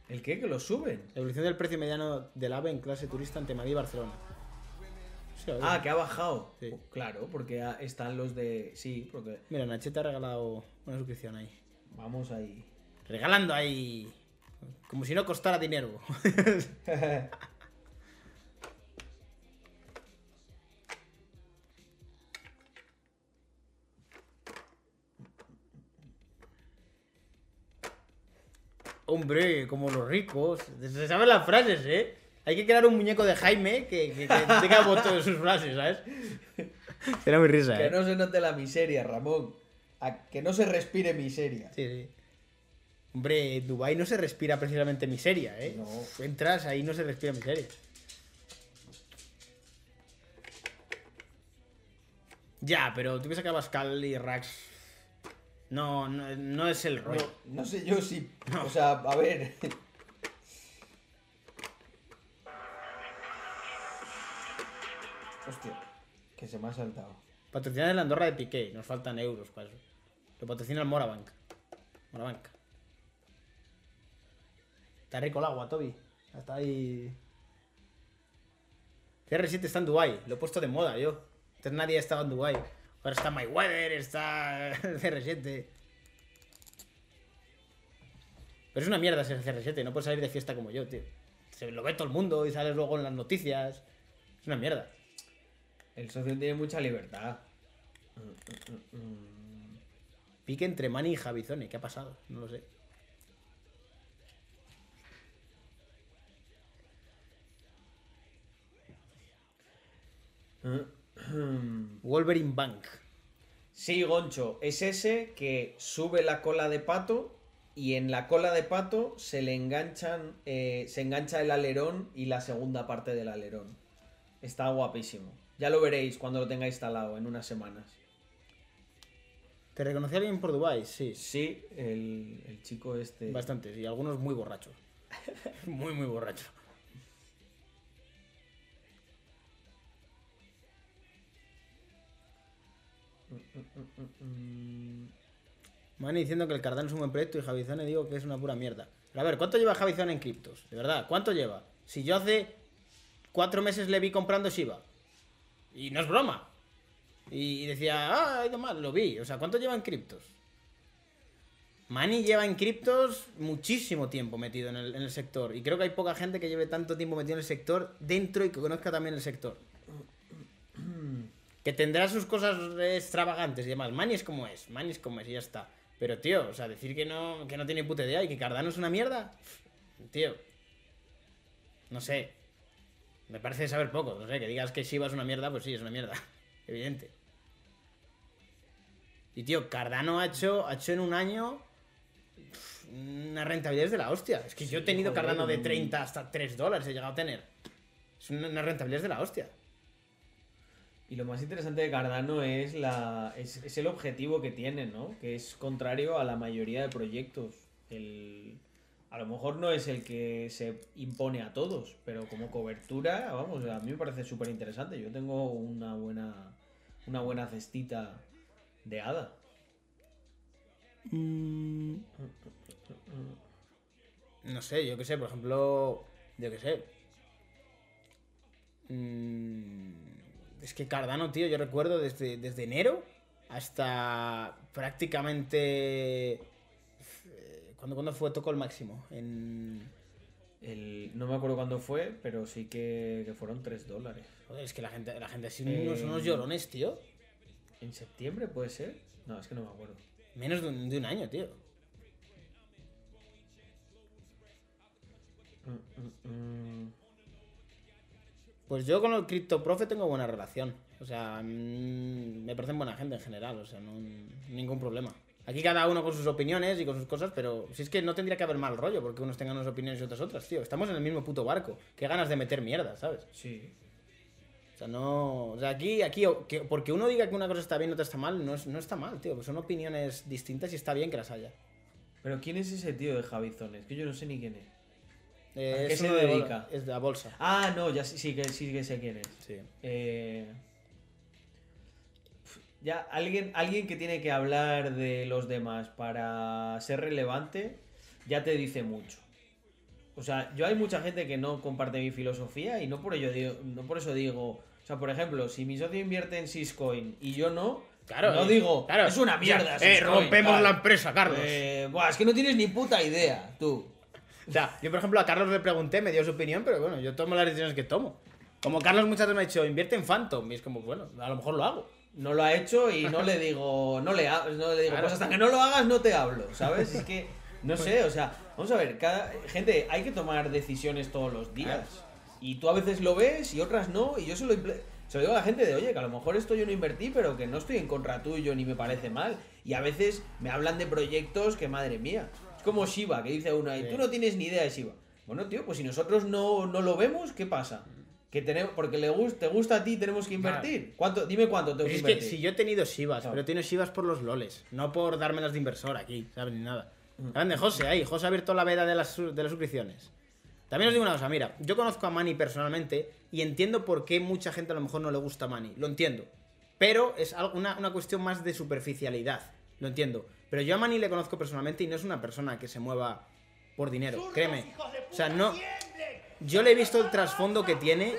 ¿El qué? Que lo suben. La evolución del precio mediano del ave en clase turista ante Madrid y Barcelona. Sí, a. Ah, que ha bajado. Sí. Claro, porque están los de. Sí, porque. Mira, Nachete ha regalado una suscripción ahí. Vamos ahí. Regalando ahí. Como si no costara dinero. Hombre, como los ricos. Se saben las frases, ¿eh? Hay que crear un muñeco de Jaime que, que, que tenga voto de sus frases, ¿sabes? Será muy risa, Que ¿eh? no se note la miseria, Ramón. A- que no se respire miseria. Sí, sí. Hombre, en Dubái no se respira precisamente miseria, ¿eh? No. Entras, ahí no se respira miseria. Ya, pero tú ves que Abascal y Rax. No, no, no es el rollo. No, no sé yo si. O sea, a ver. Hostia, que se me ha saltado. Patrocina el Andorra de Piqué, nos faltan euros para eso. Lo patrocina el Morabank. Morabank. Está rico el agua, Toby. Está ahí. CR7 está en Dubai, lo he puesto de moda yo. Antes nadie estaba en Dubai. Ahora está Mayweather, está CR7. Pero es una mierda ser CR7, no puedes salir de fiesta como yo, tío. Se lo ve todo el mundo y sales luego en las noticias. Es una mierda. El socio tiene mucha libertad. Pique entre Mani y Javizone, ¿qué ha pasado? No lo sé. Wolverine Bank. Sí, Goncho, es ese que sube la cola de pato y en la cola de pato se le enganchan, eh, se engancha el alerón y la segunda parte del alerón. Está guapísimo. Ya lo veréis cuando lo tenga instalado en unas semanas. ¿Te reconocí a alguien por Dubai? Sí. Sí, el, el chico este. Bastantes, y algunos muy borrachos. muy, muy borrachos. Mani diciendo que el Cardano es un buen proyecto y Javizone digo que es una pura mierda. Pero a ver, ¿cuánto lleva Javizone en criptos? De verdad, ¿cuánto lleva? Si yo hace cuatro meses le vi comprando Shiba. Y no es broma. Y decía, ah, mal, lo vi. O sea, ¿cuánto lleva en criptos? Mani lleva en criptos muchísimo tiempo metido en el sector. Y creo que hay poca gente que lleve tanto tiempo metido en el sector dentro y que conozca también el sector. Que tendrá sus cosas extravagantes y demás. Mani es como es, Mani es como es y ya está. Pero, tío, o sea, decir que no, que no tiene puta idea y que Cardano es una mierda, tío. No sé. Me parece saber poco. No sé, que digas que Shiba es una mierda, pues sí, es una mierda. Evidente. Y, tío, Cardano ha hecho, ha hecho en un año una rentabilidad de la hostia. Es que yo he tenido joder, Cardano de un- 30 hasta 3 dólares, he llegado a tener. Es una rentabilidad de la hostia. Y lo más interesante de Cardano es, la, es, es el objetivo que tiene, ¿no? Que es contrario a la mayoría de proyectos. El, a lo mejor no es el que se impone a todos, pero como cobertura, vamos, a mí me parece súper interesante. Yo tengo una buena, una buena cestita de hada. No sé, yo qué sé, por ejemplo. Yo qué sé. Mm, es que Cardano, tío, yo recuerdo desde, desde enero hasta prácticamente. eh, ¿Cuándo, cuándo fue? Tocó el máximo. En. El, no me acuerdo cuándo fue, pero sí que, que fueron 3 dólares. Joder, es que la gente, la gente así Eh, unos, unos llorones, tío. ¿En septiembre puede ser? No, es que no me acuerdo. Menos de un, de un año, tío. Mm, mm, mm. Pues yo con el CryptoProfe tengo buena relación. O sea, mm, me parecen buena gente en general, o sea, no ningún problema. Aquí cada uno con sus opiniones y con sus cosas, pero si es que no tendría que haber mal rollo porque unos tengan unas opiniones y otras otras, tío. Estamos en el mismo puto barco. Qué ganas de meter mierda, ¿sabes? Sí. O sea, no. O sea, aquí, aquí, que- porque uno diga que una cosa está bien y otra está mal, no, es- no está mal, tío. Pues son opiniones distintas y está bien que las haya. Pero ¿quién es ese tío de Javizones? Que yo no sé ni quién es. Eh, ¿A qué se de dedica? Es de la bolsa. Ah, no, ya sí, sí que sí que sé quién es. Sí. Eh, ya, alguien, alguien que tiene que hablar de los demás para ser relevante, ya te dice mucho. O sea, yo hay mucha gente que no comparte mi filosofía y no por ello digo, no por eso digo. O sea, por ejemplo, si mi socio invierte en Syscoin y yo no, Claro, no digo, claro, es una mierda. eh, rompemos tal". la empresa, Carlos. Eh, buah, es que no tienes ni puta idea, tú. O sea, yo por ejemplo a Carlos le pregunté, me dio su opinión, pero bueno, yo tomo las decisiones que tomo. Como Carlos muchas veces me ha dicho, invierte en Phantom, y es como, bueno, a lo mejor lo hago. no lo ha hecho y no le digo, no le, ha- no le digo, Claro. pues hasta que no lo hagas no te hablo, ¿sabes? Es que, no sé, o sea, vamos a ver, cada gente, hay que tomar decisiones todos los días. Y tú a veces lo ves y otras no, y yo se lo, se lo digo a la gente de, oye, que a lo mejor esto yo no invertí, pero que no estoy en contra tuyo ni me parece mal. Y a veces me hablan de proyectos que, madre mía, como Shiva, que dice una, y tú no tienes ni idea de Shiva. Bueno, tío, pues si nosotros no, no lo vemos, ¿qué pasa? Que tenemos, porque le gus- te gusta a ti, tenemos que invertir. ¿Cuánto? Dime cuánto tengo Pero que es que si yo he tenido Shivas, Claro. pero he tenido Shivas por los loles, no por dármelas de inversor aquí, ¿sabes? Ni nada. Mm. Grande José, ahí, José ha abierto la veda de las, de las suscripciones. También os digo una cosa, mira, yo conozco a Manny personalmente y entiendo por qué mucha gente a lo mejor no le gusta Manny, lo entiendo. Pero es una, una cuestión más de superficialidad, lo entiendo. Pero yo a Manny le conozco personalmente y no es una persona que se mueva por dinero, créeme. O sea, no... Yo le he visto el trasfondo que tiene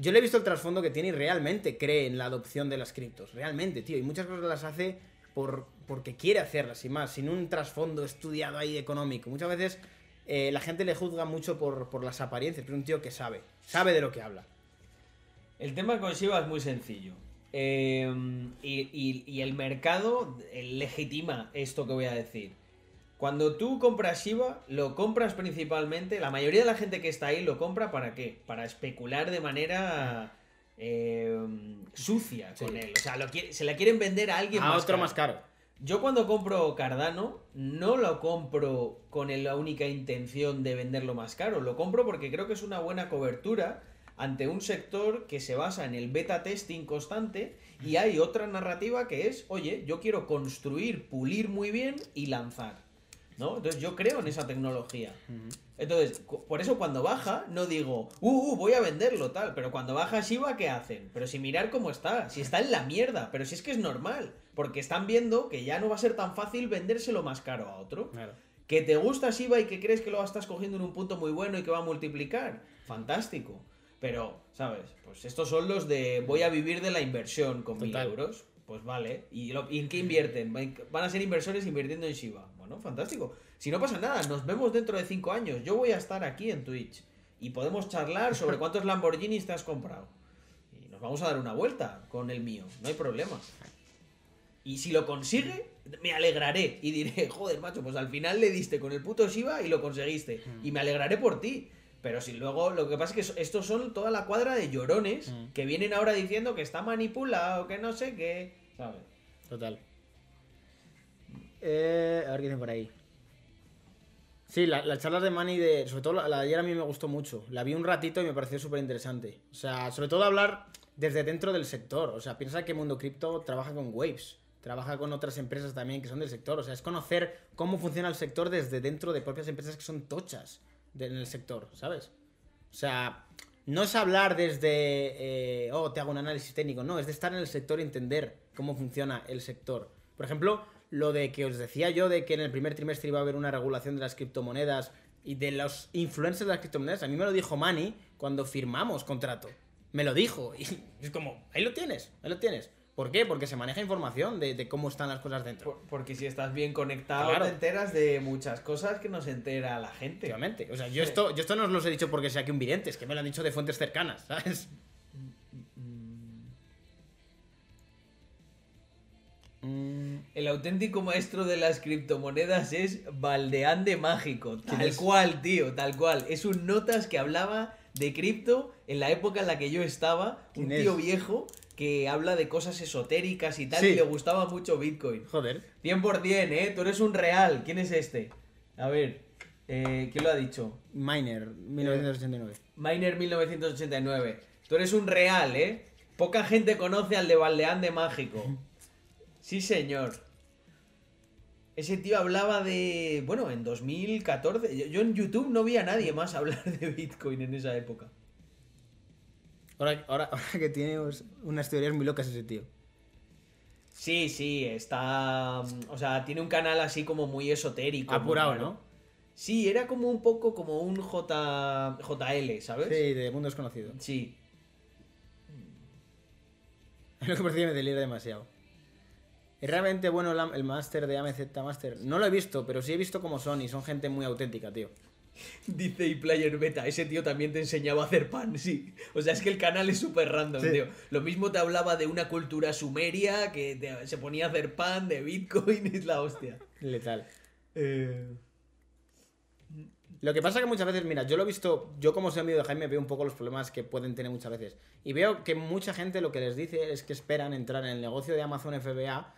yo le he visto el trasfondo que tiene y realmente cree en la adopción de las criptos. Realmente, tío. Y muchas cosas las hace por, porque quiere hacerlas y más, sin un trasfondo estudiado ahí económico. Muchas veces eh, la gente le juzga mucho por, por las apariencias, pero es un tío que sabe, sabe de lo que habla. El tema con Shiba es muy sencillo. Eh, y, y- y el mercado legitima esto que voy a decir. Cuando tú compras Shiba, lo compras principalmente, la mayoría de la gente que está ahí lo compra para qué? Para especular de manera eh, sucia con él. O sea, lo quiere- se la quieren vender a alguien A más otro caro. más caro. Yo cuando compro Cardano, no lo compro con la única intención de venderlo más caro. Lo compro porque creo que es una buena cobertura ante un sector que se basa en el beta testing constante y hay otra narrativa que es, oye, yo quiero construir, pulir muy bien y lanzar. ¿No? Entonces yo creo en esa tecnología. Entonces, por eso cuando baja, no digo, uh, uh, voy a venderlo, tal. Pero cuando baja Shiba, ¿qué hacen? Pero si mirar cómo está, si está en la mierda, pero si es que es normal. Porque están viendo que ya no va a ser tan fácil vendérselo más caro a otro. Claro. Que te gusta Shiba y que crees que lo estás cogiendo en un punto muy bueno y que va a multiplicar. Fantástico. Pero, ¿sabes? Pues estos son los de voy a vivir de la inversión con mil euros. Pues vale. ¿Y, lo- ¿y en qué invierten? Van a ser inversores invirtiendo en Shiba. Bueno, fantástico. Si no pasa nada, nos vemos dentro de cinco años. Yo voy a estar aquí en Twitch. Y podemos charlar sobre cuántos Lamborghinis te has comprado. Y nos vamos a dar una vuelta con el mío. No hay problema. Y si lo consigue, me alegraré. Y diré, joder, macho, pues al final le diste con el puto Shiba y lo conseguiste. Y me alegraré por ti. Pero si luego, lo que pasa es que estos son toda la cuadra de llorones que vienen ahora diciendo que está manipulado, que no sé qué. ¿Sabes? Total. Eh, a ver qué dicen por ahí. Sí, la- las charlas de Manny, de, sobre todo la, la de ayer a mí me gustó mucho. La vi un ratito y me pareció súper interesante. O sea, sobre todo hablar desde dentro del sector. O sea, piensa que Mundo Cripto trabaja con Waves. Trabaja con otras empresas también que son del sector. O sea, es conocer cómo funciona el sector desde dentro de propias empresas que son tochas de- en el sector, ¿sabes? O sea, no es hablar desde, eh, oh, te hago un análisis técnico, no, es de estar en el sector y entender cómo funciona el sector. Por ejemplo, lo de que os decía yo de que en el primer trimestre iba a haber una regulación de las criptomonedas y de los influencers de las criptomonedas, a mí me lo dijo Manny cuando firmamos contrato. Me lo dijo y es como, ahí lo tienes, ahí lo tienes. ¿Por qué? Porque se maneja información de, de cómo están las cosas dentro. Por- porque si estás bien conectado, Claro. te enteras de muchas cosas que no se entera la gente. Efectivamente. O sea, yo esto, yo esto no os lo he dicho porque sea que un vidente, es que me lo han dicho de fuentes cercanas, ¿sabes? El auténtico maestro de las criptomonedas es Valdeán de Mágico. Tal cual, tío, tal cual. Es un notas que hablaba de cripto en la época en la que yo estaba. Un ¿Quién tío es? viejo que habla de cosas esotéricas y tal, Sí. y le gustaba mucho Bitcoin. Joder. 100%, ¿eh? Tú eres un real. ¿Quién es este? A ver, eh, ¿quién lo ha dicho? Miner, 1989. Miner 1989. Tú eres un real, ¿eh? Poca gente conoce al de Valdeán de Mágico. Sí, señor. Ese tío hablaba de... Bueno, en 2014. Yo, yo en YouTube no vi a nadie más hablar de Bitcoin en esa época. Ahora, ahora, ahora que tiene unas teorías muy locas ese tío. Sí, sí, está... mm, O sea, tiene un canal así como muy esotérico. Apurado. ¿no? Sí, era como un poco como un J... JL, ¿sabes? Sí, de mundo desconocido. Sí. Lo que me delira demasiado. ¿Es realmente bueno el máster de AMZ Master? No lo he visto, pero sí he visto cómo son y son gente muy auténtica, tío. Dice y Player Beta, ese tío también te enseñaba a hacer pan, sí. O sea, es que el canal es súper random, Sí. tío. Lo mismo te hablaba de una cultura sumeria que te- se ponía a hacer pan, de Bitcoin, es la hostia. Letal. Eh, Lo que pasa que muchas veces, mira, yo lo he visto, yo como soy amigo de Jaime veo un poco los problemas que pueden tener muchas veces. Y veo que mucha gente lo que les dice es que esperan entrar en el negocio de Amazon FBA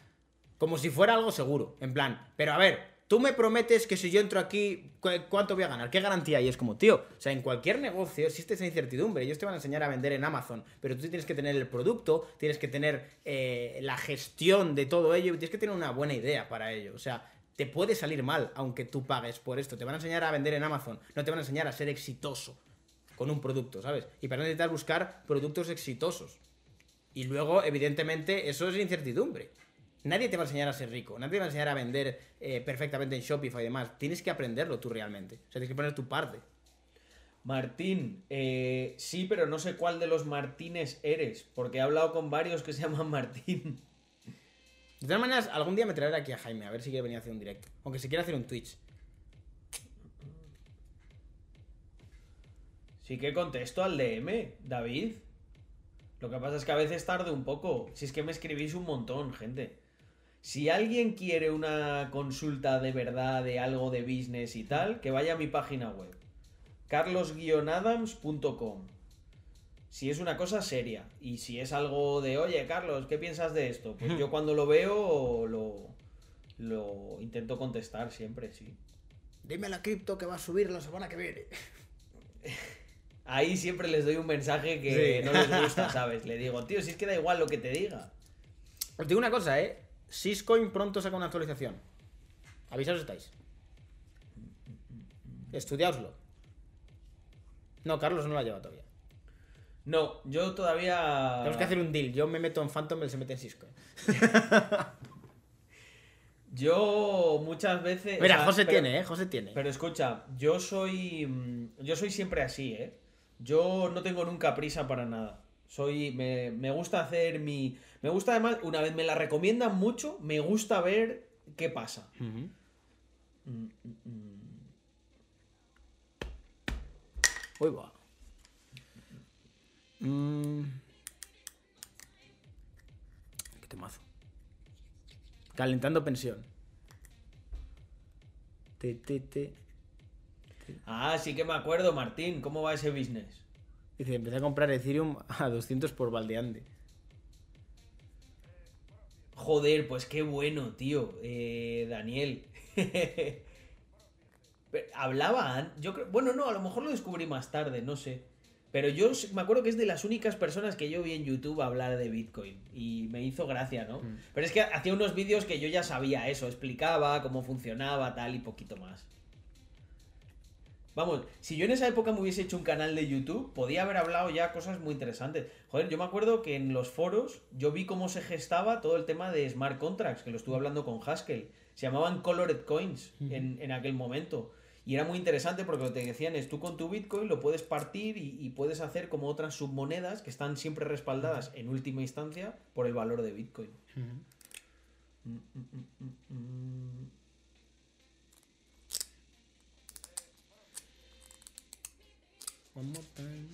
como si fuera algo seguro. En plan, pero a ver, tú me prometes que si yo entro aquí, ¿cu- ¿cuánto voy a ganar? ¿Qué garantía hay? Es como, tío, o sea, en cualquier negocio existe esa incertidumbre. Ellos te van a enseñar a vender en Amazon, pero tú tienes que tener el producto, tienes que tener eh, la gestión de todo ello, tienes que tener una buena idea para ello. O sea, te puede salir mal aunque tú pagues por esto. Te van a enseñar a vender en Amazon, no te van a enseñar a ser exitoso con un producto, ¿sabes? Y para necesitar buscar productos exitosos. Y luego, evidentemente, eso es incertidumbre. Nadie te va a enseñar a ser rico, nadie te va a enseñar a vender eh, perfectamente en Shopify y demás. Tienes que aprenderlo tú realmente. O sea, tienes que poner tu parte. Martín, eh, sí, pero no sé cuál de los Martínez eres, porque he hablado con varios que se llaman Martín. De todas maneras, algún día me traeré aquí a Jaime, a ver si quiere venir a hacer un directo. Aunque si quiere hacer un Twitch. Sí que contesto al DM, David. Lo que pasa es que a veces tarde un poco. Si es que me escribís un montón, gente. Si alguien quiere una consulta de verdad de algo de business y tal, que vaya a mi página web. carlos-adams.com Si es una cosa seria. Y si es algo de, oye, Carlos, ¿qué piensas de esto? Pues yo cuando lo veo lo, lo intento contestar siempre, sí. Dime la cripto que va a subir la semana que viene. Ahí siempre les doy un mensaje que Sí. no les gusta, ¿sabes? Le digo, tío, si es que da igual lo que te diga. Os digo una cosa, ¿eh? Syscoin pronto saca una actualización. Avisaos estáis. Estudiaoslo. No, Carlos no lo ha llevado todavía. No, yo todavía. Tenemos que hacer un deal. Yo me meto en Phantom, él se mete en Syscoin. Yo muchas veces. o Mira, sea, José pero- tiene, ¿eh? José tiene. Pero escucha, yo soy. mm, Yo soy siempre así, ¿eh? Yo no tengo nunca prisa para nada. Soy. Me, me gusta hacer mi. Me gusta además, una vez me la recomiendan mucho, me gusta ver qué pasa. Ujú. Mm, mm, mm. Uy, va. Mm. Qué temazo. Calentando pensión. Te, te, te. Ah, sí que me acuerdo, Martín. ¿Cómo va ese business? Dice, empecé a comprar Ethereum a 200 por baldeante. Joder, pues qué bueno, tío. Eh, Daniel. Hablaba yo creo, bueno, no, a lo mejor lo descubrí más tarde, no sé. Pero yo me acuerdo que es de las únicas personas que yo vi en YouTube hablar de Bitcoin. Y me hizo gracia, ¿no? Pero es que hacía unos vídeos que yo ya sabía eso, explicaba cómo funcionaba, tal y poquito más. Vamos, si yo en esa época me hubiese hecho un canal de YouTube, podía haber hablado ya cosas muy interesantes. Joder, yo me acuerdo que en los foros yo vi cómo se gestaba todo el tema de smart contracts, que lo estuve hablando con Haskell. Se llamaban colored coins en, en aquel momento. Y era muy interesante porque lo que te decían es, tú con tu Bitcoin lo puedes partir y, y puedes hacer como otras submonedas que están siempre respaldadas en última instancia por el valor de Bitcoin. Mm, mm, mm, mm, mm. One more time.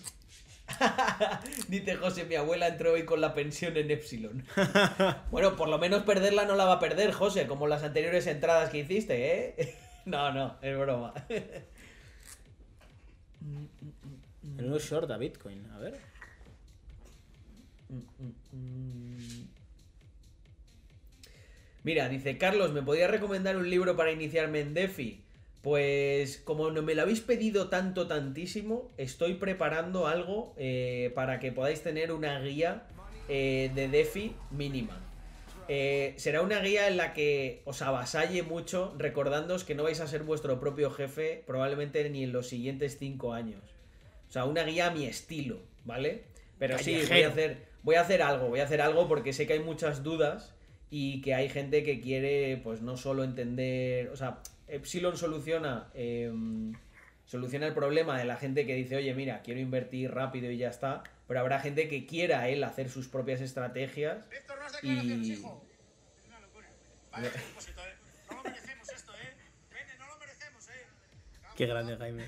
Dice José, mi abuela entró hoy con la pensión en Epsilon. bueno, por lo menos perderla no la va a perder, José, como las anteriores entradas que hiciste, ¿eh? no, no, es broma. El nuevo short a Bitcoin. A ver. Mira, dice Carlos, ¿me podías recomendar un libro para iniciarme en DeFi? Pues como no me lo habéis pedido tanto, tantísimo, estoy preparando algo eh, para que podáis tener una guía eh, de DeFi mínima. Eh, será una guía en la que os avasalle mucho, recordándoos que no vais a ser vuestro propio jefe probablemente ni en los siguientes cinco años. O sea, una guía a mi estilo, ¿vale? Pero sí, voy a hacer, voy a hacer algo, voy a hacer algo porque sé que hay muchas dudas y que hay gente que quiere, pues no solo entender, o sea, Epsilon soluciona, em, soluciona el problema de la gente que dice, oye, mira, quiero invertir rápido y ya está, pero habrá gente que quiera él hacer sus propias estrategias y... Qué grande, Jaime.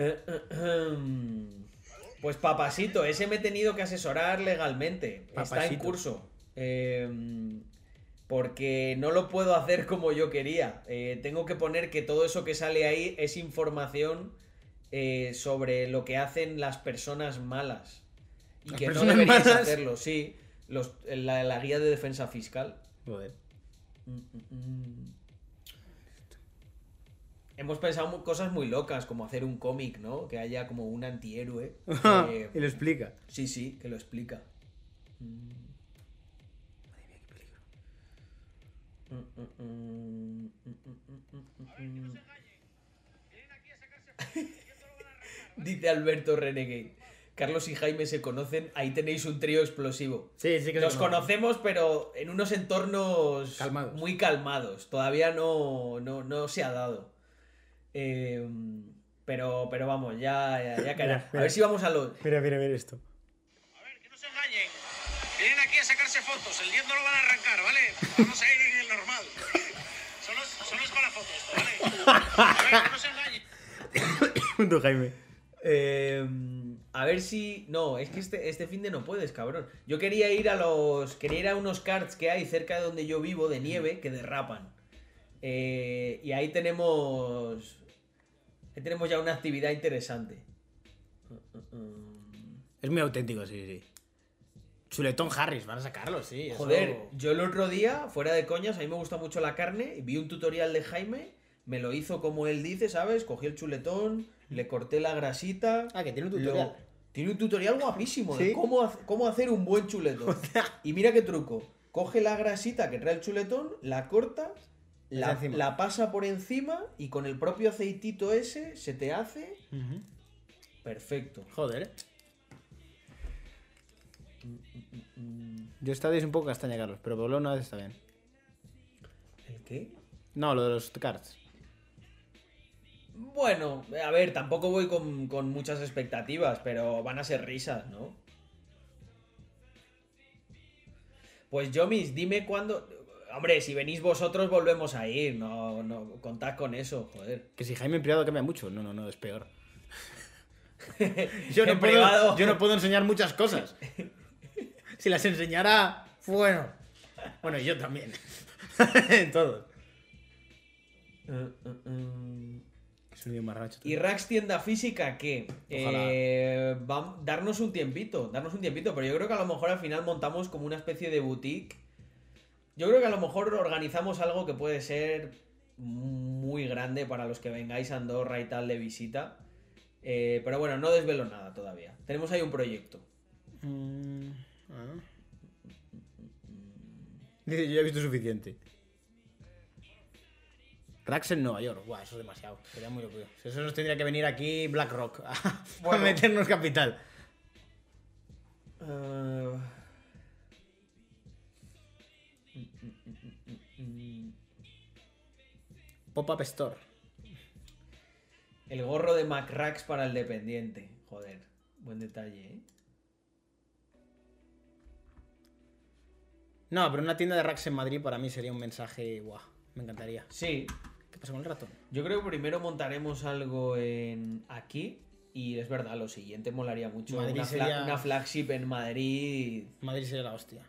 Eh, eh. Pues papasito, ese me he tenido que asesorar legalmente. Está en curso. Em, porque no lo puedo hacer como yo quería. Eh, tengo que poner que todo eso que sale ahí es información eh, sobre lo que hacen las personas malas. Y ¿Las que no deberías malas? hacerlo, sí. Los- la, la guía de defensa fiscal. Joder. Mm, mm, mm. Hemos pensado cosas muy locas, como hacer un cómic, ¿no? Que haya como un antihéroe. eh, y lo explica. sí, sí, que lo explica. Mm. Dice Alberto Renegade. Carlos y Jaime se conocen, ahí tenéis un trío explosivo. Sí, sí que Nos conocemos, pero en unos entornos Calmados. muy calmados. Todavía no, no, no se ha dado. Eh, pero, pero vamos, ya, ya, ya caerá. Mira, mira. A ver si vamos a los. Mira, mira, mira esto. A ver, que no se engañen. Vienen aquí a sacarse fotos. El 10 no lo van a arrancar, ¿vale? Vamos a ir en el normal. Solo, es- solo es para fotos, esto, Punto, Jaime. Eh, a ver si. No, es que este, este fin de no puedes, cabrón. Yo quería ir a los. Quería ir a unos karts que hay cerca de donde yo vivo, de nieve, que derrapan. Eh, y ahí tenemos. Ahí tenemos ya una actividad interesante. Es muy auténtico, sí, sí. Chuletón Harris, van a sacarlo, sí. eso- Joder, yo el otro día, fuera de coñas, a mí me gusta mucho la carne, vi un tutorial de Jaime, me lo hizo como él dice, ¿sabes? Cogí el chuletón, le corté la grasita. Ah, que tiene un lo- tutorial. Tiene un tutorial guapísimo de cómo, ha- cómo hacer un buen chuletón. y mira qué truco. Coge la grasita que trae el chuletón, la corta, la, pasa por encima y con el propio aceitito ese se te hace perfecto. Joder. Yo esta vez un poco castaña, Carlos, pero por lo una vez está bien. ¿El qué? No, lo de los cards. Bueno, a ver, tampoco voy con, con muchas expectativas, pero van a ser risas, ¿no? Pues Yomis, dime cuándo. Hombre, si venís vosotros, volvemos a ir. No, no, contad con eso, joder. Que si Jaime en privado cambia mucho. No, no, no, es peor. yo, no puedo, yo no puedo enseñar muchas cosas. si las enseñara, bueno. Bueno, yo también. en todos. Es un idioma racho. ¿Y Rax tienda física qué? Ojalá. Eh, darnos un tiempito, darnos un tiempito, pero yo creo que a lo mejor al final montamos como una especie de boutique. Yo creo que a lo mejor organizamos algo que puede ser muy grande para los que vengáis a Andorra y tal de visita. Eh, pero bueno, no desvelo nada todavía. Tenemos ahí un proyecto. Mm, ah. Dice, yo ya he visto suficiente. Rax en Nueva York. Guau, eso es demasiado. Sería muy locura. Eso nos tendría que venir aquí BlackRock a, a Bueno. meternos capital. Eh, Pop-up Store. El gorro de MacRax para el dependiente. Joder, buen detalle, ¿eh? No, pero una tienda de Rax en Madrid para mí sería un mensaje. Guau, me encantaría. Sí, ¿Qué pasa con el ratón? Yo creo que primero montaremos algo en aquí. Y es verdad, lo siguiente molaría mucho. Madrid una, fla- sería- una flagship en Madrid. Madrid sería la hostia.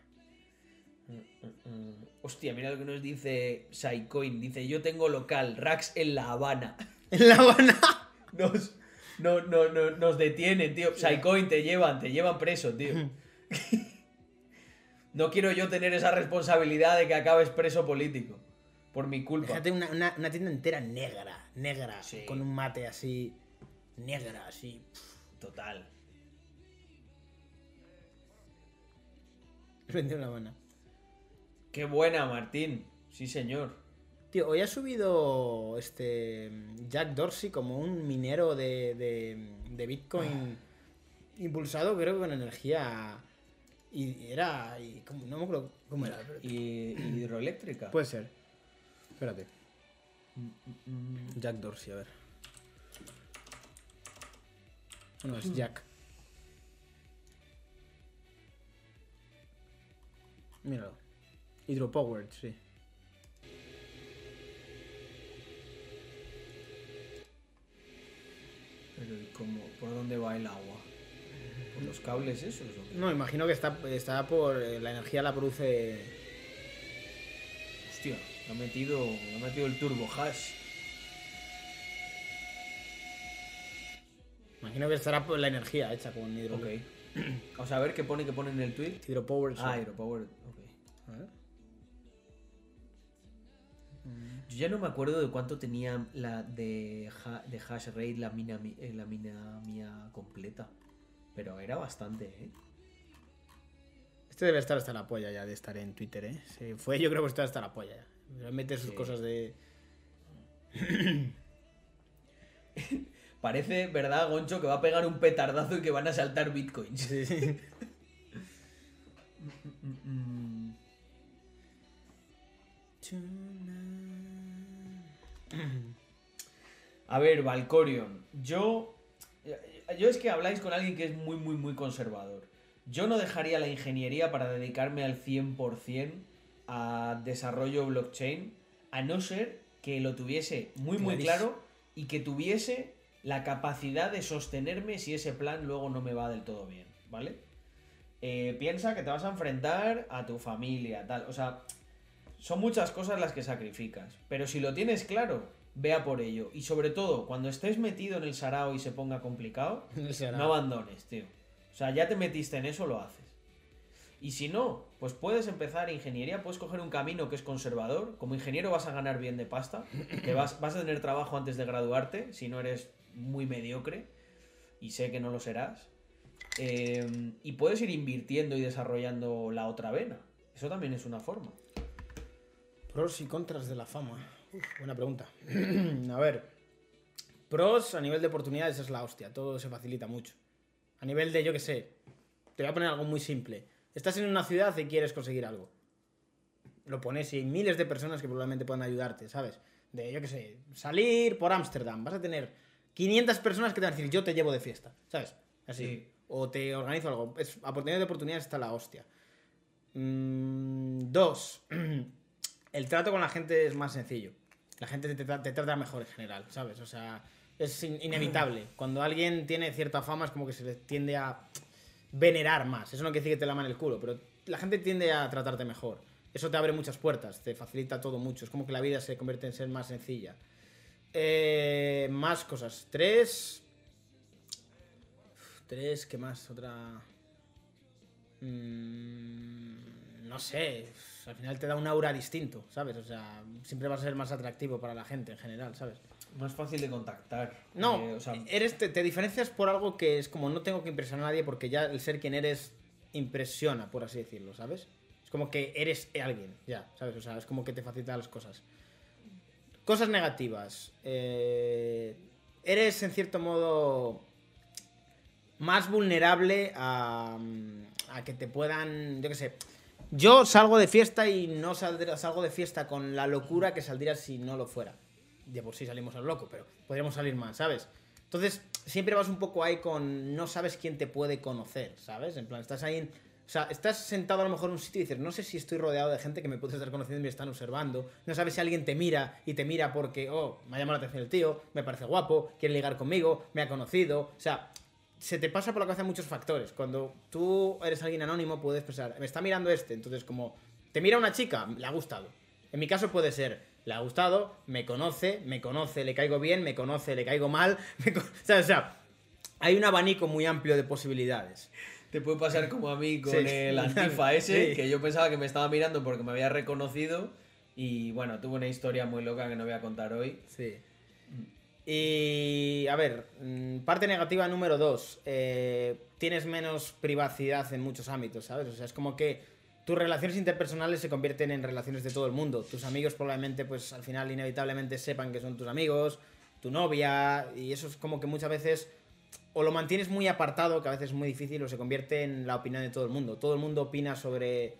Mm, Hostia, mira lo que nos dice Psycoin. Dice, yo tengo local, Rax en La Habana. En La Habana. Nos, no, no, no, nos detienen, tío. Psycoin, te llevan, te llevan preso, tío. no quiero yo tener esa responsabilidad de que acabes preso político. Por mi culpa. Fíjate una, una- una tienda entera negra, negra, Sí. con un mate así, negra, así. Total. Vende una buena. Qué buena, Martín. Sí, señor. Tío, hoy ha subido este Jack Dorsey como un minero de, de, de Bitcoin impulsado, creo que con energía. Y era. y ¿cómo? no me acuerdo cómo era. pero- y hidroeléctrica. Puede ser. Espérate. Jack Dorsey, a ver. No, es Jack. Míralo. Hydropowered, sí. Pero ¿y cómo? ¿Por dónde va el agua? ¿Por los cables esos o qué? No, imagino que está, está por. eh, La energía la produce. Hostia, ha metido, ha metido el turbo hash. Imagino que estará por la energía hecha con hidro. Ok. Vamos a ver qué pone que pone en el tweet. Hydropowered. sí. Ah, Hydropower. Ok. A ver. Yo ya no me acuerdo de cuánto tenía la de, ha- de hash rate la mina, mi- eh, la mina mía completa. Pero era bastante, ¿eh? Este debe estar hasta la polla ya de estar en Twitter, ¿eh? Se fue, yo creo que está hasta la polla ya. Pero Mete sus Sí. cosas de. Parece, ¿verdad, Goncho, que va a pegar un petardazo y que van a saltar bitcoins? Sí, A ver, Valcorion, yo. Yo es que habláis con alguien que es muy, muy, muy conservador. Yo no dejaría la ingeniería para dedicarme al 100% a desarrollo blockchain, a no ser que lo tuviese muy, muy Clarísimo. claro y que tuviese la capacidad de sostenerme si ese plan luego no me va del todo bien, ¿vale? Eh, piensa que te vas a enfrentar a tu familia, tal. O sea, son muchas cosas las que sacrificas. Pero si lo tienes claro, vea por ello. Y sobre todo, cuando estés metido en el sarao y se ponga complicado, no abandones, tío. O sea, ya te metiste en eso, lo haces. Y si no, pues puedes empezar ingeniería, puedes coger un camino que es conservador. Como ingeniero vas a ganar bien de pasta. Vas, vas a tener trabajo antes de graduarte, si no eres muy mediocre. Y sé que no lo serás. Eh, y puedes ir invirtiendo y desarrollando la otra vena. Eso también es una forma. Pros y contras de la fama. Uf, buena pregunta. a ver. Pros a nivel de oportunidades es la hostia. Todo se facilita mucho. A nivel de, yo qué sé. Te voy a poner algo muy simple. Estás en una ciudad y quieres conseguir algo. Lo pones y hay miles de personas que probablemente puedan ayudarte, ¿sabes? De, yo qué sé, salir por Ámsterdam. Vas a tener 500 personas que te van a decir, yo te llevo de fiesta, ¿sabes? Así. Sí. O te organizo algo. Es, oportunidad de oportunidades está la hostia. Mm, dos. el trato con la gente es más sencillo. La gente te, tra- te trata mejor en general, ¿sabes? O sea, es in- inevitable. Cuando alguien tiene cierta fama es como que se le tiende a venerar más. Eso no quiere decir que te la en el culo, pero la gente tiende a tratarte mejor. Eso te abre muchas puertas, te facilita todo mucho. Es como que la vida se convierte en ser más sencilla. Eh, más cosas. Tres. Tres, ¿qué más? Otra. Mm, no sé. Al final te da un aura distinto, ¿sabes? O sea, siempre vas a ser más atractivo para la gente en general, ¿sabes? Más fácil de contactar. No, Eh, o sea, eres, te, te diferencias por algo que es como no tengo que impresionar a nadie porque ya el ser quien eres impresiona, por así decirlo, ¿sabes? Es como que eres alguien, ya, ¿sabes? O sea, es como que te facilita las cosas. Cosas negativas. eh, eres en cierto modo más vulnerable a, a que te puedan, yo qué sé. Yo salgo de fiesta y no saldré- salgo de fiesta con la locura que saldría si no lo fuera. De por sí salimos al loco, pero podríamos salir más, ¿sabes? Entonces, siempre vas un poco ahí con no sabes quién te puede conocer, ¿sabes? En plan, estás ahí en- O sea, estás sentado a lo mejor en un sitio y dices, no sé si estoy rodeado de gente que me puede estar conociendo y me están observando. No sabes si alguien te mira y te mira porque, oh, me ha llamado la atención el tío, me parece guapo, quiere ligar conmigo, me ha conocido. O sea, se te pasa por la cabeza muchos factores. Cuando tú eres alguien anónimo, puedes pensar, me está mirando este. Entonces, como, te mira una chica, le ha gustado. En mi caso puede ser, le ha gustado, me conoce, me conoce, le caigo bien, me conoce, le caigo mal. me co- o sea, o sea, hay un abanico muy amplio de posibilidades. Te puede pasar como a mí con Sí. el antifa ese, Sí. que yo pensaba que me estaba mirando porque me había reconocido. Y bueno, tuve una historia muy loca que no voy a contar hoy. Sí. Y a ver, mm, parte negativa número dos. eh, tienes menos privacidad en muchos ámbitos, ¿sabes? O sea, es como que tus relaciones interpersonales se convierten en relaciones de todo el mundo. Tus amigos probablemente, pues al final, inevitablemente sepan que son tus amigos, tu novia, y eso es como que muchas veces o lo mantienes muy apartado, que a veces es muy difícil, o se convierte en la opinión de todo el mundo. Todo el mundo opina sobre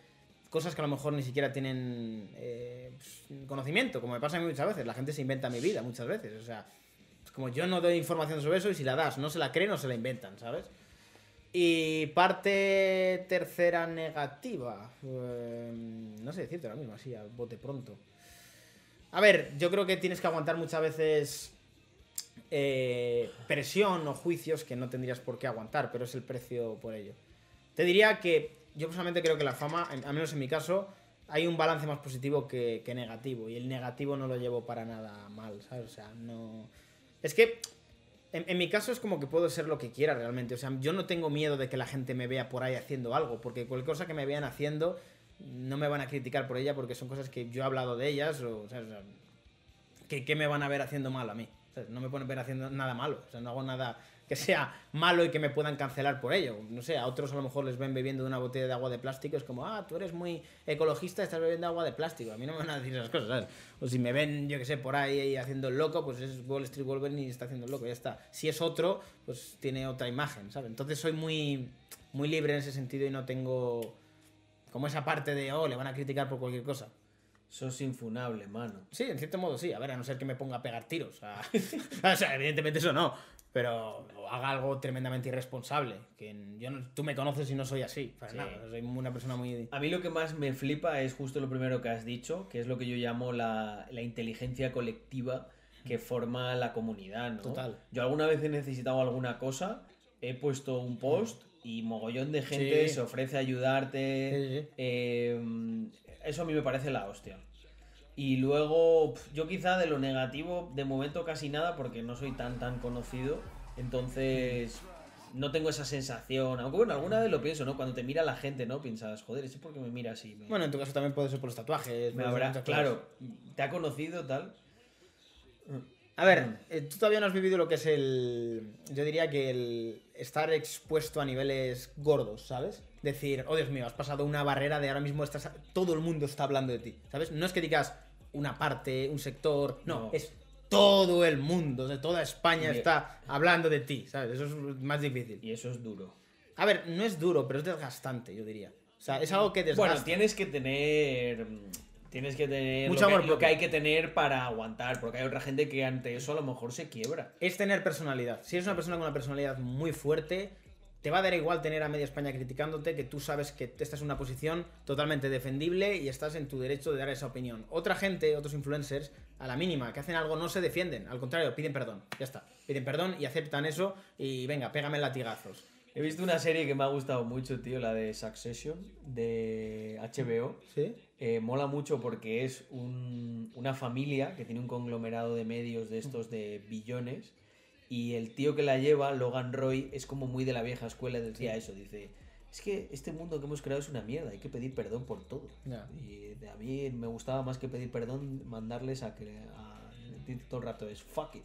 cosas que a lo mejor ni siquiera tienen eh, pues, conocimiento, como me pasa a mí muchas veces. La gente se inventa mi vida muchas veces. O sea, es como yo no doy información sobre eso y si la das, no se la creen o se la inventan, ¿sabes? Y parte tercera negativa. eh, no sé decirte ahora mismo, así, a bote pronto. A ver, yo creo que tienes que aguantar muchas veces eh, presión o juicios que no tendrías por qué aguantar, pero es el precio por ello. Te diría que yo personalmente creo que la fama, al menos en mi caso, hay un balance más positivo que, que negativo. Y el negativo no lo llevo para nada mal, ¿sabes? O sea, no. Es que. En, mi caso es como que puedo ser lo que quiera realmente. O sea, yo no tengo miedo de que la gente me vea por ahí haciendo algo. Porque cualquier cosa que me vean haciendo, no me van a criticar por ella porque son cosas que yo he hablado de ellas. O. O sea, ¿qué, qué me van a ver haciendo mal a mí? ¿Sabes? No me pueden ver haciendo nada malo. O sea, no hago nada que sea malo y que me puedan cancelar por ello. No sé, a otros a lo mejor les ven bebiendo de una botella de agua de plástico. Es como, ah, tú eres muy ecologista, estás bebiendo agua de plástico. A mí no me van a decir esas cosas, ¿sabes? O si me ven, yo que sé, por ahí haciendo el loco, pues es Wall Street Wolverine y está haciendo el loco, ya está. Si es otro, pues tiene otra imagen, ¿sabes? Entonces soy muy, muy libre en ese sentido y no tengo como esa parte de, oh, le van a criticar por cualquier cosa. Sos infunable, mano. Sí, en cierto modo sí. A ver, a no ser que me ponga a pegar tiros. Sea, o sea, evidentemente eso no. Pero haga algo tremendamente irresponsable. Que yo no- tú me conoces y no soy así. Para Sí. nada. Soy una persona muy... A mí lo que más me flipa es justo lo primero que has dicho, que es lo que yo llamo la, la inteligencia colectiva que forma la comunidad, ¿no? Total. Yo alguna vez he necesitado alguna cosa, he puesto un post y mogollón de gente Sí. se ofrece a ayudarte. Sí. eh, eso a mí me parece la hostia. Y luego, yo quizá de lo negativo, de momento casi nada, porque no soy tan tan conocido. Entonces, no tengo esa sensación. Aunque bueno, alguna vez lo pienso, ¿no? Cuando te mira la gente, ¿no? Piensas, joder, ¿ese por qué me mira así? Me- Bueno, en tu caso también puede ser por los tatuajes. me habrá- claro, ¿te ha conocido tal? A ver, eh, tú todavía no has vivido lo que es el. Yo diría que el estar expuesto a niveles gordos, ¿sabes? Decir, oh Dios mío, has pasado una barrera de ahora mismo estás. Todo el mundo está hablando de ti, ¿sabes? No es que digas una parte, un sector. No, No. es todo el mundo, de toda España Y- está hablando de ti, ¿sabes? Eso es más difícil. Y eso es duro. A ver, no es duro, pero es desgastante, yo diría. O sea, es algo que desgasta. Bueno, tienes que tener. mm, Tienes que tener Mucho lo, que, amor lo que hay que tener para aguantar, porque hay otra gente que ante eso a lo mejor se quiebra. es tener personalidad. Si eres una persona con una personalidad muy fuerte, te va a dar igual tener a media España criticándote, que tú sabes que estás en una posición totalmente defendible y estás en tu derecho de dar esa opinión. Otra gente, otros influencers, a la mínima que hacen algo no se defienden, al contrario, piden perdón. Ya está. Piden perdón y aceptan eso y venga, pégame latigazos. He visto una serie que me ha gustado mucho, tío, la de Succession, de HBO. ¿Sí? Eh, mola mucho porque es un- una familia que tiene un conglomerado de medios de estos de billones y el tío que la lleva, Logan Roy, es como muy de la vieja escuela, decía eso, dice, es que este mundo que hemos creado es una mierda, hay que pedir perdón por todo. Ya. Y a mí me gustaba más que pedir perdón, mandarles a que a, todo el rato es fuck it.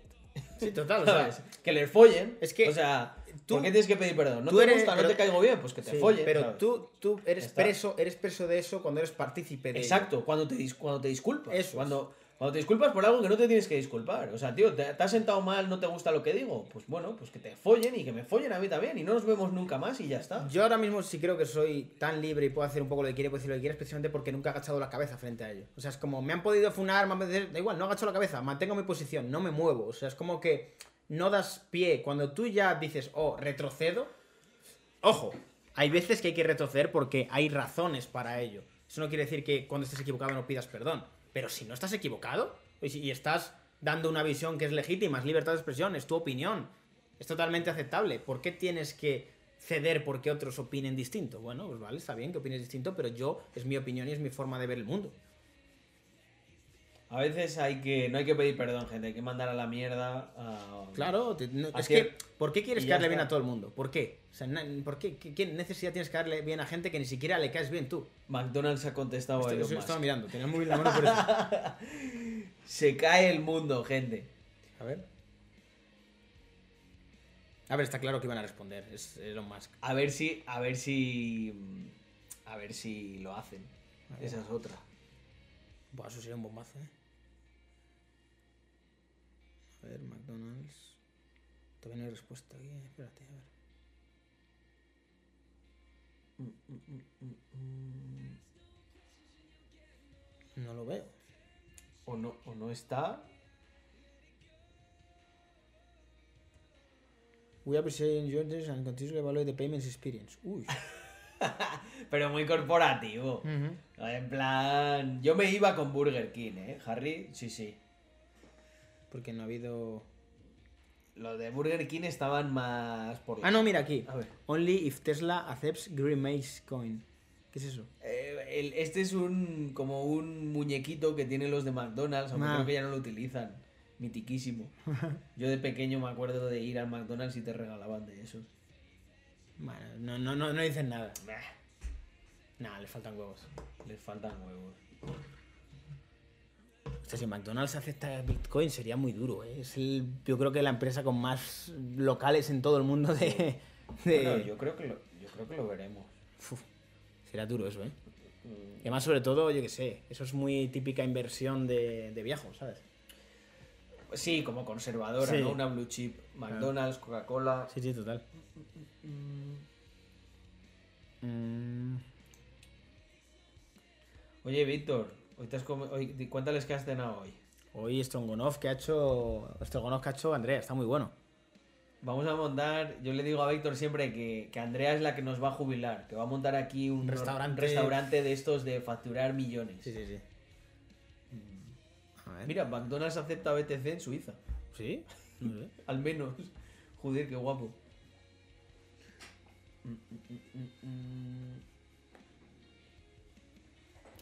Sí, total, ¿Sabes? Que les follen. Es que o sea, tú- ¿por qué tienes que pedir perdón? ¿No tú te eres- gusta, no pero- te caigo bien? Pues que te sí, follen. pero ¿sabes? tú, tú eres está. preso, eres preso de eso cuando eres partícipe de ello. Exacto, cuando te, cuando te disculpas. Eso es. cuando, cuando te disculpas por algo que no te tienes que disculpar. O sea, tío, te, has sentado mal, no te gusta lo que digo. Pues bueno, pues que te follen y que me follen a mí también. Y no nos vemos nunca más y ya está. Yo ahora mismo sí creo que soy tan libre y puedo hacer un poco lo que quiera puedo decir lo que quiera, especialmente porque nunca he agachado la cabeza frente a ello. O sea, es como, me han podido funar, me han podido da igual, no agacho la cabeza, mantengo mi posición, no me muevo. O sea, es como que no das pie. Cuando tú ya dices, oh, retrocedo, ojo, hay veces que hay que retroceder porque hay razones para ello. Eso no quiere decir que cuando estés equivocado no pidas perdón. Pero si no estás equivocado y estás dando una visión que es legítima, es libertad de expresión, es tu opinión, es totalmente aceptable. ¿Por qué tienes que ceder porque otros opinen distinto? Bueno, pues vale, está bien que opines distinto, pero yo es mi opinión y es mi forma de ver el mundo. A veces hay que. No hay que pedir perdón, gente. Hay que mandar a la mierda a. Claro, te- no- es Así que, que- ¿por qué quieres caerle bien a todo el mundo? ¿Por qué? O sea, ¿por qué? ¿Qué, qué necesidad tienes que caerle bien a gente que ni siquiera le caes bien tú? McDonald's ha contestado a Elon Musk. estaba mirando, tenía muy la mano por eso. Se cae el mundo, gente. A ver. A ver, está claro que iban a responder. Es Elon Musk. A ver si. A ver si. A ver si lo hacen. Esa es otra. Buah, eso sería un bombazo, ¿eh? A ver, McDonald's. Todavía no hay respuesta aquí. Espérate, a ver. No lo veo. O no, o no está. We appreciate your interest and continue to evaluate the payments experience. Uy. Pero muy corporativo. En plan. Yo me iba con Burger King, ¿eh? Harry, sí, sí. Porque no ha habido. Los de Burger King estaban más por Ah, no, mira aquí. A ver. Only if Tesla accepts Green Maze Coin. ¿Qué es eso? Eh, el- este es un como un muñequito que tienen los de McDonald's, aunque Ah. creo que ya no lo utilizan. Mitiquísimo. Yo de pequeño me acuerdo de ir al McDonald's y te regalaban de esos. Bueno, no, no, no, no dicen nada. Nah, le faltan huevos. Les faltan huevos. Hostia, si McDonald's acepta Bitcoin sería muy duro, ¿eh? Es el, yo creo que la empresa con más locales en todo el mundo de... de- Bueno, yo creo que lo, yo creo que lo veremos. Uf, sería duro eso, ¿eh? Y además, sobre todo, yo qué sé, eso es muy típica inversión de, de viejos, ¿sabes? Sí, como conservadora, Sí. ¿no? Una blue chip. McDonald's, Coca-Cola. Sí, sí, total. Mm, Oye, Víctor, hoy te has hoy, cuéntales qué has cenado hoy. Hoy Strongonov que ha hecho... Strongonov que ha hecho Andrea, está muy bueno. Vamos a montar, yo le digo a Víctor siempre que, que Andrea es la que nos va a jubilar, que va a montar aquí un Restaurante. restaurante de estos de facturar millones. Sí, sí, sí. A ver. Mira, McDonald's acepta BTC en Suiza. ¿Sí? No sé. Al menos. Joder, qué guapo.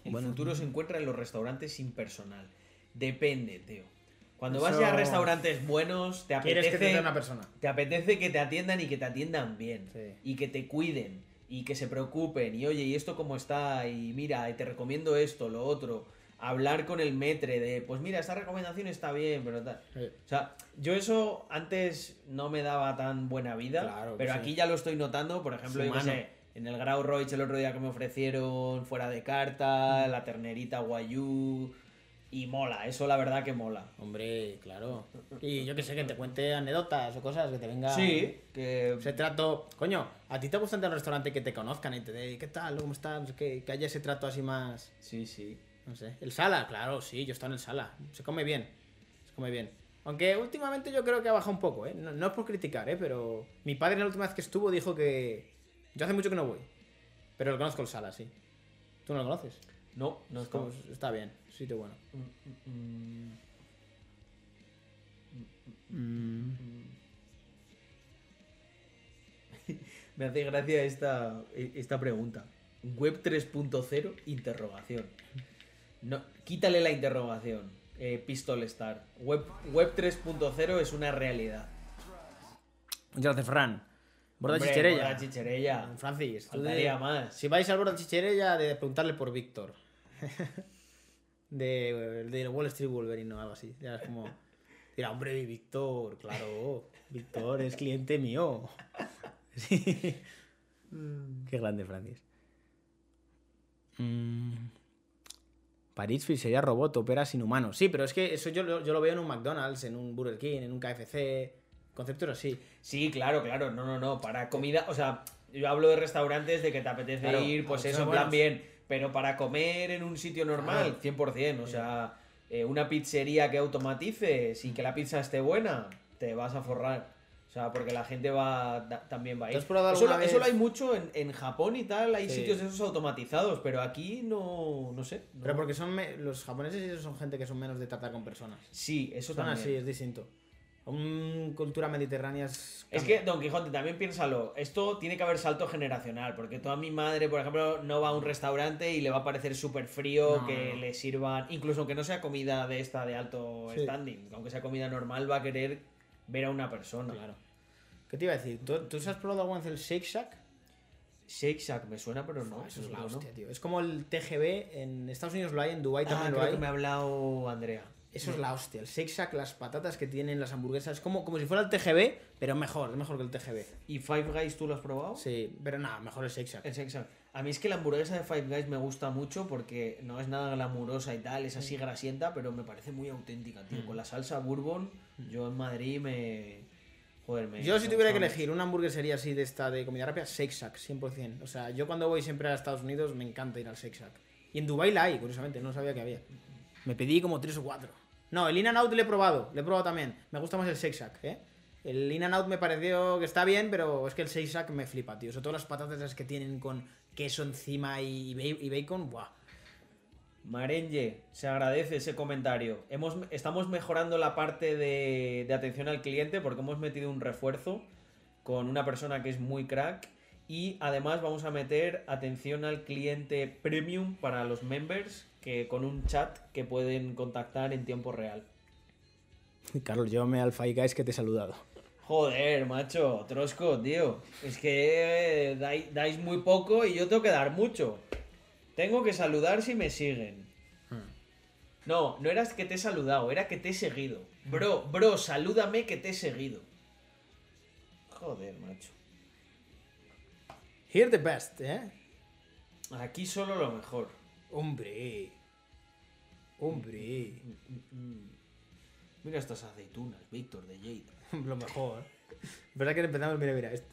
El Bueno. futuro se encuentra en los restaurantes sin personal. Depende, tío. Cuando Eso- vas ya a restaurantes buenos, te Quieres que te apetece, una persona. te apetece que te atiendan y que te atiendan bien. Sí. Y que te cuiden. Y que se preocupen. Y oye, ¿y esto cómo está? Y mira, y te recomiendo esto, lo otro. Hablar con el metre de, pues mira, esta recomendación está bien, pero tal. Sí. O sea, yo eso antes no me daba tan buena vida, Claro pero sí. aquí ya lo estoy notando. Por ejemplo, yo sé, en el Grau Roig el otro día que me ofrecieron fuera de carta, la ternerita guayú. Y mola, eso la verdad que mola. Hombre, claro. Y yo que sé, que te cuente anécdotas o cosas, que te venga... Sí, que. Ese trato... Coño, ¿a ti te gusta a un restaurante que te conozcan y te de ¿qué tal? ¿Cómo estás? Que, que haya ese trato así más... Sí, sí. No sé. ¿El sala? Claro, sí, yo estoy en el sala. Se come bien. Se come bien. Aunque últimamente yo creo que ha bajado un poco, ¿eh? No, no es por criticar, ¿eh? Pero mi padre la última vez que estuvo dijo que... Yo hace mucho que no voy. Pero lo conozco el sala, sí. ¿Tú no lo conoces? No, no Es como- está bien, sitio bueno. Me hace gracia esta, esta pregunta. Web 3.0, interrogación. No, quítale la interrogación, eh, Pistol Star. Web, web 3.0 es una realidad. Muchas gracias, Fran. Borda Hombre, Chicherella. Borda Chicherella. Francis, Faltaría de- más. Si vais al Borda Chicherella, de preguntarle por Víctor. de, de Wall Street Wolverine o algo así. Ya es como. Dirá, hombre, Víctor, claro. Víctor es cliente mío. Sí. Qué grande, Francis. Mm. Paritsfield sería robot, opera sin humanos. Sí, pero es que eso yo lo veo en un McDonald's, en un Burger King, en un KFC. Conceptos así. Sí, claro, claro. No, no, no. Para comida, o sea, yo hablo de restaurantes de que te apetece Claro, ir, pues eso, en plan bien. Pero para comer en un sitio normal, 100%. O sea, eh, una pizzería que automatice sin que la pizza esté buena, te vas a forrar. O sea, porque la gente va da- también va a ¿Tú ir. Eso, lo- eso lo vez? hay mucho en, en Japón y tal, hay Sí. sitios de esos automatizados, pero aquí no, no sé. no- Pero porque son me- los japoneses son gente que son menos de tratar con personas. Sí, eso Son también. así, es distinto. Un cultura mediterránea es. Es que, Don Quijote, también piénsalo, esto tiene que haber salto generacional, porque toda mi madre, por ejemplo, no va a un restaurante y le va a parecer súper frío No, que le sirvan, incluso aunque no sea comida de esta de alto Sí. standing, aunque sea comida normal, va a querer ver a una persona. Claro. ¿Qué te iba a decir? ¿Tú, tú has probado alguna vez el Shake Shack? Shake Shack me suena, pero no. Eso es la seguro no. hostia, tío. Es como el TGB, en Estados Unidos lo hay, en Dubai Ah, también lo creo hay. que me ha hablado Andrea. Eso es la hostia. El Shack, las patatas que tienen, las hamburguesas, es como, como si fuera el TGB, pero mejor, es mejor que el TGB. ¿Y Five Guys tú lo has probado? Sí, pero nada, mejor el Shack. El. A mí es que la hamburguesa de Five Guys me gusta mucho porque no es nada glamurosa y tal, es Mm. así grasienta, pero me parece muy auténtica, tío. Con la salsa bourbon, yo en Madrid me... Joder, me... Mm. Yo si me tuviera que elegir una hamburguesería así de esta de comida rápida, Shack, 100%. O sea, yo cuando voy siempre a Estados Unidos me encanta ir al Shack. Y en Dubai la hay, curiosamente, no sabía que había. Me pedí como tres o cuatro. No, el In and Out le he probado, le he probado también. Me gusta más el Shake Shack, ¿eh? El In and Out me pareció que está bien, pero es que el Shake Shack me flipa, tío. Sobre todo las patatas que tienen con queso encima y bacon, ¡buah! Marenje, se agradece ese comentario. Hemos, estamos mejorando la parte de, de atención al cliente porque hemos metido un refuerzo con una persona que es muy crack y además vamos a meter atención al cliente premium para los members que con un chat que pueden contactar en tiempo real. Carlos, llévame al Five Guys que te he saludado. Joder, macho, Trosco, tío. Es que dais, dais muy poco y yo tengo que dar mucho. Tengo que saludar si me siguen. No, no era que te he saludado, era que te he seguido. Bro, bro, salúdame que te he seguido. Joder, macho. Here the best, ¿eh? Aquí solo lo mejor. Hombre. Hombre. Mira estas aceitunas, Víctor de Jade. Lo mejor. ¿Verdad que empezamos? Mira, mira. Este.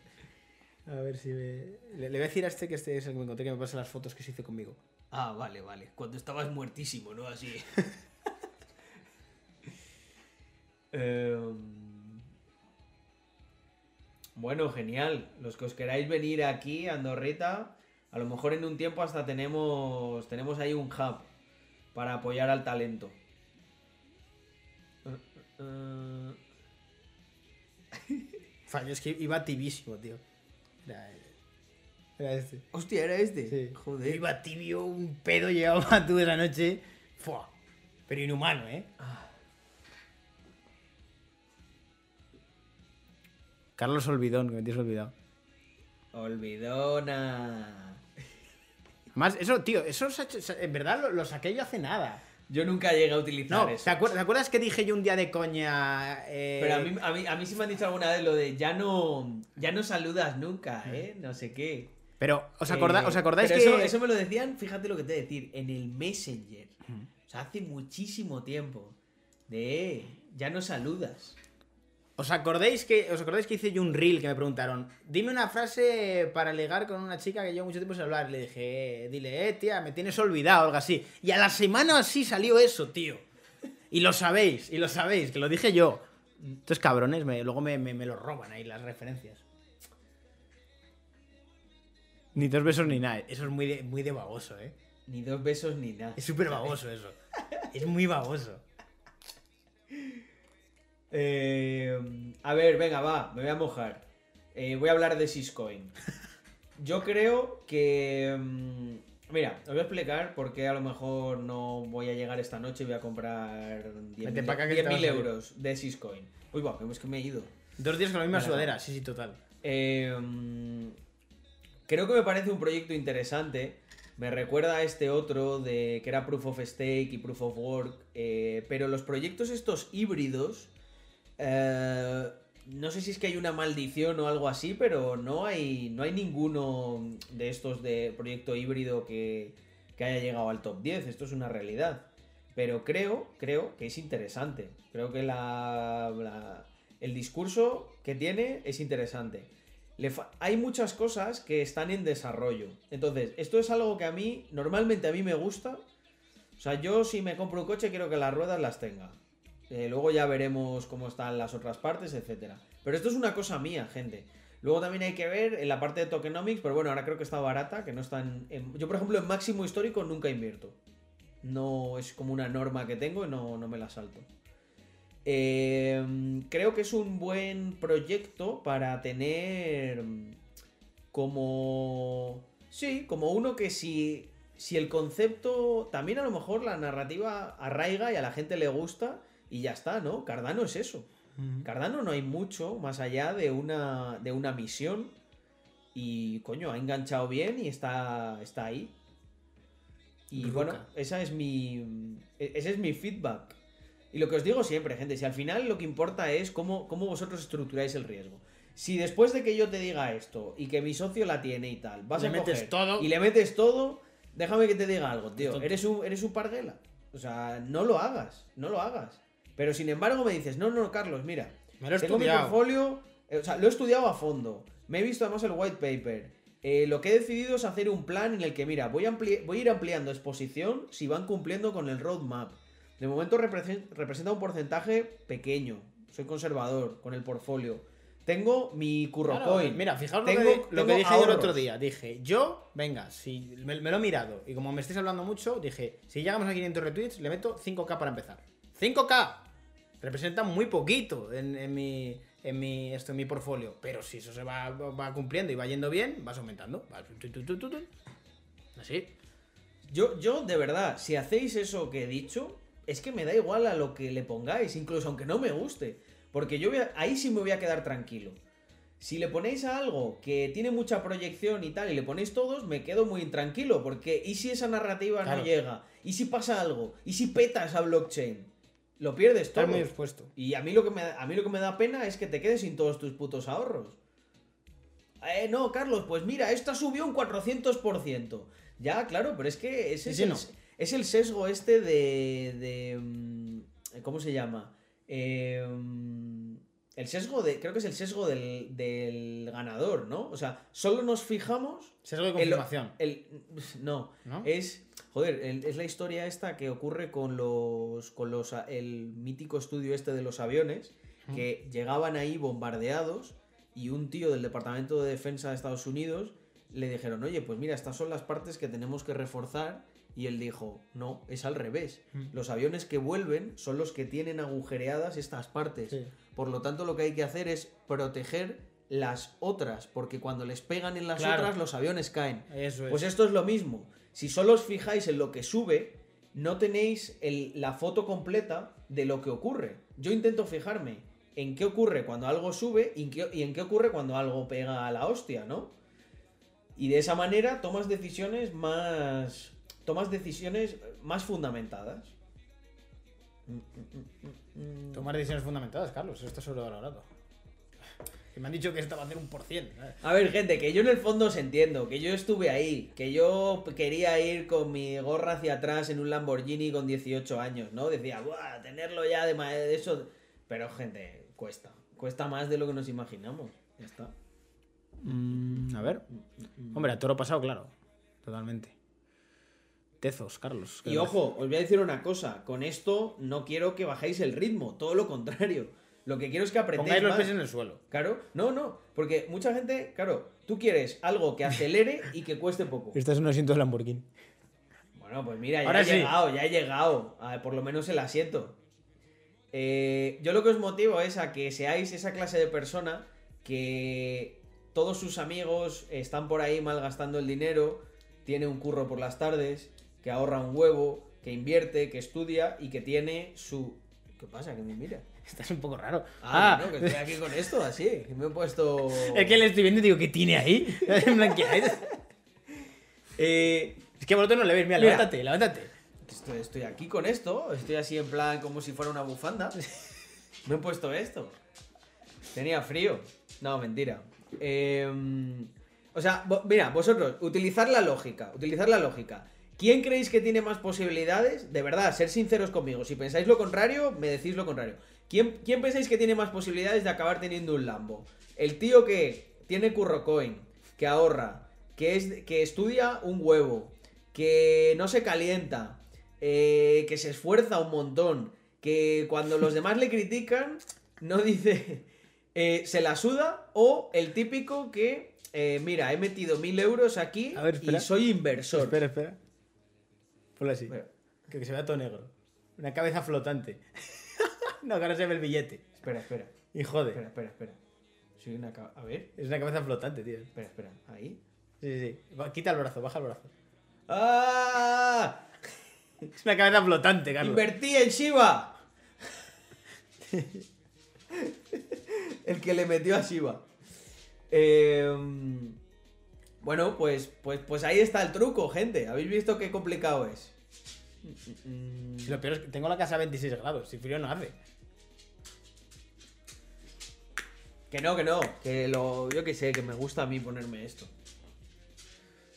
A ver si me. Le, le voy a decir a este que este es el que me encontré que me pase las fotos que se hizo conmigo. Ah, vale, vale. Cuando estabas muertísimo, ¿no? Así. Em, Bueno, genial. Los que os queráis venir aquí a Andorreta, a lo mejor en un tiempo hasta tenemos, tenemos ahí un hub para apoyar al talento. Fallo, es que iba tibísimo, tío. Era, era este. Hostia, era este. Sí. Joder. Iba tibio, un pedo llevaba tú esa noche. Fua. Pero inhumano, ¿eh? Carlos Olvidón, que me tienes olvidado. Olvidona. Además, eso, tío, eso en verdad lo, lo saqué yo hace nada. Yo nunca llegué a utilizar No, eso. ¿te acuerdas, ¿te acuerdas que dije yo un día de coña? eh, Pero a mí, a, mí, a mí sí me han dicho alguna vez lo de ya no, ya no saludas nunca, ¿eh? No sé qué. Pero, ¿os, acorda- Eh, ¿os acordáis pero que.? Eso, eso me lo decían, fíjate lo que te voy a decir, en el Messenger. O sea, hace muchísimo tiempo. De, ya no saludas. ¿Os acordáis que os acordáis que hice yo un reel que me preguntaron, dime una frase para ligar con una chica que llevo mucho tiempo sin hablar? Le dije, eh, dile, eh, tía, me tienes olvidado, algo así. Y a la semana así salió eso, tío. Y lo sabéis, y lo sabéis, que lo dije yo. Estos cabrones me- luego me, me- me lo roban ahí las referencias. Ni dos besos ni nada. Eso es muy de, muy de baboso, ¿eh? Ni dos besos ni nada. Es súper baboso eso. Es muy baboso. Eh, a ver, venga, va, me voy a mojar. Eh, voy a hablar de Syscoin. Yo creo que. mm, Mira, os voy a explicar por qué a lo mejor no voy a llegar esta noche y voy a comprar 10.000 Vete pa' acá que te vas a 10.000 ir. euros de Syscoin. Uy, va, es que me he ido. Dos días con la misma sudadera, sí, sí, total. Eh, mm, creo que me parece un proyecto interesante. Me recuerda a este otro de que era Proof of Stake y Proof of Work. eh, pero los proyectos estos híbridos. Eh, no sé si es que hay una maldición o algo así, pero no hay, no hay ninguno de estos de proyecto híbrido que, haya llegado al top 10. Esto es una realidad. Pero creo, creo que es interesante. Creo que el discurso que tiene es interesante. Hay muchas cosas que están en desarrollo. Entonces, esto es algo que a mí, normalmente a mí me gusta. O sea, yo si me compro un coche quiero que las ruedas las tenga. Eh, luego ya veremos cómo están las otras partes, etcétera. Pero esto es una cosa mía, gente. Luego también hay que ver en la parte de tokenomics, pero bueno, ahora creo que está barata, que no están... en- Yo, por ejemplo, en máximo histórico nunca invierto. No es como una norma que tengo y no, no me la salto. Eh, creo que es un buen proyecto para tener como... Sí, como uno que si, si el concepto, también a lo mejor la narrativa arraiga y a la gente le gusta y ya está, ¿no? Cardano es eso. Cardano no hay mucho más allá de una, de una misión y, coño, ha enganchado bien y está, está ahí. Y Ruca. bueno, esa es mi, e- ese es mi feedback. Y lo que os digo siempre, gente, si al final lo que importa es cómo, cómo vosotros estructuráis el riesgo. Si después de que yo te diga esto y que mi socio la tiene y tal, vas Le a metes coger todo. y le metes todo, déjame que te diga algo, tío. Eres un, eres un parguela. O sea, no lo hagas, no lo hagas. Pero sin embargo me dices, no, no, Carlos, mira, Me lo he tengo mi estudiado. portfolio, eh, o sea, lo he estudiado a fondo. Me he visto además el white paper. Eh, lo que he decidido es hacer un plan en el que, mira, voy a, voy a ir ampliando exposición si van cumpliendo con el roadmap. De momento represen- representa un porcentaje pequeño. Soy conservador con el portfolio. Tengo mi curro Claro, coin. mira, fijaos Tengo- lo que, lo que dije yo el ahorros. otro día. Dije, yo, venga, si me, me lo he mirado y como me estáis hablando mucho, dije, si llegamos a 500 retweets, le meto 5k para empezar. ¡5k! Representa muy poquito en, en mi, en, mi, esto, en mi portfolio. Pero si eso se va, va cumpliendo y va yendo bien, vas aumentando. Así. Yo, yo, de verdad, si hacéis eso que he dicho, es que me da igual a lo que le pongáis, incluso aunque no me guste. Porque yo voy a- ahí sí me voy a quedar tranquilo. Si le ponéis a algo que tiene mucha proyección y tal, y le ponéis todos, me quedo muy intranquilo. Porque, ¿y si esa narrativa Claro. no llega? ¿Y si pasa algo? ¿Y si peta esa blockchain? Lo pierdes todo. Estás muy expuesto. Y a mí, lo que me, a mí lo que me da pena es que te quedes sin todos tus putos ahorros. Eh, no, Carlos, pues mira, esta subió un 400%. Ya, claro, pero es que ese Sí, es, sí, el, no. es el sesgo este de... de, mm, ¿Cómo se llama? Eh, mm, el sesgo de... Creo que es el sesgo del, del ganador, ¿no? O sea, solo nos fijamos... Sesgo de confirmación. el, no, ¿No? es... Joder, el- es la historia esta que ocurre con los... con los... el mítico estudio este de los aviones, que llegaban ahí bombardeados y un tío del Departamento de Defensa de Estados Unidos le dijeron, oye, pues mira, estas son las partes que tenemos que reforzar. Y él dijo, no, es al revés. Los aviones que vuelven son los que tienen agujereadas estas partes. Sí. Por lo tanto, lo que hay que hacer es proteger las otras, porque cuando les pegan en las Claro. otras, los aviones caen. Eso es. Pues esto es lo mismo. Si solo os fijáis en lo que sube, no tenéis la foto completa de lo que ocurre. Yo intento fijarme en qué ocurre cuando algo sube y en qué, ocurre cuando algo pega a la hostia, ¿no? Y de esa manera tomas decisiones más. tomas decisiones más fundamentadas. Tomar decisiones fundamentadas, Carlos. Esto es sobrevalorado. Que me han dicho que esto va a hacer un por cien. A ver, gente, que yo en el fondo os entiendo, que yo estuve ahí, que yo quería ir con mi gorra hacia atrás en un Lamborghini con 18 años, ¿no? Decía, ¡buah! Tenerlo ya de, de eso. Pero, gente, cuesta. Cuesta más de lo que nos imaginamos. Ya está. Mm, a ver. Hombre, a toro pasado, claro. Totalmente. Tezos, Carlos. ¿qué Y ojo, os voy a decir una cosa. Con esto no quiero que bajéis el ritmo, todo lo contrario. Lo que quiero es que aprendáis Pongáis los más. pies en el suelo. Claro, no, no. Porque mucha gente, claro, tú quieres algo que acelere y que cueste poco. Este es un asiento de Lamborghini. Bueno, pues mira, ya Ahora he sí. llegado, ya he llegado. a por lo menos el asiento. Eh, yo lo que os motivo es a que seáis esa clase de persona que todos sus amigos están por ahí malgastando el dinero, tiene un curro por las tardes, que ahorra un huevo, que invierte, que estudia y que tiene su... ¿Qué pasa? Que me mira. Estás un poco raro. Ah, Ah, bueno, que estoy aquí con esto, así. Me he puesto... es que le estoy viendo y digo, ¿qué tiene ahí? En plan, ¿qué hay? Eh, es que vosotros no le veis. Mira, Mira. levántate, levántate. Estoy, estoy aquí con esto, estoy así en plan como si fuera una bufanda. Me he puesto esto. Tenía frío. No, mentira. Eh, o sea, vo- mira, vosotros, utilizar la lógica, utilizar la lógica. ¿Quién creéis que tiene más posibilidades? De verdad, ser sinceros conmigo. Si pensáis lo contrario, me decís lo contrario. ¿Quién, quién pensáis que tiene más posibilidades de acabar teniendo un Lambo? El tío que tiene curro coin, que ahorra, que, es, que estudia un huevo, que no se calienta, eh, que se esfuerza un montón, que cuando los demás le critican, no dice eh, se la suda, o el típico que, eh, mira, he metido mil euros aquí ver, y soy inversor. Espera, espera. Ponlo así. Que se vea todo negro. Una cabeza flotante. No, que ahora se ve el billete. Espera, espera. Y jode. Espera, espera, espera. Soy una ca- A ver. Es una cabeza flotante, tío. Espera, espera. Ahí. Sí, sí, sí. Va, Quita el brazo, baja el brazo. ¡Ah! Es una cabeza flotante, Carlos. Invertí en Shiva. El que le metió a Shiva. Eh, bueno, pues, pues, pues ahí está el truco, gente. ¿Habéis visto qué complicado es? Si lo peor es que tengo la casa a 26 grados. Si frío no hace. Que no, que no. Que lo. Yo que sé, que me gusta a mí ponerme esto.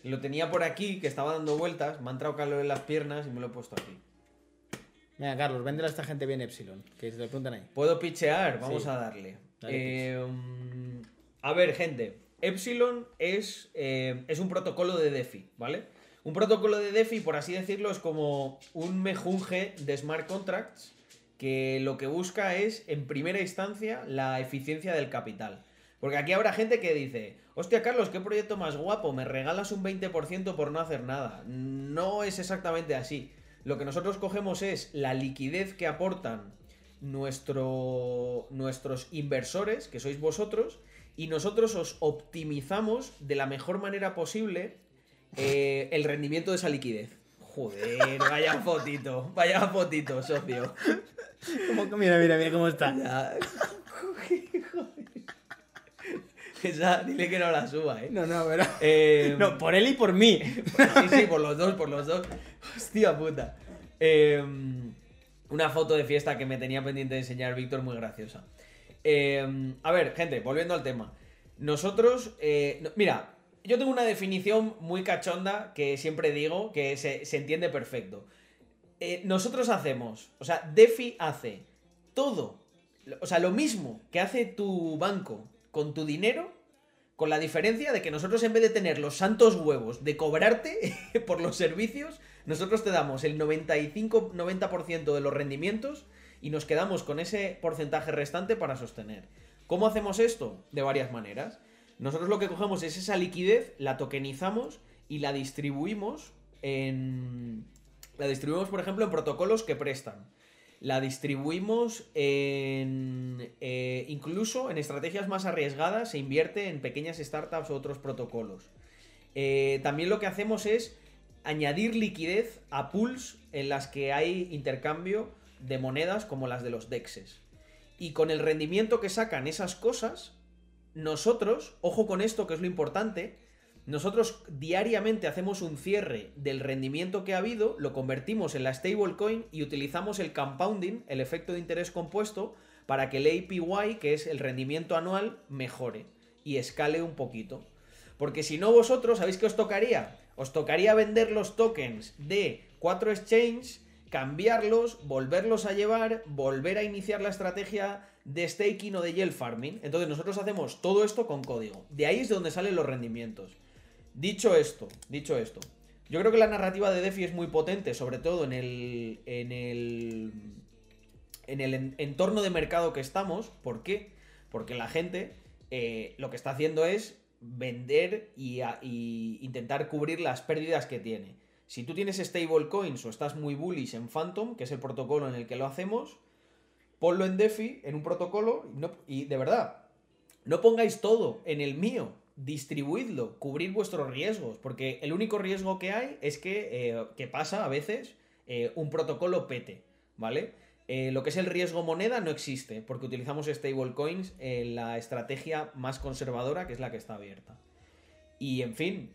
Lo tenía por aquí, que estaba dando vueltas. Me ha entrado calor en las piernas y me lo he puesto aquí. Venga, Carlos, véndele a esta gente bien Epsilon. Que se lo preguntan ahí. ¿Puedo pichear? Vamos Sí. a darle. Dale, Eh, a ver, gente. Epsilon es, eh, es un protocolo de DeFi, ¿vale? Un protocolo de DeFi, por así decirlo, es como un mejunje de smart contracts que lo que busca es, en primera instancia, la eficiencia del capital. Porque aquí habrá gente que dice, hostia Carlos, qué proyecto más guapo, me regalas un 20% por no hacer nada. No es exactamente así. Lo que nosotros cogemos es la liquidez que aportan nuestro, nuestros inversores, que sois vosotros, y nosotros os optimizamos de la mejor manera posible eh, el rendimiento de esa liquidez. Joder, vaya fotito, vaya fotito, socio. ¿Cómo- Mira, mira, mira cómo está. Ya. Esa, dile que no la suba, eh. No, no, pero. Eh, No, por él y por mí. Sí, sí, por los dos, por los dos. Hostia puta. Eh, una foto de fiesta que me tenía pendiente de enseñar Víctor, muy graciosa. Eh, a ver, gente, volviendo al tema. Nosotros, eh, no- mira, yo tengo una definición muy cachonda que siempre digo que se, se entiende perfecto. Eh, nosotros hacemos, o sea, DeFi hace todo, o sea, lo mismo que hace tu banco con tu dinero, con la diferencia de que nosotros en vez de tener los santos huevos de cobrarte por los servicios, nosotros te damos el 95-90% de los rendimientos y nos quedamos con ese porcentaje restante para sostener. ¿Cómo hacemos esto? De varias maneras. Nosotros lo que cogemos es esa liquidez, la tokenizamos y la distribuimos en... La distribuimos, por ejemplo, en protocolos que prestan. La distribuimos en. eh, incluso en estrategias más arriesgadas se invierte en pequeñas startups u otros protocolos. Eh, también lo que hacemos es añadir liquidez a pools en las que hay intercambio de monedas como las de los DEXs. Y con el rendimiento que sacan esas cosas, nosotros, ojo con esto que es lo importante, nosotros diariamente hacemos un cierre del rendimiento que ha habido, lo convertimos en la stablecoin y utilizamos el compounding, el efecto de interés compuesto, para que el APY, que es el rendimiento anual, mejore y escale un poquito. Porque si no vosotros, ¿sabéis qué os tocaría? Os tocaría vender los tokens de 4 exchange, cambiarlos, volverlos a llevar, volver a iniciar la estrategia de staking o de yield farming. Entonces nosotros hacemos todo esto con código. De ahí es de donde salen los rendimientos. Dicho esto, dicho esto, yo creo que la narrativa de DeFi es muy potente, sobre todo en el, en el, en el en- entorno de mercado que estamos. ¿Por qué? Porque la gente eh, lo que está haciendo es vender y, intentar cubrir las pérdidas que tiene. Si tú tienes stablecoins o estás muy bullish en Phantom, que es el protocolo en el que lo hacemos, ponlo en DeFi, en un protocolo, y de verdad, no pongáis todo en el mío. Distribuidlo, cubrir vuestros riesgos, porque el único riesgo que hay es que, eh, que pasa a veces eh, un protocolo pete, ¿vale? Eh, lo que es el riesgo moneda no existe, porque utilizamos stablecoins en la estrategia más conservadora, que es la que está abierta. Y en fin,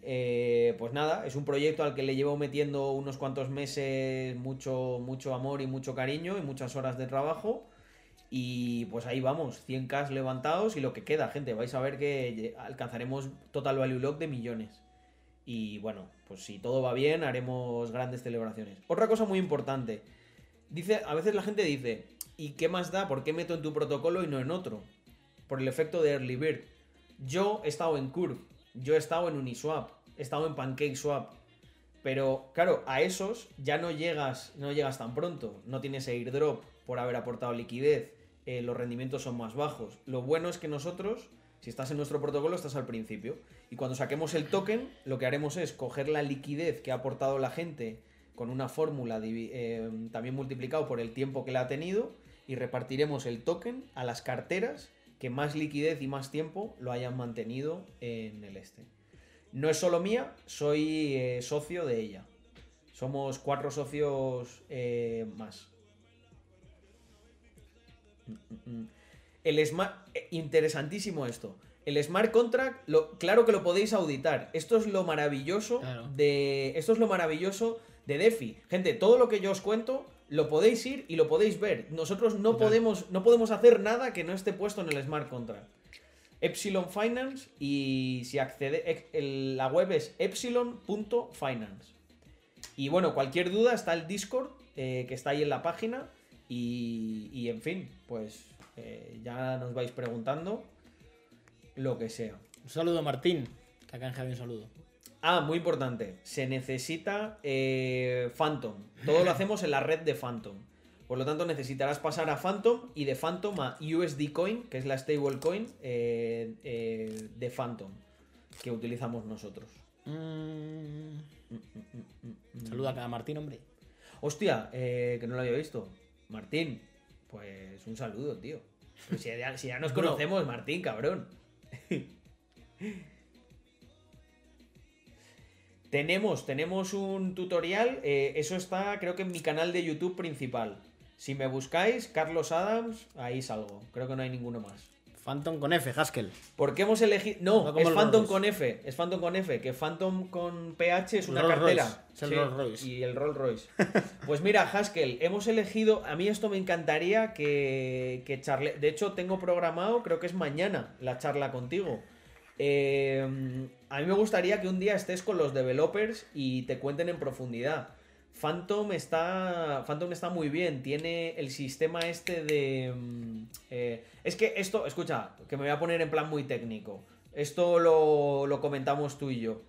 pues nada, es un proyecto al que le llevo metiendo unos cuantos meses mucho, mucho amor y mucho cariño y muchas horas de trabajo. Y pues ahí vamos, 100k levantados y lo que queda, gente. Vais a ver que alcanzaremos total value lock de millones. Y bueno, pues si todo va bien, haremos grandes celebraciones. Otra cosa muy importante. Dice, a veces la gente dice, ¿y qué más da? ¿Por qué meto en tu protocolo y no en otro? Por el efecto de Early Bird. Yo he estado en Curve, yo he estado en Uniswap, he estado en PancakeSwap. Pero claro, a esos ya no llegas, no llegas tan pronto. No tienes airdrop por haber aportado liquidez. Eh, los rendimientos son más bajos. Lo bueno es que nosotros, si estás en nuestro protocolo, estás al principio. Y cuando saquemos el token, lo que haremos es coger la liquidez que ha aportado la gente con una fórmula eh, también multiplicado por el tiempo que la ha tenido y repartiremos el token a las carteras que más liquidez y más tiempo lo hayan mantenido en el este. No es solo mía, soy eh, socio de ella. Somos cuatro socios más. El smart, eh, interesantísimo esto. El smart contract, lo, claro que lo podéis auditar. Esto es lo maravilloso Claro. de. Esto es lo maravilloso de DeFi. Gente, todo lo que yo os cuento lo podéis ir y lo podéis ver. Nosotros no podemos, no podemos hacer nada que no esté puesto en el smart contract. Epsilon Finance y si accede, el- la web es epsilon.finance. Y bueno, cualquier duda está el Discord eh, que está ahí en la página y, y, en fin, pues eh, ya nos vais preguntando lo que sea. Un saludo a Martín, que ha canjeado un saludo. Ah, muy importante. Se necesita eh, Phantom. Todo lo hacemos en la red de Phantom. Por lo tanto, necesitarás pasar a Phantom y de Phantom a USD Coin, que es la stablecoin eh, eh, de Phantom que utilizamos nosotros. Mm. Saluda a Martín, hombre. Hostia, que no lo había visto. Martín, pues un saludo, tío. Si, ya, si ya nos conocemos, Martín, cabrón. tenemos, tenemos un tutorial. eh, eso está, creo que en mi canal de YouTube principal. Si me buscáis, Carlos Adams, ahí salgo. Creo que no hay ninguno más. Phantom con F, Haskell. ¿Por qué hemos elegido.? No, es Phantom con F. Es Phantom con F. Que Phantom con PH es una Rolls cartera. Royce, es el Rolls Royce. Y el Rolls Royce. pues mira, Haskell, hemos elegido. A mí esto me encantaría que, que charle. De hecho, tengo programado, creo que es mañana, la charla contigo. Eh, a mí me gustaría que un día estés con los developers y te cuenten en profundidad. Phantom está, Phantom está muy bien, tiene el sistema este de... mm, eh, es que esto, escucha, que me voy a poner en plan muy técnico. Esto lo, lo comentamos tú y yo.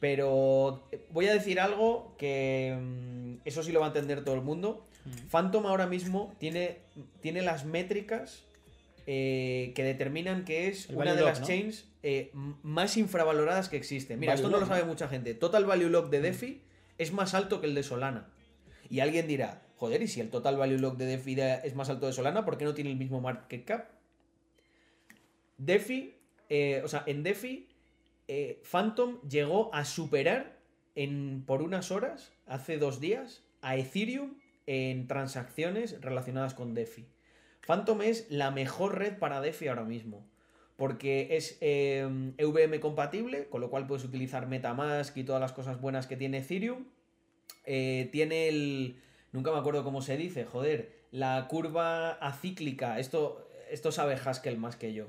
Pero voy a decir algo que mm, eso sí lo va a entender todo el mundo. Phantom ahora mismo tiene, tiene las métricas eh, que determinan que es El una de lock, las ¿no? chains eh, más infravaloradas que existen. Mira, Value esto no lo sabe ¿no? mucha gente. Total Value Lock de DeFi es más alto que el de Solana. Y alguien dirá, joder, y si el Total Value Lock de DeFi de- es más alto de Solana, ¿por qué no tiene el mismo market cap? DeFi, eh, o sea, en DeFi, eh, Phantom llegó a superar en, por unas horas, hace dos días, a Ethereum en transacciones relacionadas con DeFi. Phantom es la mejor red para DeFi ahora mismo. Porque es eh, EVM compatible, con lo cual puedes utilizar Metamask y todas las cosas buenas que tiene Ethereum. Tiene el. Nunca me acuerdo cómo se dice, joder. La curva acíclica. Esto, esto sabe Haskell más que yo.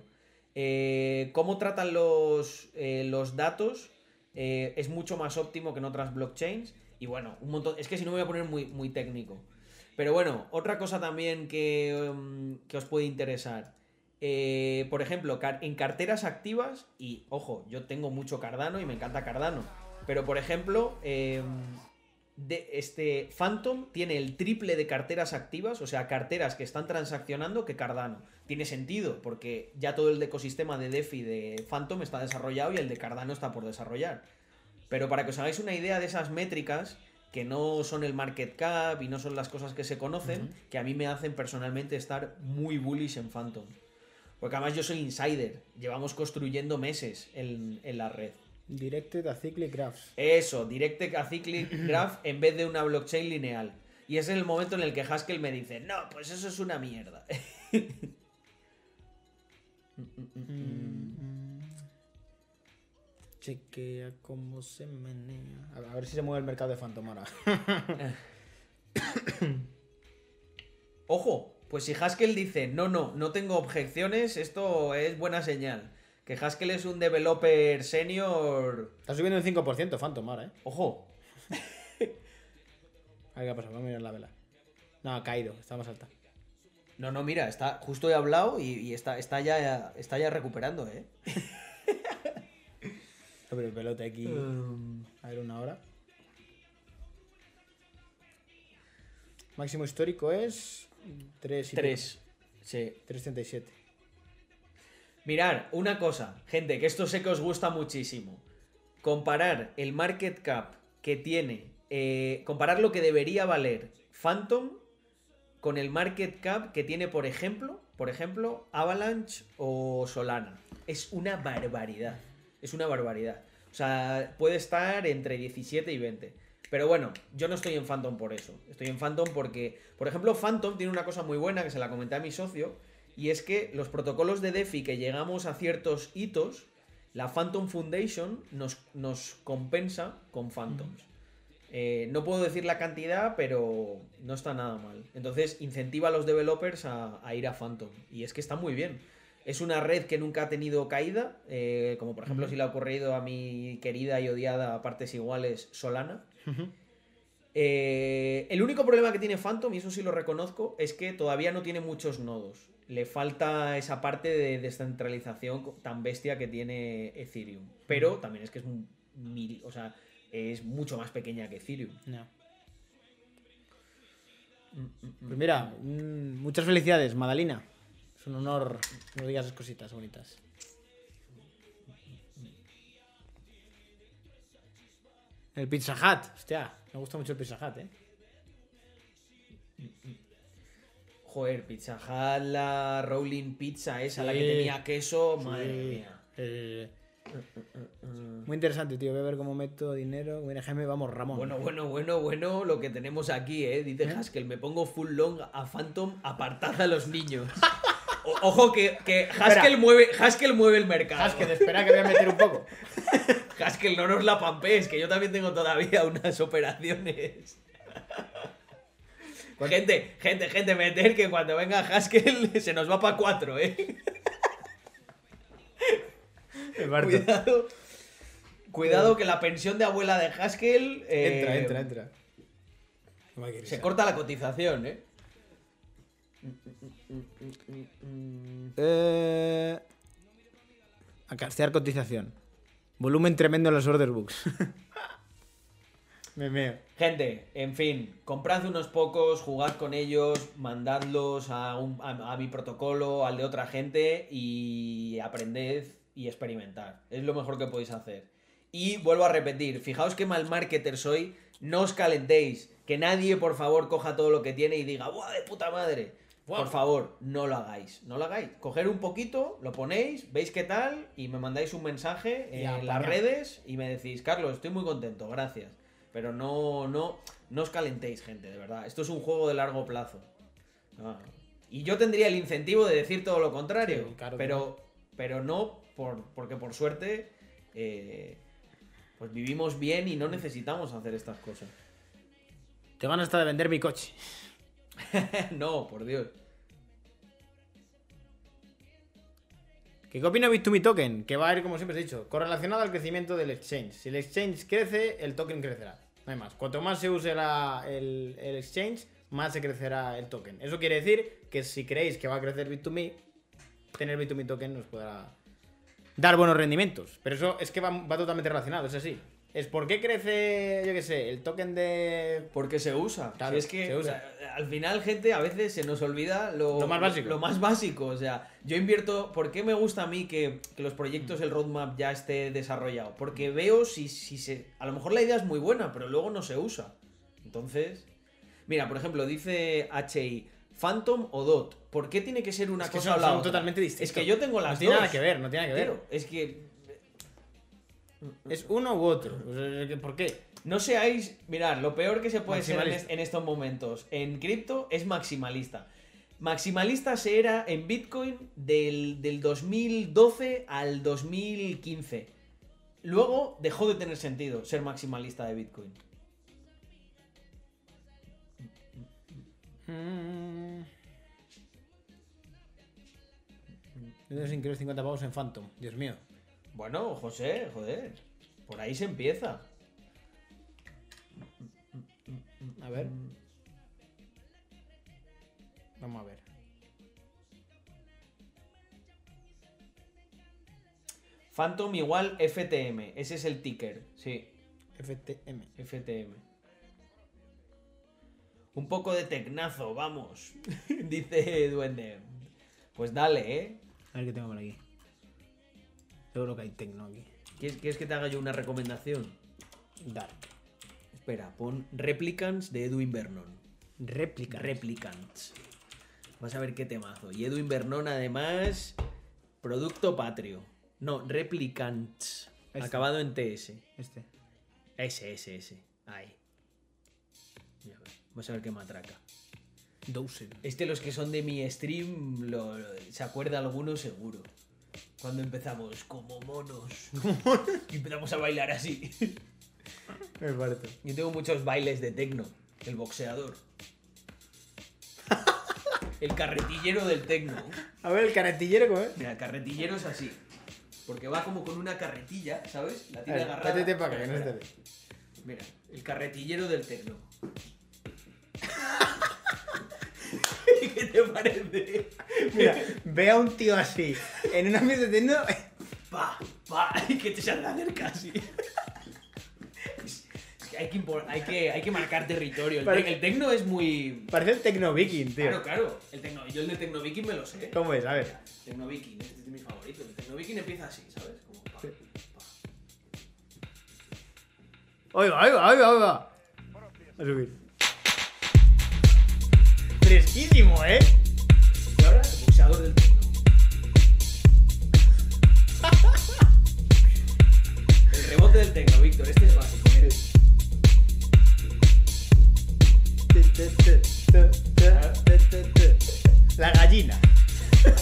Eh, cómo tratan los, eh, los datos eh, es mucho más óptimo que en otras blockchains. Y bueno, un montón. Es que si no me voy a poner muy, muy técnico. Pero bueno, otra cosa también que, um, que os puede interesar. Por ejemplo, en carteras activas, y ojo, yo tengo mucho Cardano y me encanta Cardano. Pero por ejemplo, em, de este Phantom tiene el triple de carteras activas, o sea, carteras que están transaccionando que Cardano. Tiene sentido, porque ya todo el ecosistema de DeFi de Phantom está desarrollado y el de Cardano está por desarrollar. Pero para que os hagáis una idea de esas métricas, que no son el market cap y no son las cosas que se conocen, que a mí me hacen personalmente estar muy bullish en Phantom. Porque además yo soy insider, llevamos construyendo meses en, en la red. Directed Acyclic Graphs. Eso, Directed Acyclic Graph en vez de una blockchain lineal. Y ese es el momento en el que Haskell me dice, no, pues eso es una mierda. Chequea cómo se menea. A ver si se mueve el mercado de Phantom ahora. Ojo, pues si Haskell dice, no, no, no tengo objeciones, esto es buena señal. Que Haskell es un developer senior... Está subiendo un 5% Phantom ahora, ¿eh? Ojo, A ver qué ha pasado. Vamos a mirar la vela. No, ha caído. Está más alta. No, no, mira, está, justo he hablado y, y está, está, ya, está ya recuperando, ¿eh? Sobre el pelote aquí. A ver, una hora. Máximo histórico es 3 y 3. Sí. 337. Mirar, una cosa, gente, que esto sé que os gusta muchísimo. Comparar el market cap que tiene, eh, comparar lo que debería valer Phantom con el market cap que tiene, por ejemplo, por ejemplo, Avalanche o Solana. Es una barbaridad. Es una barbaridad. O sea, puede estar entre 17 y 20. Pero bueno, yo no estoy en Phantom por eso. Estoy en Phantom porque, por ejemplo, Phantom tiene una cosa muy buena que se la comenté a mi socio, y es que los protocolos de DeFi que llegamos a ciertos hitos, la Phantom Foundation nos, nos compensa con Phantoms. Eh, no puedo decir la cantidad, pero no está nada mal. Entonces incentiva a los developers a, a ir a Phantom. Y es que está muy bien. Es una red que nunca ha tenido caída, eh, como por ejemplo si le ha ocurrido a mi querida y odiada a partes iguales Solana. Eh, el único problema que tiene Phantom, y eso sí lo reconozco, es que todavía no tiene muchos nodos. Le falta esa parte de descentralización tan bestia que tiene Ethereum. Pero también es que es un o sea, es mucho más pequeña que Ethereum. No. Pues mira, mm, muchas felicidades, Madalina. Es un honor que nos digas esas cositas bonitas. El Pizza Hut, hostia, me gusta mucho el Pizza Hut, eh. Joder, Pizza Hut, la Rolling Pizza esa, la que tenía queso, madre Sí. mía. Eh, muy interesante, tío. Voy a ver cómo meto dinero. Mira, Jaime, vamos, Ramón. Bueno, bueno, bueno, bueno, lo que tenemos aquí, ¿eh? Dice Haskell, me pongo full long a Phantom, apartad a los niños. O- ojo que, que Haskell, mueve, Haskell mueve el mercado. Haskell, espera que voy a meter un poco. Haskell, no nos la pampees, que yo también tengo todavía unas operaciones. Gente, gente, gente, meter que cuando venga Haskell se nos va para cuatro, ¿eh? Cuidado. Cuidado que la pensión de abuela de Haskell. eh, Entra, entra, entra. No Se corta la cotización, ¿eh? Eh... A castear cotización. Volumen tremendo en los order books. Me meo. Gente, en fin, comprad unos pocos, jugad con ellos, mandadlos a, un- a- a mi protocolo, al de otra gente y aprended y experimentad. Es lo mejor que podéis hacer. Y vuelvo a repetir, fijaos qué mal marketer soy, no os calentéis, que nadie por favor coja todo lo que tiene y diga, ¡buah, de puta madre! Por favor, no lo hagáis, no lo hagáis. Coger un poquito, lo ponéis, veis qué tal y me mandáis un mensaje en Ya, las redes y me decís, Carlos, estoy muy contento, gracias. Pero no, no, no os calentéis, gente, de verdad. Esto es un juego de largo plazo. Ah, Y yo tendría el incentivo de decir todo lo contrario. Sí, claro que pero, pero no, por, porque por suerte, eh, pues vivimos bien y no necesitamos hacer estas cosas. Te van hasta de vender mi coche. no, por Dios. ¿Qué opina Bit2Me Token? Que va a ir, como siempre he dicho, correlacionado al crecimiento del exchange. Si el exchange crece, el token crecerá. No hay más. Cuanto más se use el, el exchange, más se crecerá el token. Eso quiere decir que si creéis que va a crecer Bit2Me, tener Bit2Me Token nos podrá dar buenos rendimientos. Pero eso es que va, va totalmente relacionado, es así. Es por qué crece, yo qué sé, el token de... Porque se usa. Claro, Si es que se usa. o sea, al final, gente, a veces se nos olvida lo, Lo más básico. Lo más básico. O sea, yo invierto. ¿Por qué me gusta a mí que, que los proyectos, el roadmap ya esté desarrollado? Porque veo si, si se. A lo mejor la idea es muy buena, pero luego no se usa. Entonces. Mira, por ejemplo, dice HI. Phantom o DOT. ¿Por qué tiene que ser una Es que cosa o la otra? totalmente distintos. Es que yo tengo las No tiene dos. nada que ver, no tiene nada que ver. Tío, es que Es uno u otro. ¿Por qué? No seáis. Mirad, lo peor que se puede ser en, estos momentos en cripto es maximalista. Maximalista se era en Bitcoin del, del 2012 al 2015. Luego dejó de tener sentido ser maximalista de Bitcoin. Mm. Yo tengo sin querer 50 pavos en Phantom. Dios mío. Bueno, José, joder. Por ahí se empieza. A ver. Vamos a ver. Phantom igual FTM. Ese es el ticker. Sí. FTM. FTM. Un poco de tecnazo, vamos. Dice Duende. Pues dale, ¿eh? A ver qué tengo por aquí. Seguro que hay tecno aquí. ¿Quieres, quieres que te haga yo una recomendación? Dark. Espera, pon Replicants de Edwin Vernon. Réplica. Replicants. Vas a ver qué temazo. Y Edwin Vernon, además, producto patrio. No, Replicants. Este. Acabado en TS. Este. Ese, ese, ese. Ahí. Ya ves. Vamos a ver qué matraca. Dozen. Este, los que son de mi stream, lo- se acuerda alguno seguro. Cuando empezamos como monos. y empezamos a bailar así. Me parto. Yo tengo muchos bailes de tecno. El boxeador. El carretillero del tecno. A ver, el carretillero, ¿cómo es? Mira, el carretillero es así. Porque va como con una carretilla, ¿sabes? La tiene agarrada. métete para acá, que no. Mira, el carretillero del tecno. ¿Qué te parece? Mira, ve a un tío así, en una mesa de tecno. Pa, pa, y que te salga cerca así. Es que hay que, hay que, hay que marcar territorio. El, Parece- tec- el tecno es muy. Parece el tecno viking, tío. Claro, claro. El tecno, yo el de Tecno Viking me lo sé. ¿Cómo es? A ver. Tecno Viking, este es mi favorito. El Tecno Viking empieza así, ¿sabes? Como pa, pa. Oiga, oiga, oiga, oiga. A subir. Fresquísimo, ¿eh? Y ahora, el boxeador del tecno. El rebote del tecno, Víctor. Este es básico, mira. La gallina.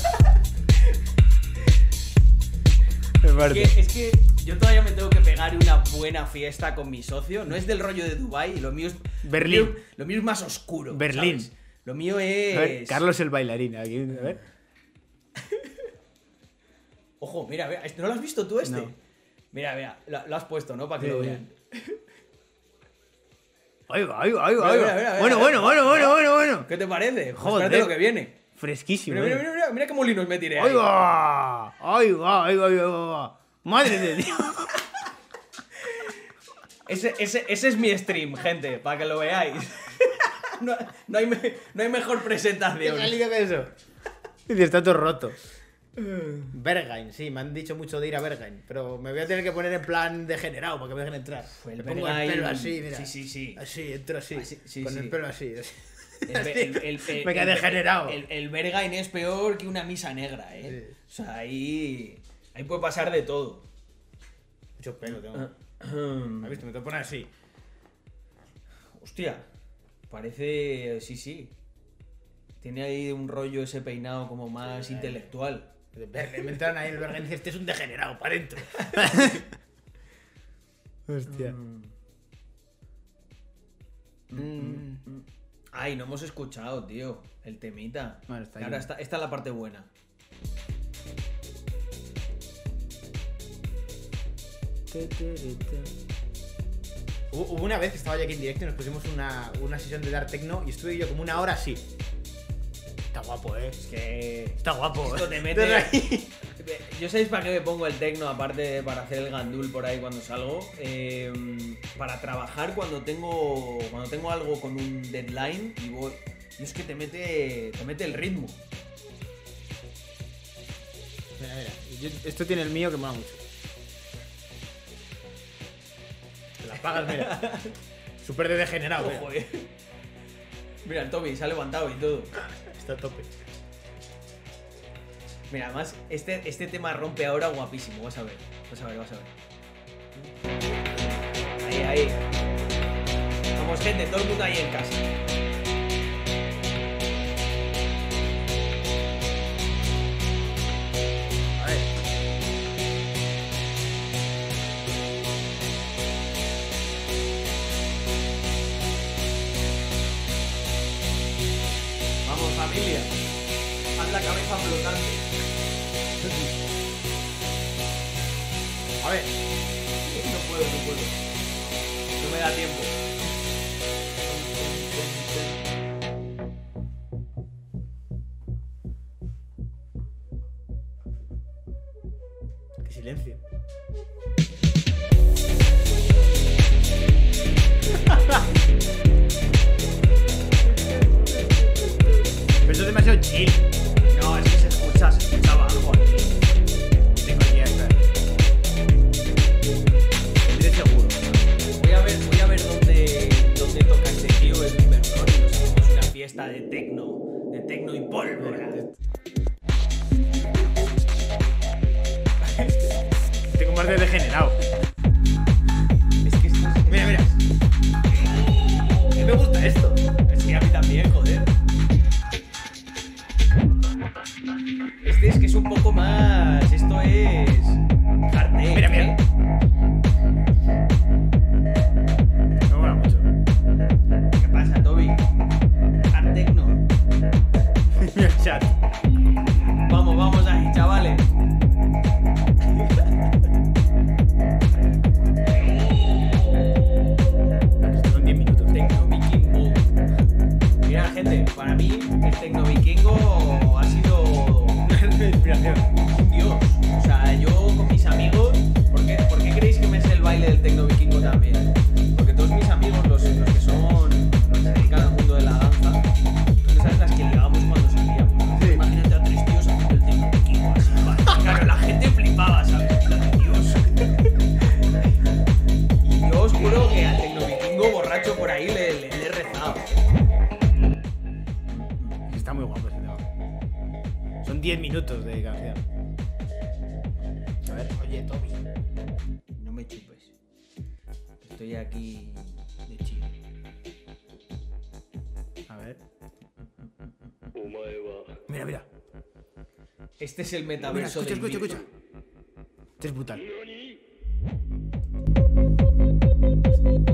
Es que, es que yo todavía me tengo que pegar una buena fiesta con mi socio. No es del rollo de Dubai, lo mío es. Berlín. Lo mío, lo mío es más oscuro. Berlín. ¿sabes? Lo mío A ver, es. Carlos el bailarín. Aquí, a ver. Ojo, mira, mira. ¿No lo has visto tú este? No. Mira, mira. Lo, lo has puesto, ¿no? Para que Sí, lo vean. Oiga, oiga, oiga, Mira, oiga. mira, mira, Bueno, mira. bueno, bueno, bueno, bueno, bueno. ¿Qué te parece? Pues Joder. espérate lo que viene. Fresquísimo. Mira, mira, eh. mira, mira, mira qué molinos me tiré. ahí. Oiga, oiga, oiga, oiga, oiga. Madre de Dios. Ese, ese, ese es mi stream, gente, para que lo veáis. No, no hay, me- no hay mejor ¿Qué presentación. salido que eso? Dice, está todo roto. Bergain, sí, me han dicho mucho de ir a Bergain, pero me voy a tener que poner en plan degenerado para que me dejen entrar. El Le pongo el pelo así, mira. Sí, sí, sí. Así, entro así, Así, sí, con sí. el pelo así. así. El, Así. el- el- el- me quedé degenerado. El, el Berghain es peor que una misa negra, ¿eh? O sea, ahí, ahí puede pasar de todo. Mucho pelo tengo. ¿Has visto? Me tengo que poner así. Hostia, parece. Sí, sí. Tiene ahí un rollo ese peinado como más intelectual. Bergain, me entran ahí en el Bergain y dice, este es un degenerado, para adentro. Hostia. Mm. Ay, no hemos escuchado, tío. El temita. Bueno, está Ahora está, esta es la parte buena. Hubo hubo una vez que estaba yo aquí en directo y nos pusimos una, una sesión de Dark Techno y estuve yo como una hora así. Está guapo, eh. Es que. Está guapo, Esto te mete. Ahí- Yo sabéis para qué me pongo el tecno, aparte de para hacer el gandul por ahí cuando salgo. Eh, para trabajar cuando tengo. Cuando tengo algo con un deadline y voy. Y es que te mete. te mete el ritmo. Mira, mira. Yo- esto tiene el mío que mola mucho. Pagas, mira. Súper de degenerado, mira. Ojo, eh. Mira, el Toby se ha levantado y todo. Está a tope. Mira, además, este, este tema rompe ahora guapísimo. Vas a ver. Vas a ver, vas a ver. Ahí, ahí. Vamos, gente, todo el mundo ahí en casa. Familia. Haz la cabeza flotante. A ver. No puedo, no puedo. No me da tiempo. No, es que se escucha, se escuchaba Joaquín. Tengo que estar. Tendré seguro. Voy a ver, voy a ver dónde, dónde toca este tío el inversor y nos hacemos una fiesta de tecno, de tecno y pólvora. Tengo más de degenerado. Es que es... Mira, mira. A mí me gusta esto. Es que a mí también, joder. pouco mais, isso aí. É. muy guapo ese tema. Son 10 minutos de canción. A ver, Oye, Toby. No me chupes. Estoy aquí de chill. a ver. Mira, mira. Este es el Mira, metaverso escucha, del escucha, Bitcoin. escucha. Este es brutal.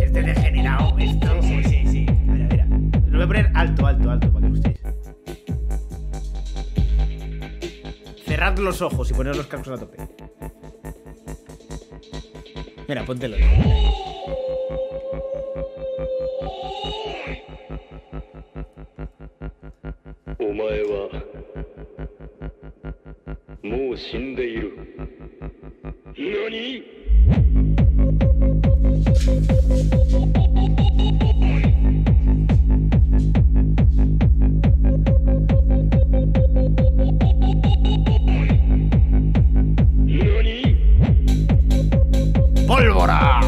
Este degenerado, esto. Sí, sí, sí. Mira, mira. Lo voy a poner alto, alto, alto, para que lo estéis. Cerrad los ojos y poned los cascos a tope. Mira, póntelo. お ¡Pólvora!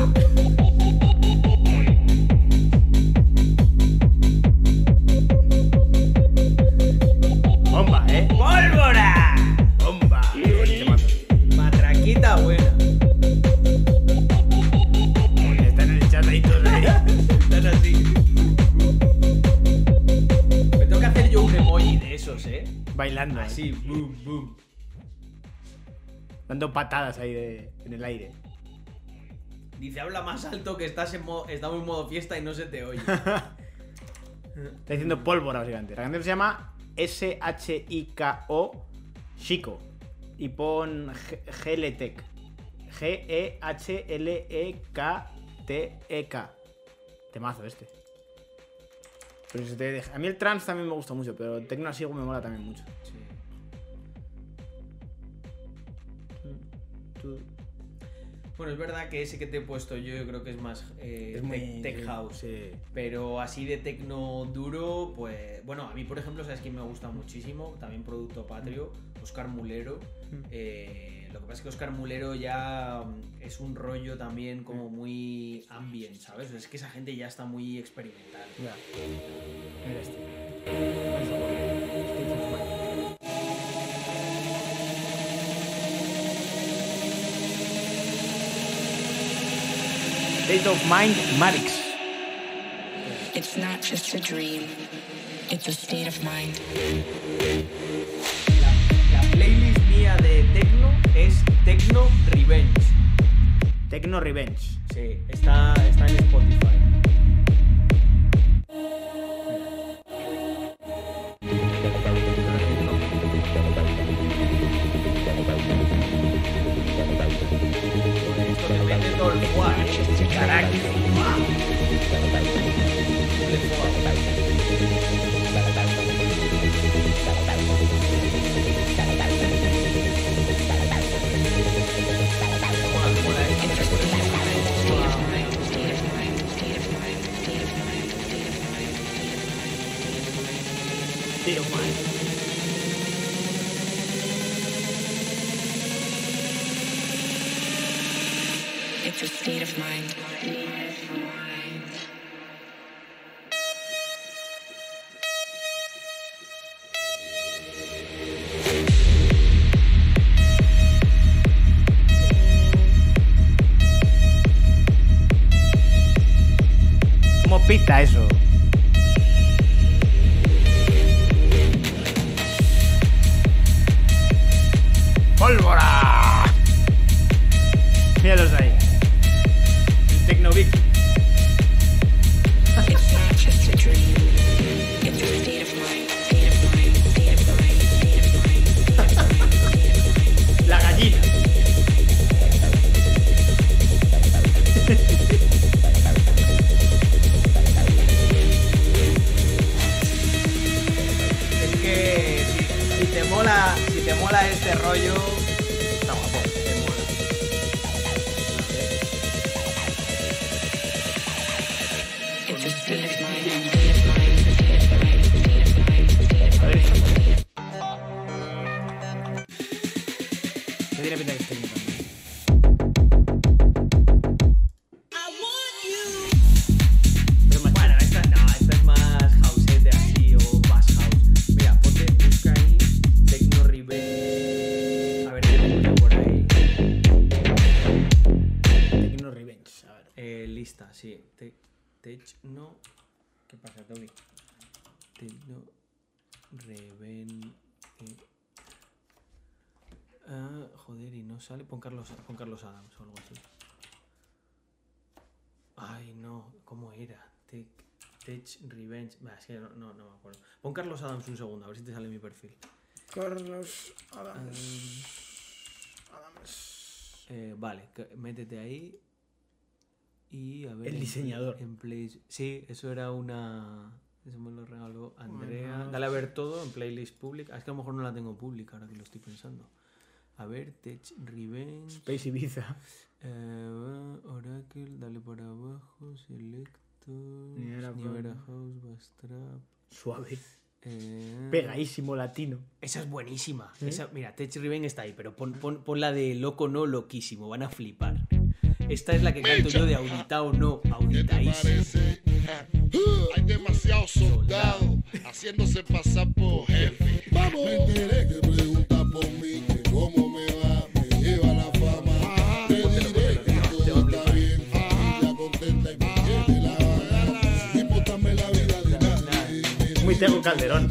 Bomba, ¿eh? ¡Pólvora! Bomba. Matraquita buena. Está en el chat ahí todos ahí. Están así. Me tengo que hacer yo un emoji de esos, ¿eh? Bailando. Así, boom, boom. Dando patadas ahí de- en el aire. Dice, habla más alto que estás en modo, estamos en modo fiesta y no se te oye. Está diciendo pólvora, básicamente. La canción se llama S-H-I-K-O Chico. Y pon G- Geletec. G-E-H-L-E-K-T-E-K. Temazo este. Pero si te deja- A mí el trance también me gusta mucho, pero el tecno así me mola también mucho. Tú- Bueno, es verdad que ese que te he puesto yo, yo creo que es más eh, Es tech- muy- tech house. sí. Pero así de tecno duro, pues. Bueno, a mí, por ejemplo, ¿sabes quién me gusta muchísimo? También producto patrio, Oscar Mulero. Eh, lo que pasa es que Oscar Mulero ya mm, es un rollo también como muy ambient, ¿sabes? Es que esa gente ya está muy experimental. Ya. Mira este. State of Mind Marix. It's not just a dream, it's a state of mind. La playlist mía de tecno es Tecno Revenge. Techno Revenge. Sí, está, está en Spotify. ¿Eh? Caraca. Eso? Adams o algo así. Ay, no, ¿cómo era? Tech, Tech Revenge. Bah, es que no, no, no me acuerdo. Pon Carlos Adams un segundo, a ver si te sale mi perfil. Carlos Adams. Eh, vale, métete ahí. Y a ver. El en- diseñador. En Play... Sí, eso era una. Eso me lo regaló Andrea. Dale a ver todo en playlist pública. Es que a lo mejor no la tengo pública ahora que lo estoy pensando. A ver, Tech Revenge. Space Ibiza. Eh, Oracle, dale para abajo. Selector. Niagara. House, Bastrap. Suave. eh, Pegadísimo latino. esa es buenísima. ¿Eh? Esa- mira, Tech Riven está ahí, pero pon, pon- pon la de loco no loquísimo. Van a flipar. Esta es la que canto yo de auditao no, auditaísimo. Hay demasiados soldados haciéndose pasar por jefe. Vamos. Me enteré que pregunta por mí, cómo me va, me lleva la fama. Te diré que todo está bien, familia contenta y me quiere la gana. Sin importarme la vida de nadie. Muy Tego Calderón.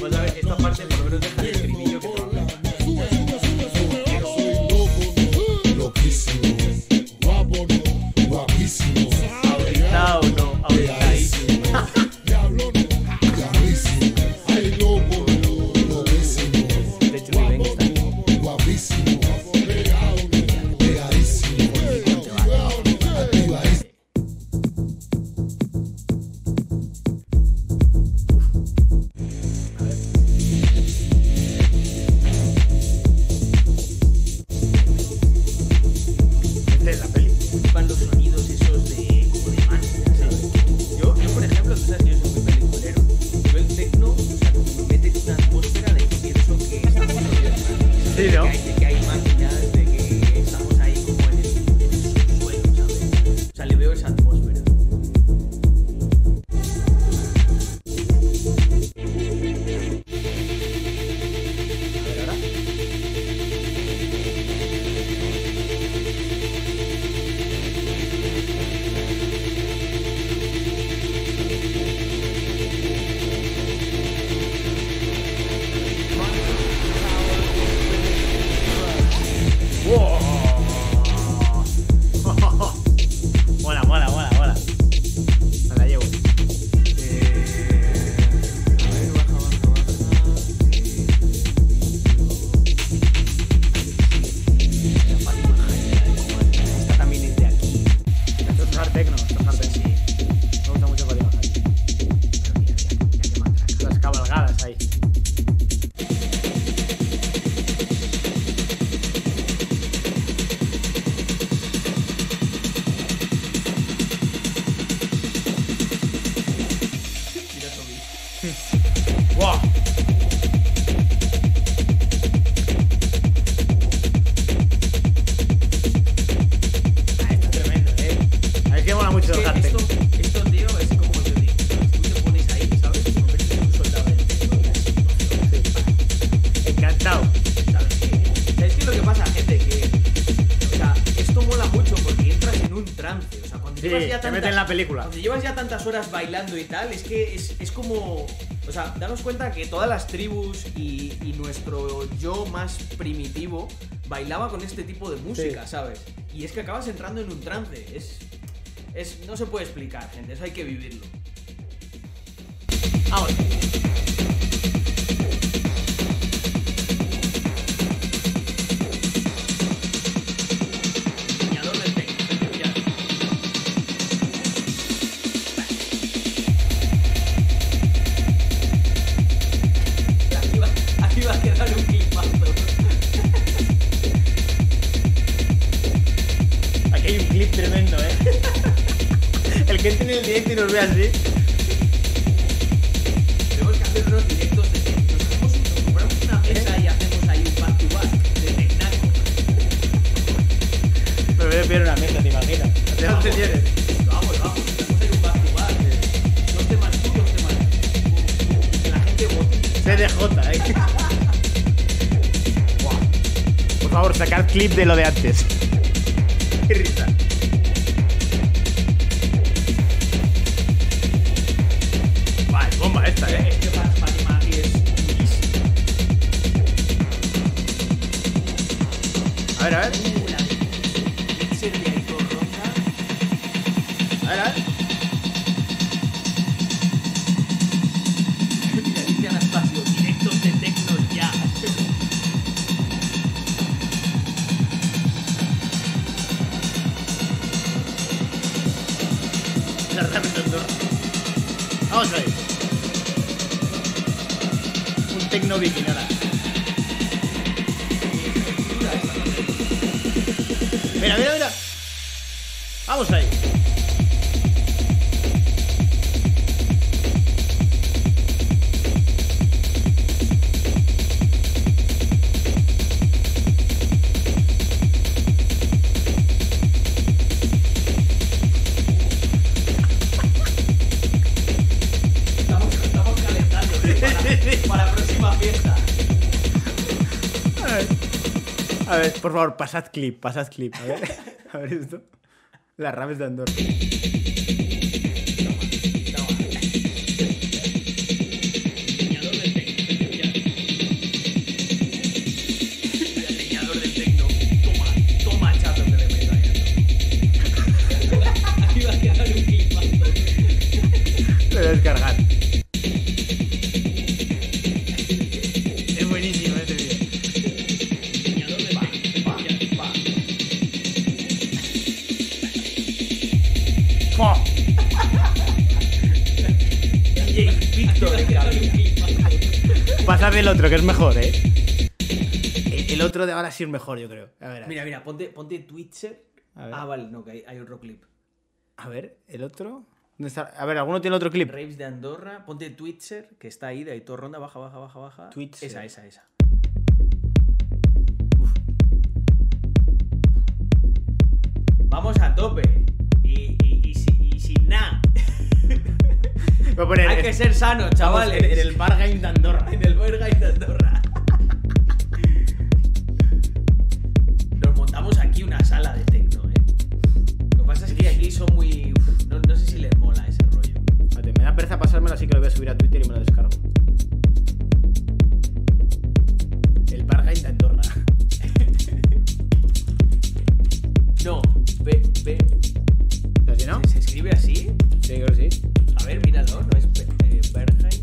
Pues a ver, esta parte por lo menos deja el estribillo que no habla. Loquísimo, guapo guapísimo. Película. Cuando llevas ya tantas horas bailando y tal, es que es, es como. O sea, danos cuenta que todas las tribus y, y nuestro yo más primitivo bailaba con este tipo de música, ¿sabes? Y es que acabas entrando en un trance. Es. Es, no se puede explicar, gente, eso hay que vivirlo. Por favor, pasad clip, pasad clip. A ver, a ver esto. Las rames de Andorra. Que es mejor, ¿eh? El, el otro de ahora sí es mejor, yo creo. A ver, a ver. Mira, mira, ponte, ponte Twitcher. A ver. Ah, vale, no, que hay, hay otro clip. A ver, el otro. ¿Dónde está? A ver, ¿alguno tiene otro clip? Raves de Andorra. Ponte Twitcher, que está ahí, de ahí todo ronda, baja, baja, baja, baja. Twitcher. Esa, esa, esa. Vamos a tope. Y, y, y, si- y sin nada. Voy a poner Hay que ser sano, chavales. en, en el Bar Game de Andorra. En el Berghain de Andorra. Nos montamos aquí una sala de tecno, eh. Lo que pasa es que aquí son muy. uf, no, no sé si les mola ese rollo. Espérate, me da pereza pasármelo, así que lo voy a subir a Twitter y me lo descargo. El Bar Game de Andorra. No, ve, ve. ¿Así no? ¿Se, escribe así? Sí, creo que sí. A ver, míralo, ¿no es eh, Berghain?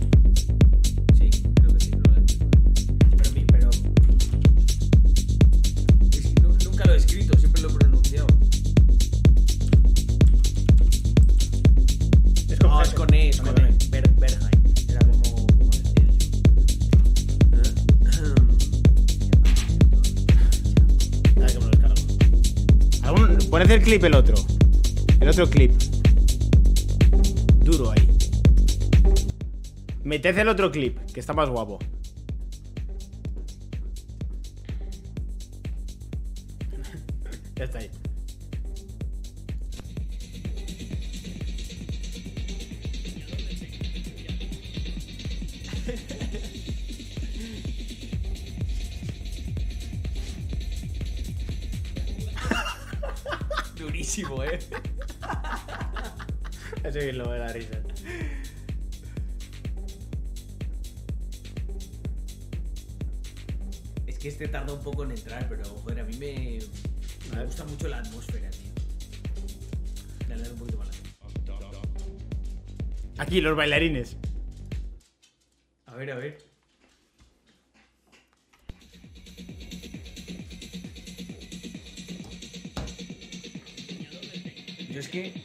Sí, creo que sí. que sí. Pero, pero. es que nu- nunca lo he escrito, siempre lo he pronunciado. Es con No, es con E, es Con con E. E. Ber- Berghain. Era como, como decía yo. A ver que me lo descargo. ¿Algún- Poned el clip el otro. Otro clip. Duro ahí. Meted el otro clip, que está más guapo. está ahí. Durísimo, eh. Ese bien lo de la risa. Es que este tarda un poco en entrar, pero joder, a mí me, me gusta mucho la atmósfera, tío. Dale, dale un poquito más. Aquí, los bailarines. A ver, a ver.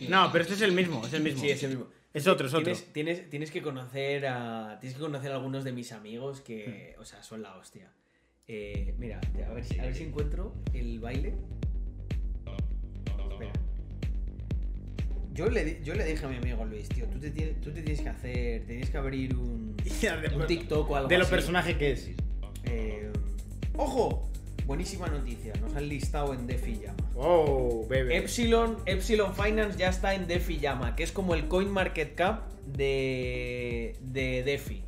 No, pero este es el mismo, es el mismo. Sí, es el mismo. Es otro, es otro. Tienes, tienes, tienes que conocer a. Tienes que conocer a algunos de mis amigos que. O sea, son la hostia. Eh, mira, a ver, si, a ver si encuentro el baile. Espera. Yo le, yo le dije a mi amigo Luis, tío, tú te, tienes, tú te tienes que hacer. Tienes que abrir un. un TikTok o algo De lo así. personaje que es. Eh, ¡Ojo! Buenísima noticia, nos han listado en Defi Llama. Oh, bebé. Epsilon, Epsilon Finance ya está en DeFi Llama, que es como el CoinMarketCap de, de DeFi.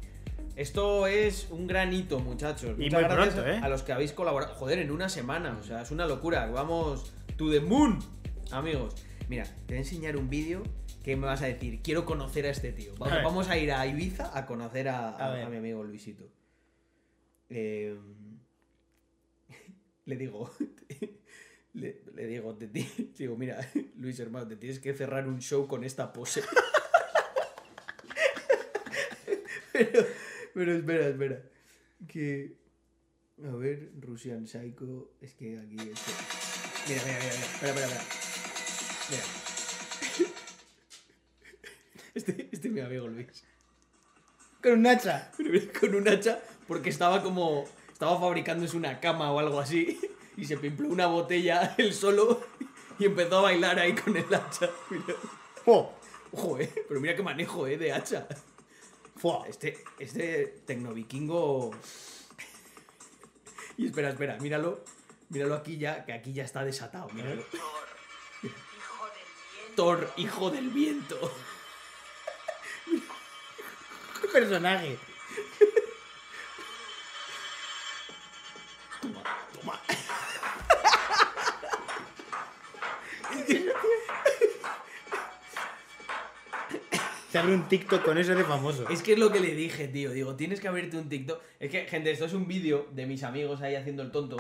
Esto es un gran hito, muchachos. Y Muchas muy gracias pronto, ¿eh? a los que habéis colaborado. Joder, en una semana, o sea, es una locura. Vamos to the moon, amigos. Mira, te voy a enseñar un vídeo que me vas a decir, quiero conocer a este tío. Vamos, A ver. vamos a ir a Ibiza a conocer a, a mi amigo Luisito. Eh, le digo, Le, digo, te digo, mira, Luis hermano, te tienes que cerrar un show con esta pose. pero, pero espera, espera. Que. A ver, Russian Psycho. Es que aquí. Este... Mira, mira, mira, mira. Espera, espera, espera. Mira. Este, este es mi amigo Luis. Con un hacha. Con un hacha, porque estaba como. Estaba fabricándose una cama o algo así. Y se pimpló una botella él solo. Y empezó a bailar ahí con el hacha. Mira. ¡Oh! Ojo, eh. Pero mira qué manejo, eh, de hacha. ¡Fua! Este, este tecnovikingo. Y espera, espera, míralo. Míralo aquí ya, que aquí ya está desatado. Míralo. Thor, hijo del viento. ¡Qué personaje! Toma, toma. Se abre un TikTok con eso de famoso. Es que es lo que le dije, tío. Digo, tienes que abrirte un TikTok. Es que, gente, esto es un vídeo de mis amigos ahí haciendo el tonto.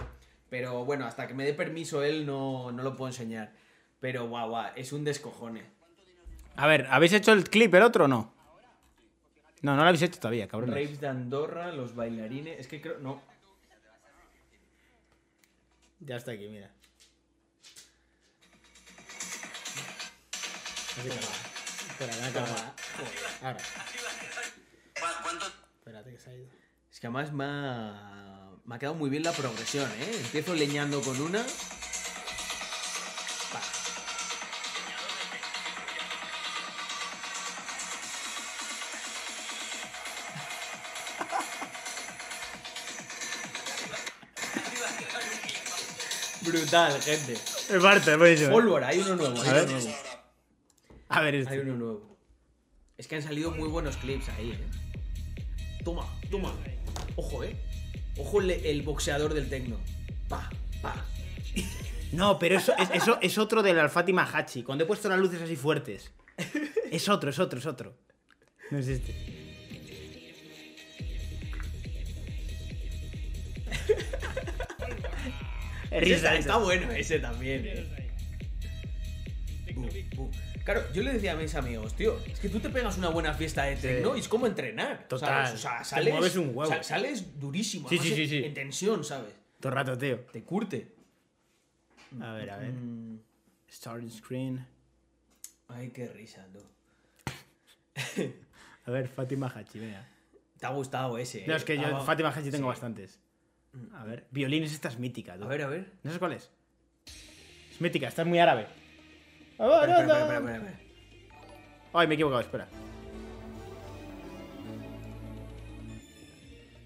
Pero bueno, hasta que me dé permiso él no, no lo puedo enseñar. Pero guau, guau, es un descojone. A ver, ¿habéis hecho el clip el otro o no? No, no lo habéis hecho todavía, cabrón. Raves de Andorra, los bailarines. Es que creo. No. Ya está aquí, mira. Espera, me ha acabado. Ahora. Espérate que se ha ido. Es que además me ha, me ha quedado muy bien la progresión, ¿eh? Empiezo leñando con una. Brutal, gente. Es parte, es buenísimo. Pólvora, hay uno nuevo, hay A uno ver. nuevo. A ver, este. Hay uno nuevo. Es que han salido muy buenos clips ahí, eh. Toma, toma. Ojo, eh. Ojo el, el boxeador del tecno. Pa, pa. No, pero eso es, eso es otro del Alfati Mahachi. Cuando he puesto las luces así fuertes. Es otro, es otro, es otro. No es este. Ese Risa, está, bueno ese también, eh. Bu, bu. Claro, yo le decía a mis amigos, tío, es que tú te pegas una buena fiesta de tecno y es como entrenar. Total. ¿sabes? O sea, Te sales, mueves un huevo. sa- sales durísimo. Sí, sí, sí, sí. En tensión, ¿sabes? Todo el rato, tío. Te curte. A ver, a ver. Mm, Starting screen. Ay, qué risa, tú. A ver, Fátima Hachi, venga. Te ha gustado ese, eh. No, es que yo Ah, Fátima Hachi tengo sí. bastantes. A ver, violines, esta es mítica. tú. A ver, a ver. ¿No sabes cuál es? Es mítica, esta es muy árabe. Espera, espera, espera. Ay, me he equivocado, espera.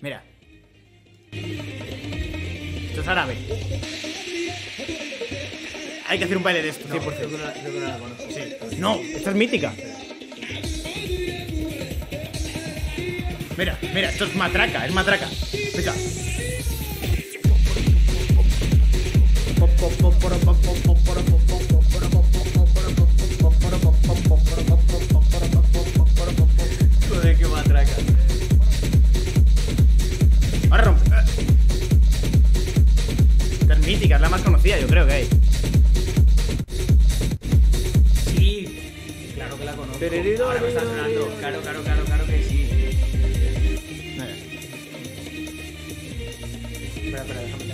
Mira. Esto es árabe. Hay que hacer un baile de esto, 100%. Creo que no, que no la conozco. Sí. No, esta es mítica. Mira, mira, esto es matraca, es matraca. Mira. Joder, qué es la más conocida, yo creo que. Sí. Claro que la. Claro, claro, claro, claro que sí. Espera, espera, déjame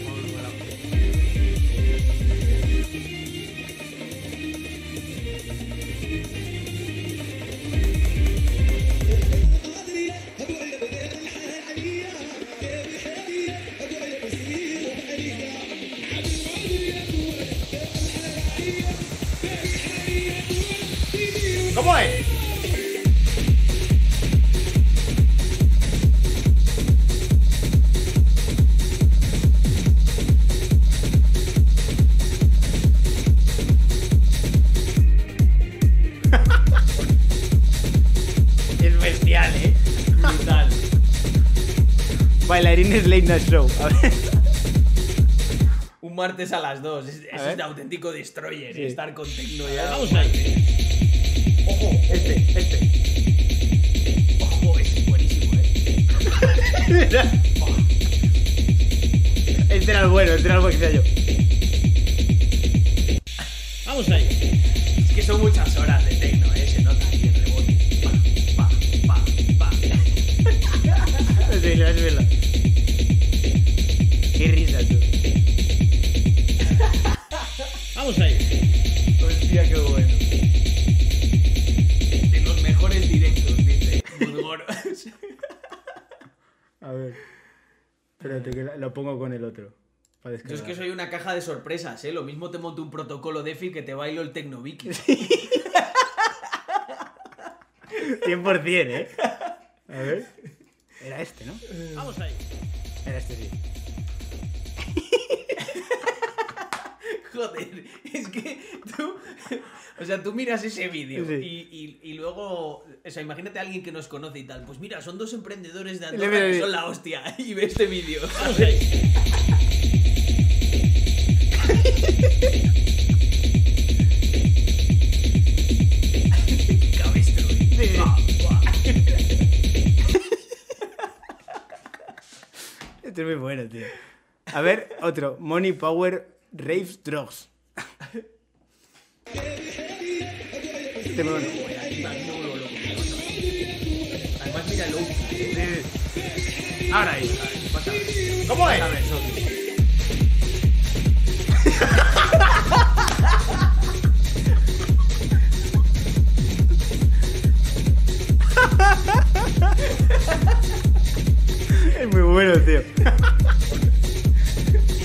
Bailarines Late Night Show. A ver. Un martes a las 2. Es, es de auténtico destroyer. Sí. Estar con tecno ya. Vamos ahí. Ojo. Este, este. Ojo, es buenísimo, eh. Este era el bueno, este era el bueno que decía yo. Vamos ahí. Es que son muchas Para Yo es descargar. que soy una caja de sorpresas, ¿eh? Lo mismo te monto un protocolo DeFi que te bailo el Tecnoviki. 100%, ¿eh? A ver. Era este, ¿no? Vamos ahí. Era este, sí. Joder, es que tú. O sea, tú miras ese vídeo Sí. y, y- y luego. O sea, imagínate a alguien que nos conoce y tal. Pues mira, son dos emprendedores de Andorra que son la hostia. Y ve este vídeo. Este es muy bueno, tío. A ver, otro. Money Power Raves Drugs. Este es muy bueno. Además, mira lo. Ahora ahí. Vas a ver. ¿Cómo es? Es muy bueno, tío.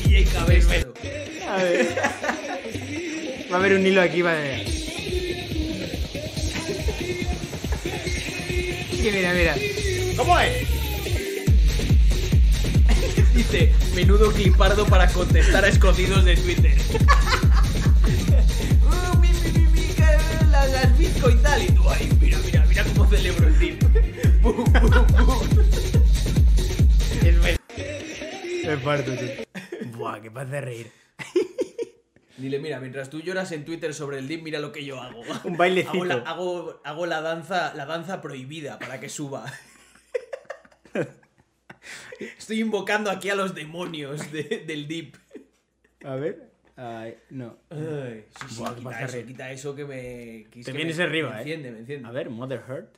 DJ Cabestro. A ver. Va a haber un hilo aquí, vale. Que mira, mira. ¿Cómo es? Dice, menudo clipardo para contestar a escondidos de Twitter. Uh, mi, mi, mi, mi, las, las Bitcoin tal. Y tú, ay, mira, mira, mira cómo celebro el tip. Es me... Me parto, tío. Buah, qué paz de reír. Dile, mira, mientras tú lloras en Twitter sobre el dip, mira lo que yo hago. Un bailecito. Hago la, hago, hago la danza, la danza prohibida para que suba. Estoy invocando aquí a los demonios de- del dip. A ver. Ay, no. Ay, sí, sí, Buah, quita de eso, reír. quita eso que me. que es Te que vienes me- arriba, me eh. enciende, me enciende. A ver, Mother Heart.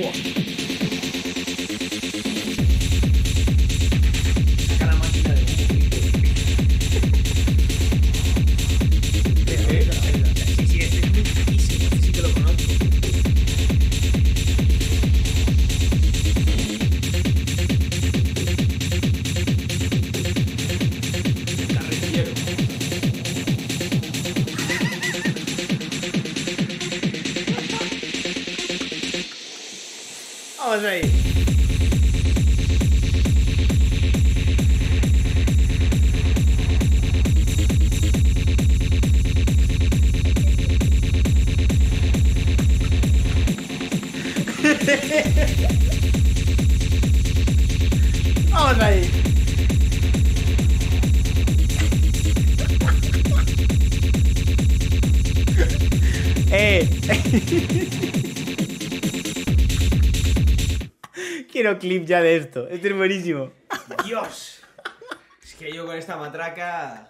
Saca Quiero clip ya de esto. Este es buenísimo. Dios. Es que yo con esta matraca.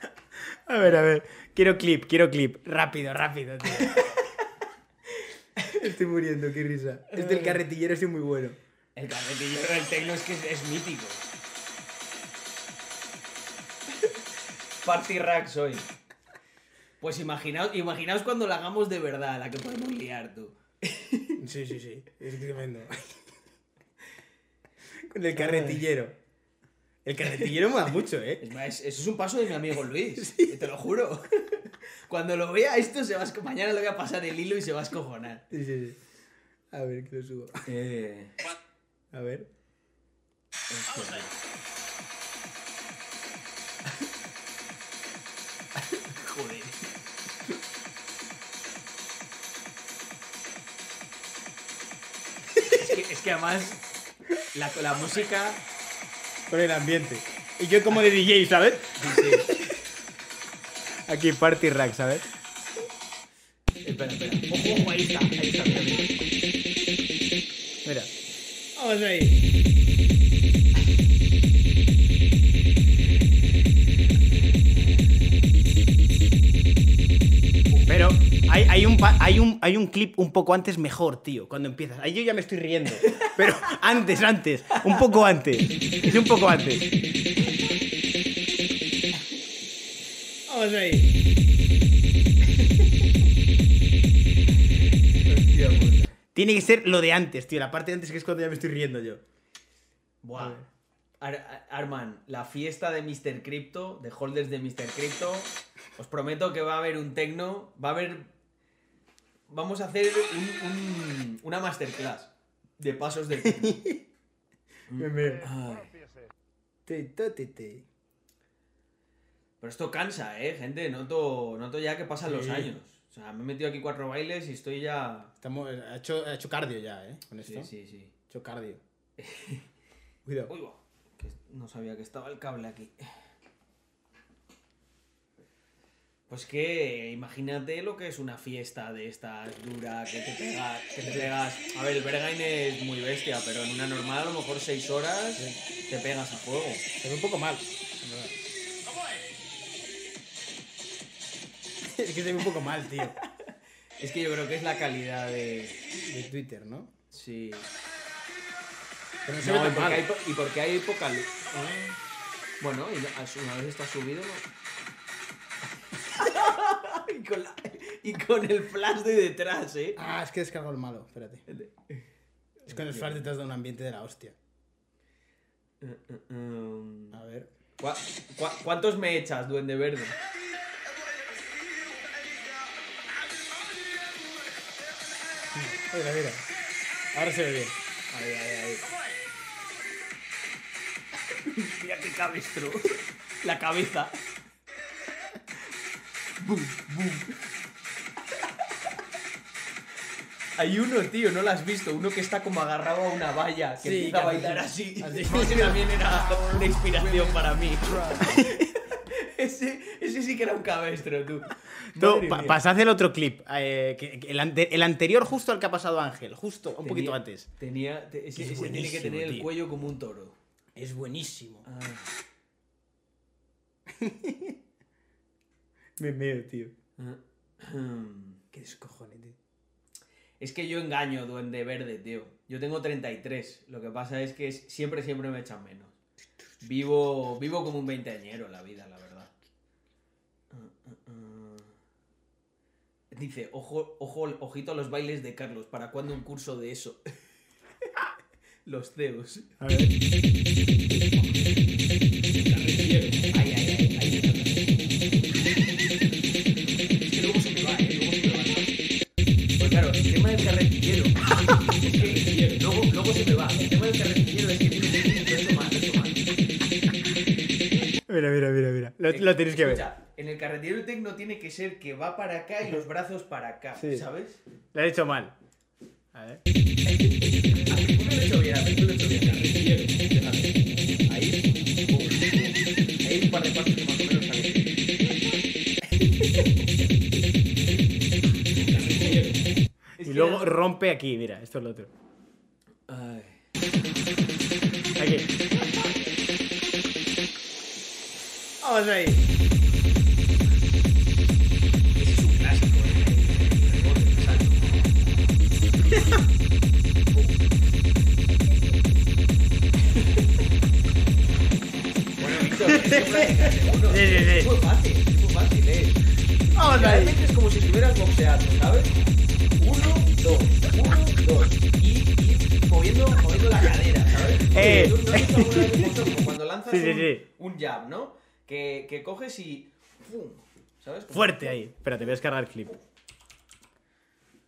A ver, a ver. Quiero clip, quiero clip. Rápido, rápido, tío. Estoy muriendo, qué risa. Este el carretillero es muy bueno. El carretillero del tecno es que es, es mítico. Party rack soy. Pues imaginaos, imaginaos cuando la hagamos de verdad, la que podemos liar tú. Sí, sí, sí. Es tremendo. Con el carretillero. El carretillero mola mucho, ¿eh? Es más, eso es un paso de mi amigo Luis. Te lo juro. Cuando lo vea esto, se va a mañana le voy a pasar el hilo y se va a escojonar. Sí, sí, sí. A ver, que lo subo. Eh, A ver. Joder. Es que, es que además la, la música Con el ambiente. Y yo como de DJ, ¿sabes? Aquí party rack, ¿sabes? Espera, espera. Ojo, ojo, ahí está, ahí está, mira, mira. Vamos ahí. Hay, hay un, hay, un, hay un clip un poco antes mejor, tío, cuando empiezas. Ahí yo ya me estoy riendo. Pero antes, antes. Un poco antes. Es un poco antes. Vamos ahí. Tiene que ser lo de antes, tío. La parte de antes que es cuando ya me estoy riendo yo. Buah. Ar- Ar- Arman, la fiesta de Mr. Crypto, de holders de Mr. Crypto, os prometo que va a haber un tecno, va a haber... Vamos a hacer un- un- una masterclass de pasos del. Pero esto cansa, ¿eh, gente? Noto, noto ya que pasan los años. O sea, me he metido aquí cuatro bailes y estoy ya... Estamos, ha, hecho, ha hecho cardio ya, ¿eh? Con esto. Sí, sí, sí. Ha hecho cardio. Cuidado. Uy, que no sabía que estaba el cable aquí. Pues que imagínate lo que es una fiesta de estas dura que te pegas, que te pegas. A ver, el Berghain es muy bestia, pero en una normal a lo mejor seis horas te pegas a fuego. Se ve un poco mal. en verdad. Es que se ve un poco mal, tío. Es que yo creo que es la calidad de. De Twitter, ¿no? Sí. Pero no se No, ve y, tan porque mal. hay, po- y porque hay poca luz. Bueno, y a- una vez está subido, ¿no? y, con la- y con el flash de detrás, ¿eh? Ah, es que he descargado el malo, espérate. Es con el flash detrás de un ambiente de la hostia. A ver. ¿Cuá- cuá- ¿Cuántos me echas, Duende Verde? Mira, mira. Ahora se ve bien. Ahí, ahí, ahí. Mira qué cabestro. La cabeza. Boom, boom. Hay uno, tío, no lo has visto. Uno que está como agarrado a una valla, que Sí, empieza a que bailar así. Ese también era una inspiración para mí. ese, ese sí que era un cabestro, tú. Tú, pa- pasad el otro clip. eh, que- que el, ante- el anterior justo al que ha pasado Ángel. Justo, un Tenía- poquito antes. Tenía, te- ese, Es ese tiene que tener el cuello como un toro. Es buenísimo. Me meo, tío. Qué descojone, tío. Es que yo engaño, duende verde, tío. Yo tengo 33. Lo que pasa es que siempre, siempre me echan menos. Vivo, vivo como un veinteañero la vida, la verdad. Dice, ojo, ojo, ojito a los bailes de Carlos. ¿Para cuándo un curso de eso? los CEOs. A ver. Lo, lo tenéis que ver. En el carretillero el tecno tiene que ser que va para acá y los brazos para acá, Sí. ¿sabes? Lo he hecho mal. A ver. Mí lo he hecho bien, a mí lo he hecho bien. Ahí. Ahí un par de pasos que más o menos salen. Y luego rompe aquí, mira. Esto es lo otro. Ay. Aquí. Sí, sí. Es muy fácil, es muy fácil, ¿eh? Vamos ahí. Realmente es como si estuvieras boxeando, ¿sabes? Uno, dos, uno, dos. Y, y moviendo, moviendo la cadera, ¿sabes? Eh. ¿Tú no has visto alguna vez boxeo? Como cuando lanzas Sí, sí, un, sí. un jab, ¿no? Que, que coges y... ¡pum! ¿Sabes? Como- Fuerte ahí. Espérate, voy a descargar el clip.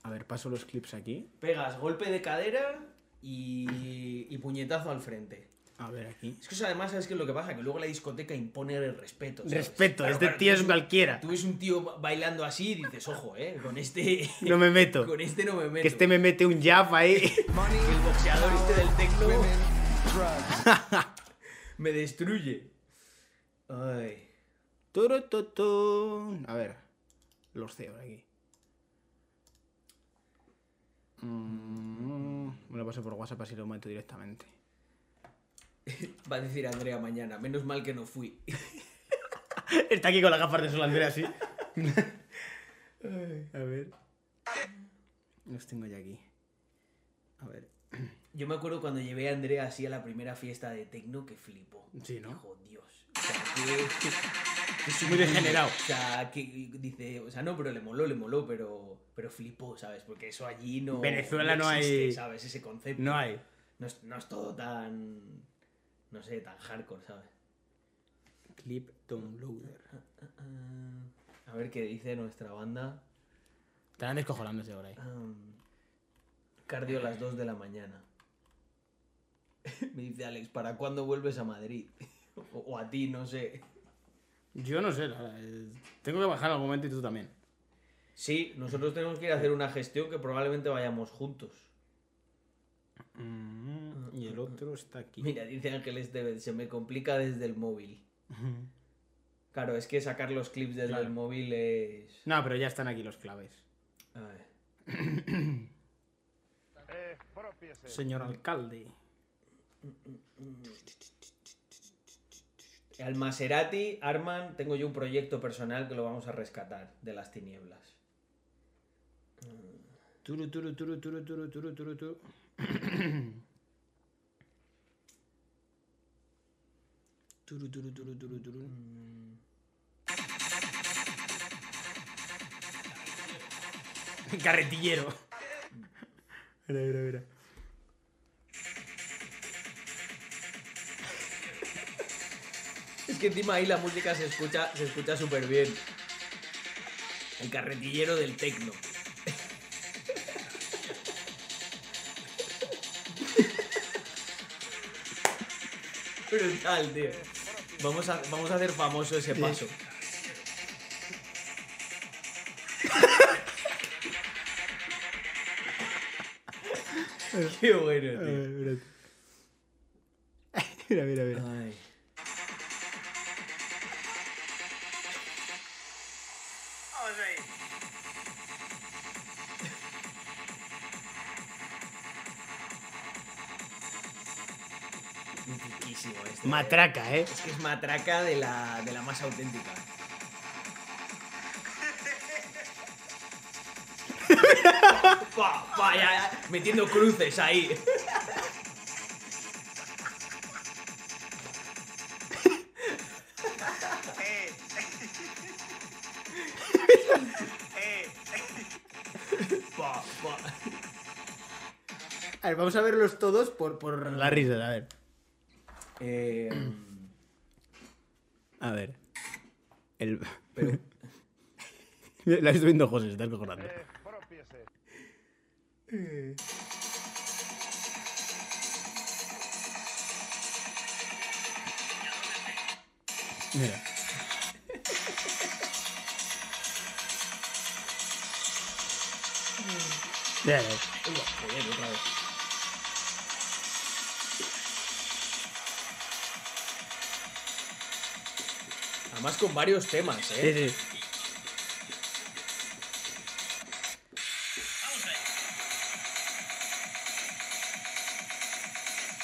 A ver, paso los clips aquí. Pegas golpe de cadera y, y puñetazo al frente. A ver, aquí. Es que eso además, ¿sabes qué es lo que pasa? Que luego la discoteca impone el respeto. ¿sabes? Respeto, Claro, este claro, tío tú es ves un- cualquiera. Tú ves un tío ba- bailando así y dices, ojo, eh, con este. No me meto. con este no me meto. Que este me mete un jab ahí. El boxeador este del tecno. me destruye. Ay. A ver. Los CEOs aquí. Mm, Me lo paso por WhatsApp así lo meto directamente. Va a decir Andrea mañana, menos mal que no fui. Está aquí con las gafas de sol Andrea así. A ver. Los tengo ya aquí. A ver. Yo me acuerdo cuando llevé a Andrea así a la primera fiesta de tecno que flipó. Sí, ¿no? Dios. O sea, que, que es Muy degenerado. O sea, que dice, o sea, no, pero le moló, le moló, pero, pero flipó, ¿sabes? Porque eso allí no. Venezuela no existe, hay- ¿sabes? Ese concepto. No hay. No es, no es todo tan. No sé, tan hardcore, ¿sabes? Clip downloader. A ver qué dice nuestra banda. Estarán descojonándose ahora ahí. Um, cardio a las 2 de la mañana. Me dice Alex, ¿para cuándo vuelves a Madrid? O, o a ti, no sé. Yo no sé, la eh, tengo que bajar en algún momento y tú también. Sí, nosotros tenemos que ir a hacer una gestión que probablemente vayamos juntos. Mm, y el otro está aquí. Mira, dice Ángeles Tevez, se me complica desde el móvil. Claro, es que sacar los clips desde Claro. el móvil es... No, pero ya están aquí los claves. A ver. Señor alcalde. Al Maserati, Arman, tengo yo un proyecto personal que lo vamos a rescatar de las tinieblas. Turu, turu, turu, turu, turu, turu, turu, turu. Turu, turu, turu, turu, turu. Carretillero. Mira, mira, mira. Es que encima ahí la música se escucha se escucha súper bien. El carretillero del tecno. Brutal, tío. Vamos a, vamos a hacer famoso ese paso. Qué bueno, tío. Mira, mira, mira. Matraca, ¿eh? Es que es matraca de la, de la más auténtica. Pa, pa, ya, ya, metiendo cruces ahí. Pa, pa. A ver, vamos a verlos todos por, por la risa, a ver. Eh, A ver. El... Pero- La estoy viendo José, se está. Mira. Joder, otra vez. Además con varios temas, ¿eh? Sí, sí.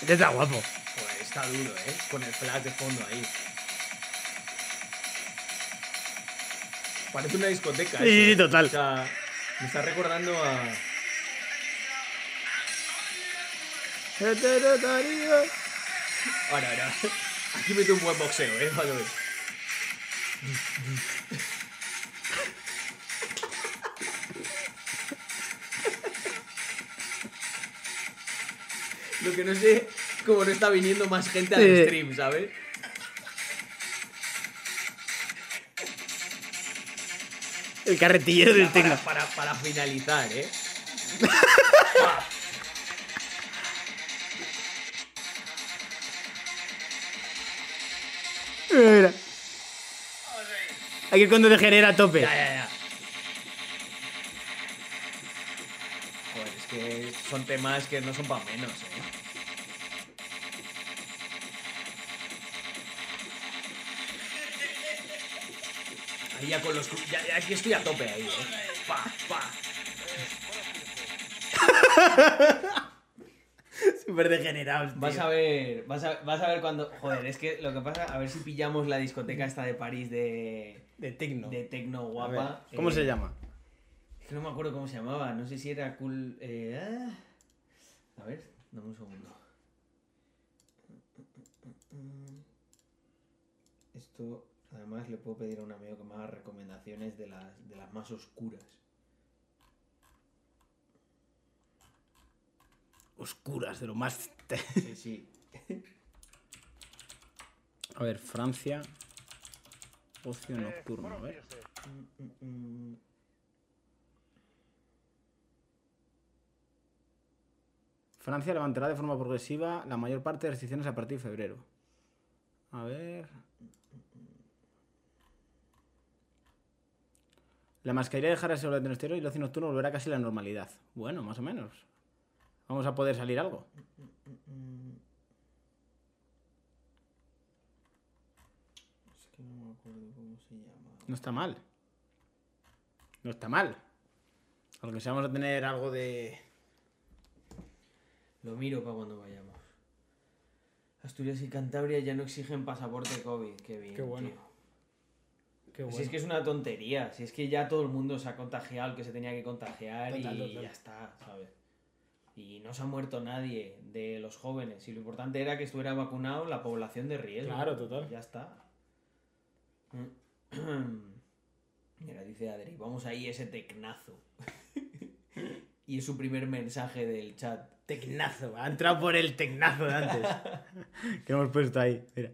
Este está guapo. Pues está duro, ¿eh? Con el flash de fondo ahí. Parece una discoteca. Sí, eso, sí, ¿eh? total. O sea, me está recordando a... Ahora, ahora. Aquí mete un buen boxeo, ¿eh? Ver. Lo que no sé, como no está viniendo más gente al Sí. stream, ¿sabes? El carretillero del Para, para, para finalizar, ¿eh? Mira, mira. Aquí es cuando degenera a tope. Ya, ya, ya. Joder, es que son temas que no son para menos, ¿eh? Ahí ya con los... Ya, ya aquí estoy a tope ahí, ¿eh? Pa, pa. Súper degenerados, tío. Vas a ver, vas a, vas a ver cuando... Joder, es que lo que pasa, a ver si pillamos la discoteca esta de París de... De tecno. De tecno ver, guapa. ¿Cómo eh, se llama? que no me acuerdo cómo se llamaba. No sé si era cool. eh, ah. A ver, dame un segundo. Esto, además, le puedo pedir a un amigo que me haga recomendaciones de las, de las más oscuras. Oscuras, de lo más. Sí, sí. A ver, Francia. Ocio nocturno, a ver. Mm, mm, mm. Francia levantará de forma progresiva la mayor parte de restricciones a partir de febrero. A ver. La mascarilla dejará de ser obligatoria en el exterior y el ocio nocturno volverá casi a la normalidad. Bueno, más o menos. Vamos a poder salir algo. Es que no me acuerdo cómo se llama. No está mal. No está mal. Aunque sea vamos a tener algo de. Lo miro para cuando vayamos. Asturias y Cantabria ya no exigen pasaporte COVID. Qué bien. Qué bueno. tío. Qué Si es que es una tontería. Si es que ya todo el mundo se ha contagiado el que se tenía que contagiar Total, y total. ya está, ¿sabes? Y no se ha muerto nadie de los jóvenes. Y lo importante era que estuviera vacunado la población de riesgo. Claro, total. Ya está. Mira, dice Adri, vamos ahí ese tecnazo. y es su primer mensaje del chat. Tecnazo, ha entrado por el tecnazo de antes. que hemos puesto ahí. Mira.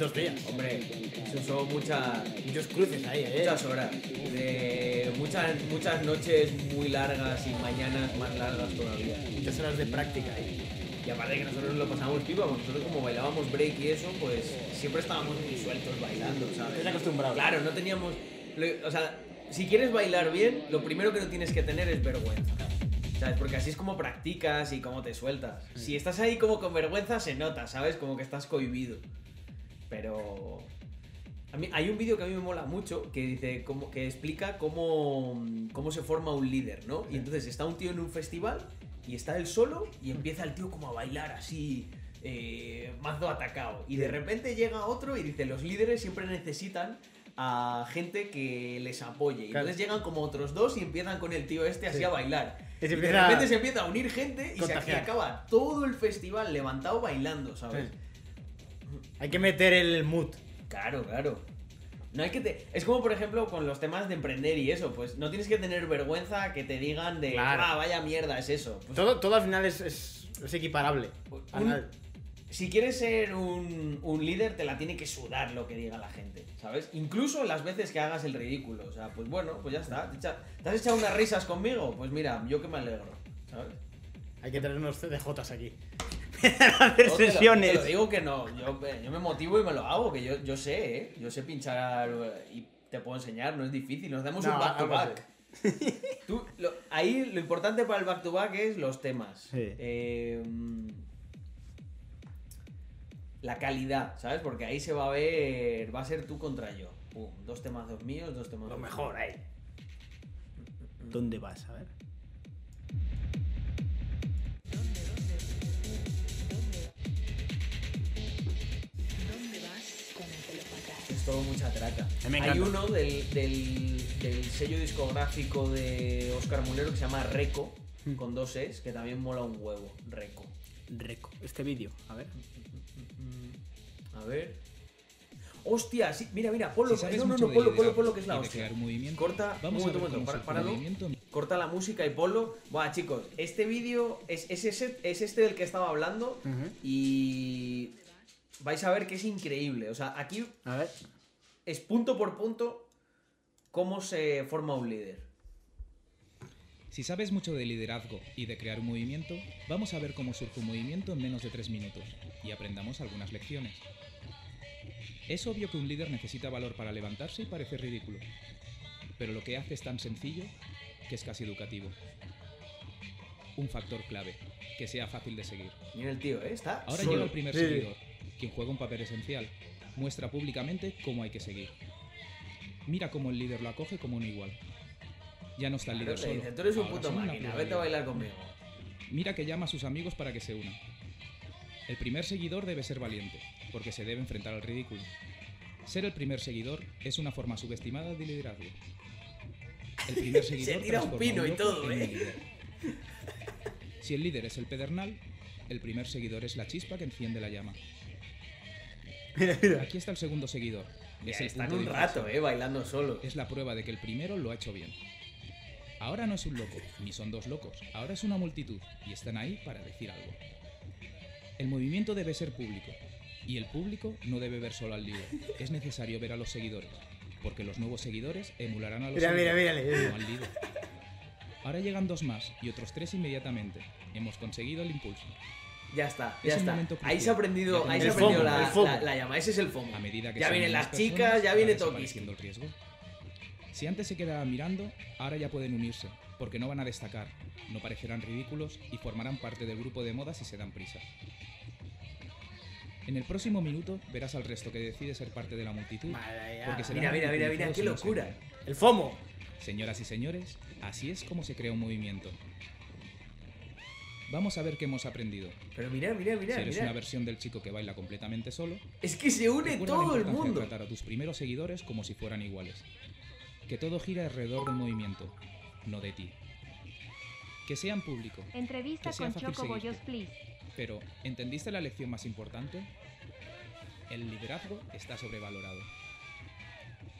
200 días. Hombre, se usó muchas, muchos cruces ahí, ¿eh? Muchas horas. De muchas, muchas noches muy largas y mañanas más largas todavía. Muchas horas de práctica ahí. Y aparte que nosotros lo pasábamos pipa, porque nosotros como bailábamos break y eso, pues siempre estábamos muy sueltos bailando, ¿sabes? Estás acostumbrado. Claro, no teníamos... O sea, si quieres bailar bien, lo primero que no tienes que tener es vergüenza. ¿Sabes? Porque así es como practicas y cómo te sueltas. Si estás ahí como con vergüenza, se nota, ¿sabes? Como que estás cohibido. Pero... A mí, hay un vídeo que a mí me mola mucho que dice que explica cómo, cómo se forma un líder, ¿no? Y entonces está un tío en un festival y está él solo y empieza el tío como a bailar así, eh, mazo atacado. Y de repente llega otro y dice, los líderes siempre necesitan a gente que les apoye. Y Claro. entonces llegan como otros dos y empiezan con el tío este así Sí. a bailar. Y de repente a se empieza a unir gente y se acaba todo el festival levantado bailando, ¿sabes? Hay que meter el mood. Claro, claro. No hay que te... Es como, por ejemplo, con los temas de emprender y eso. Pues no tienes que tener vergüenza que te digan de... Claro. Ah, vaya mierda, es eso. Pues, Todo, todo al final es, es, es equiparable. Un- si quieres ser un, un líder, te la tiene que sudar lo que diga la gente, ¿sabes? Incluso las veces que hagas el ridículo. O sea, pues bueno, pues ya está. ¿te has echado unas risas conmigo? Pues mira, yo que me alegro, ¿sabes? Hay que tener unos CDJs aquí. Hacer Yo te lo- sesiones. Te lo digo que no, yo, yo me motivo y me lo hago, que yo, yo sé, ¿eh? Yo sé pinchar y te puedo enseñar, no es difícil, nos damos No, un back to algo back. Tú, lo- ahí lo importante para el back to back es los temas. Sí. Eh, la calidad, ¿sabes? Porque ahí se va a ver, va a ser tú contra yo. Pum, dos temazos míos, dos temazos Lo mejor míos. ahí. ¿Dónde vas? A ver. Es todo mucha traca. Me Hay uno del, del, del sello discográfico de Oscar Mulero que se llama Reco, Hmm. con dos Es, que también mola un huevo. Reco. Reco. Este vídeo, a ver. A ver. Hostia, sí, mira, mira, ponlo. Si no, no, no, ponlo, ponlo, ponlo, que es la hostia. Corta, vamos un momento, un momento, páralo. Corta la música y ponlo. Buah, chicos, este vídeo es, es, ese, es este del que estaba hablando y vais a ver que es increíble. O sea, aquí A ver. es punto por punto cómo se forma un líder. Si sabes mucho de liderazgo y de crear un movimiento, vamos a ver cómo surge un movimiento en menos de 3 minutos y aprendamos algunas lecciones. Es obvio que un líder necesita valor para levantarse y parece ridículo, pero lo que hace es tan sencillo que es casi educativo. Un factor clave, que sea fácil de seguir. Mira el tío, ¿eh? Está Ahora solo. llega el primer Sí. seguidor, quien juega un papel esencial. Muestra públicamente cómo hay que seguir. Mira cómo el líder lo acoge como un igual. Ya no está el líder solo. dice, tú eres un puto máquina, vete a pluralidad". bailar conmigo. Mira que llama a sus amigos para que se unan. El primer seguidor debe ser valiente, porque se debe enfrentar al ridículo. Ser el primer seguidor es una forma subestimada de liderazgo. El primer seguidor tira un pino y todo, ¿eh? Si el líder es el pedernal, el primer seguidor es la chispa que enciende la llama. Aquí está el segundo seguidor. Mira, Es el están un rato, eh, bailando solo. Es la prueba de que el primero lo ha hecho bien. Ahora no es un loco, ni son dos locos, ahora es una multitud y están ahí para decir algo. El movimiento debe ser público y el público no debe ver solo al líder, es necesario ver a los seguidores, porque los nuevos seguidores emularán a los Mira, mira, mírale. no al líder. Ahora llegan dos más y otros tres inmediatamente. Hemos conseguido el impulso. Ya está, Es ya un está. Ahí se ha aprendido, ahí se ha aprendido la, FOMO, FOMO. la- la llama. Ese es el FOMO. A medida que ya vienen las más chicas, personas, ya viene Tokiski. el riesgo. Si antes se quedaban mirando, ahora ya pueden unirse, porque no van a destacar, no parecerán ridículos y formarán parte del grupo de moda si se dan prisa. En el próximo minuto verás al resto que decide ser parte de la multitud. Porque Mira, mira, mira, mira, qué locura. El FOMO. Señoras y señores, así es como se crea un movimiento. Vamos a ver qué hemos aprendido. Pero mira, mira, mira, Si eres mira. una versión del chico que baila completamente solo, Es que se une todo el importancia de mundo. tratar a tus primeros seguidores como si fueran iguales. Que todo gira alrededor del movimiento, no de ti. Que sea en público. Entrevista que sea con Choco seguirte. Bollos, please. Pero, ¿entendiste la lección más importante? El liderazgo está sobrevalorado.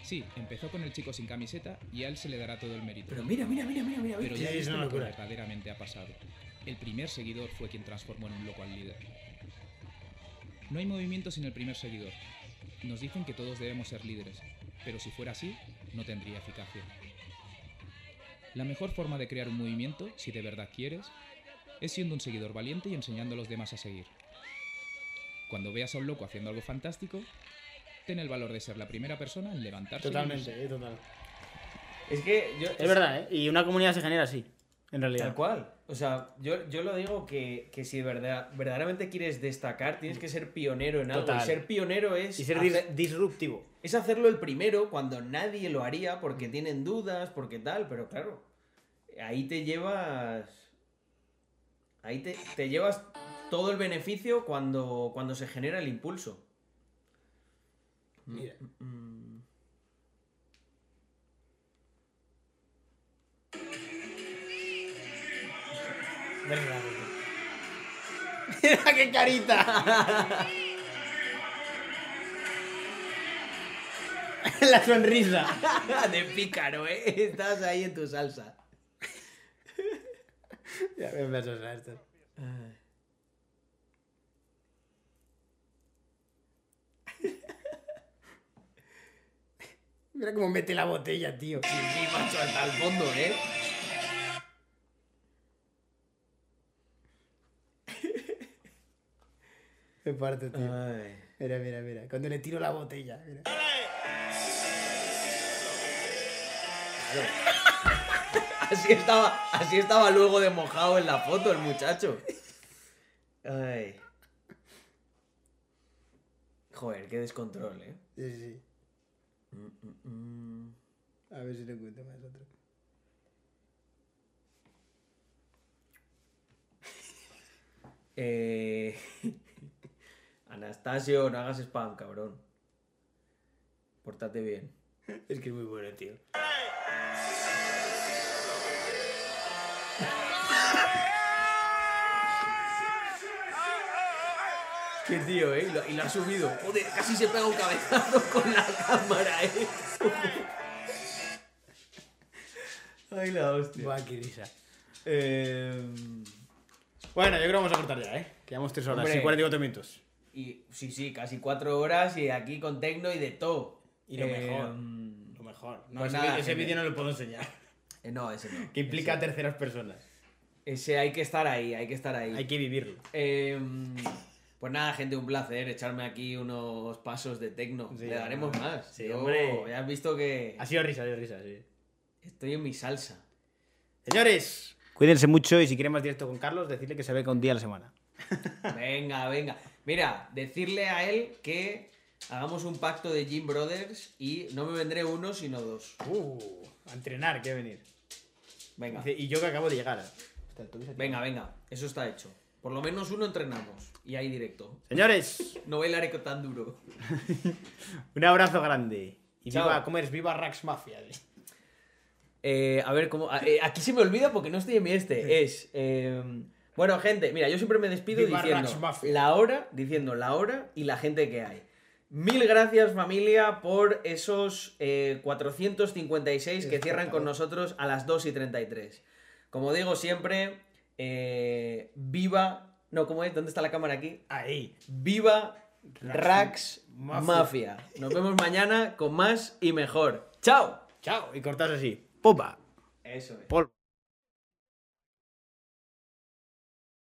Sí, empezó con el chico sin camiseta y a él se le dará todo el mérito. Pero mira, mira, mira, mira, mira. Pero ya viste lo que verdaderamente ha pasado. El primer seguidor fue quien transformó en un loco al líder. No hay movimiento sin el primer seguidor. Nos dicen que todos debemos ser líderes, pero si fuera así, no tendría eficacia. La mejor forma de crear un movimiento, si de verdad quieres, es siendo un seguidor valiente y enseñando a los demás a seguir. Cuando veas a un loco haciendo algo fantástico, ten el valor de ser la primera persona en levantarse. y Totalmente, unirse. eh, total. Es que yo. Es verdad, ¿eh? Y una comunidad se genera así, en realidad. Tal cual. O sea, yo, yo lo digo que, que si verdad, verdaderamente quieres destacar, tienes que ser pionero en algo. Total. Y ser pionero es. Y ser hacer- disruptivo. Es hacerlo el primero cuando nadie lo haría porque tienen dudas, porque tal, pero claro. Ahí te llevas. Ahí te, te llevas todo el beneficio cuando, cuando se genera el impulso. Mira. Mm. Mira qué carita. La sonrisa. de pícaro, ¿eh? Estás ahí en tu salsa. Ya me vas a esto. Mira cómo mete la botella, tío. Sí, sí, macho, hasta el fondo, ¿eh? Me parte, tío. Ay. Mira, mira, mira. Cuando le tiro la botella. Mira. Así estaba, así estaba luego de mojado en la foto el muchacho. Ay. Joder, qué descontrol, ¿eh? Sí, sí. A ver si te encuentro más otro. Eh... Anastasio, no hagas spam, cabrón. Pórtate bien. Es que es muy bueno, tío. Qué tío, ¿eh? Y lo, y lo ha subido. Joder, casi se pega un cabezazo con la cámara, ¿eh? Ay, la hostia. Buah, qué risa. Eh... Bueno, yo creo que vamos a cortar ya, ¿eh? Que llevamos 3 horas Hombre. y 44 minutos. Y sí, sí, casi cuatro horas y aquí con tecno y de todo. Y lo Eh, mejor. Lo mejor. No, pues ese, nada, ese vídeo no lo puedo enseñar. eh, no, ese no. Que implica a terceras personas. Ese hay que estar ahí, hay que estar ahí. Hay que vivirlo. Eh, pues nada, gente, un placer echarme aquí unos pasos de tecno. Sí, Le daremos hombre. más. Sí, Yo- hombre. Ya has visto que Ha sido risa, ha sido risa, sí. estoy en mi salsa. Señores, cuídense mucho y si quieren más directo con Carlos, decirle que se ve con un día a la semana. Venga, venga. Mira, decirle a él que hagamos un pacto de Jim Brothers y no me vendré uno, sino dos. Uh, a entrenar, que venir. Venga, Dice, Y yo que acabo de llegar. Aquí. venga, venga. Eso está hecho. Por lo menos uno entrenamos. Y hay directo. Señores, No bailaré tan duro. un abrazo grande. Y Chao. viva, ¿cómo eres? Viva Rax Mafia. Eh, a ver, ¿cómo? a- eh, aquí se me olvida porque no estoy en mi este. Es. eh, bueno, gente, mira, yo siempre me despido diciendo la hora, diciendo la hora y la gente que hay. Mil gracias, familia, por esos eh, 456 que cierran con nosotros a las 2 y 33. Como digo siempre, eh, viva. No, ¿cómo es? ¿Dónde está la cámara aquí? Ahí. Viva Rax Mafia. Mafia. Nos vemos mañana con más y mejor. ¡Chao! Chao. Y cortas así. Popa. Eso es.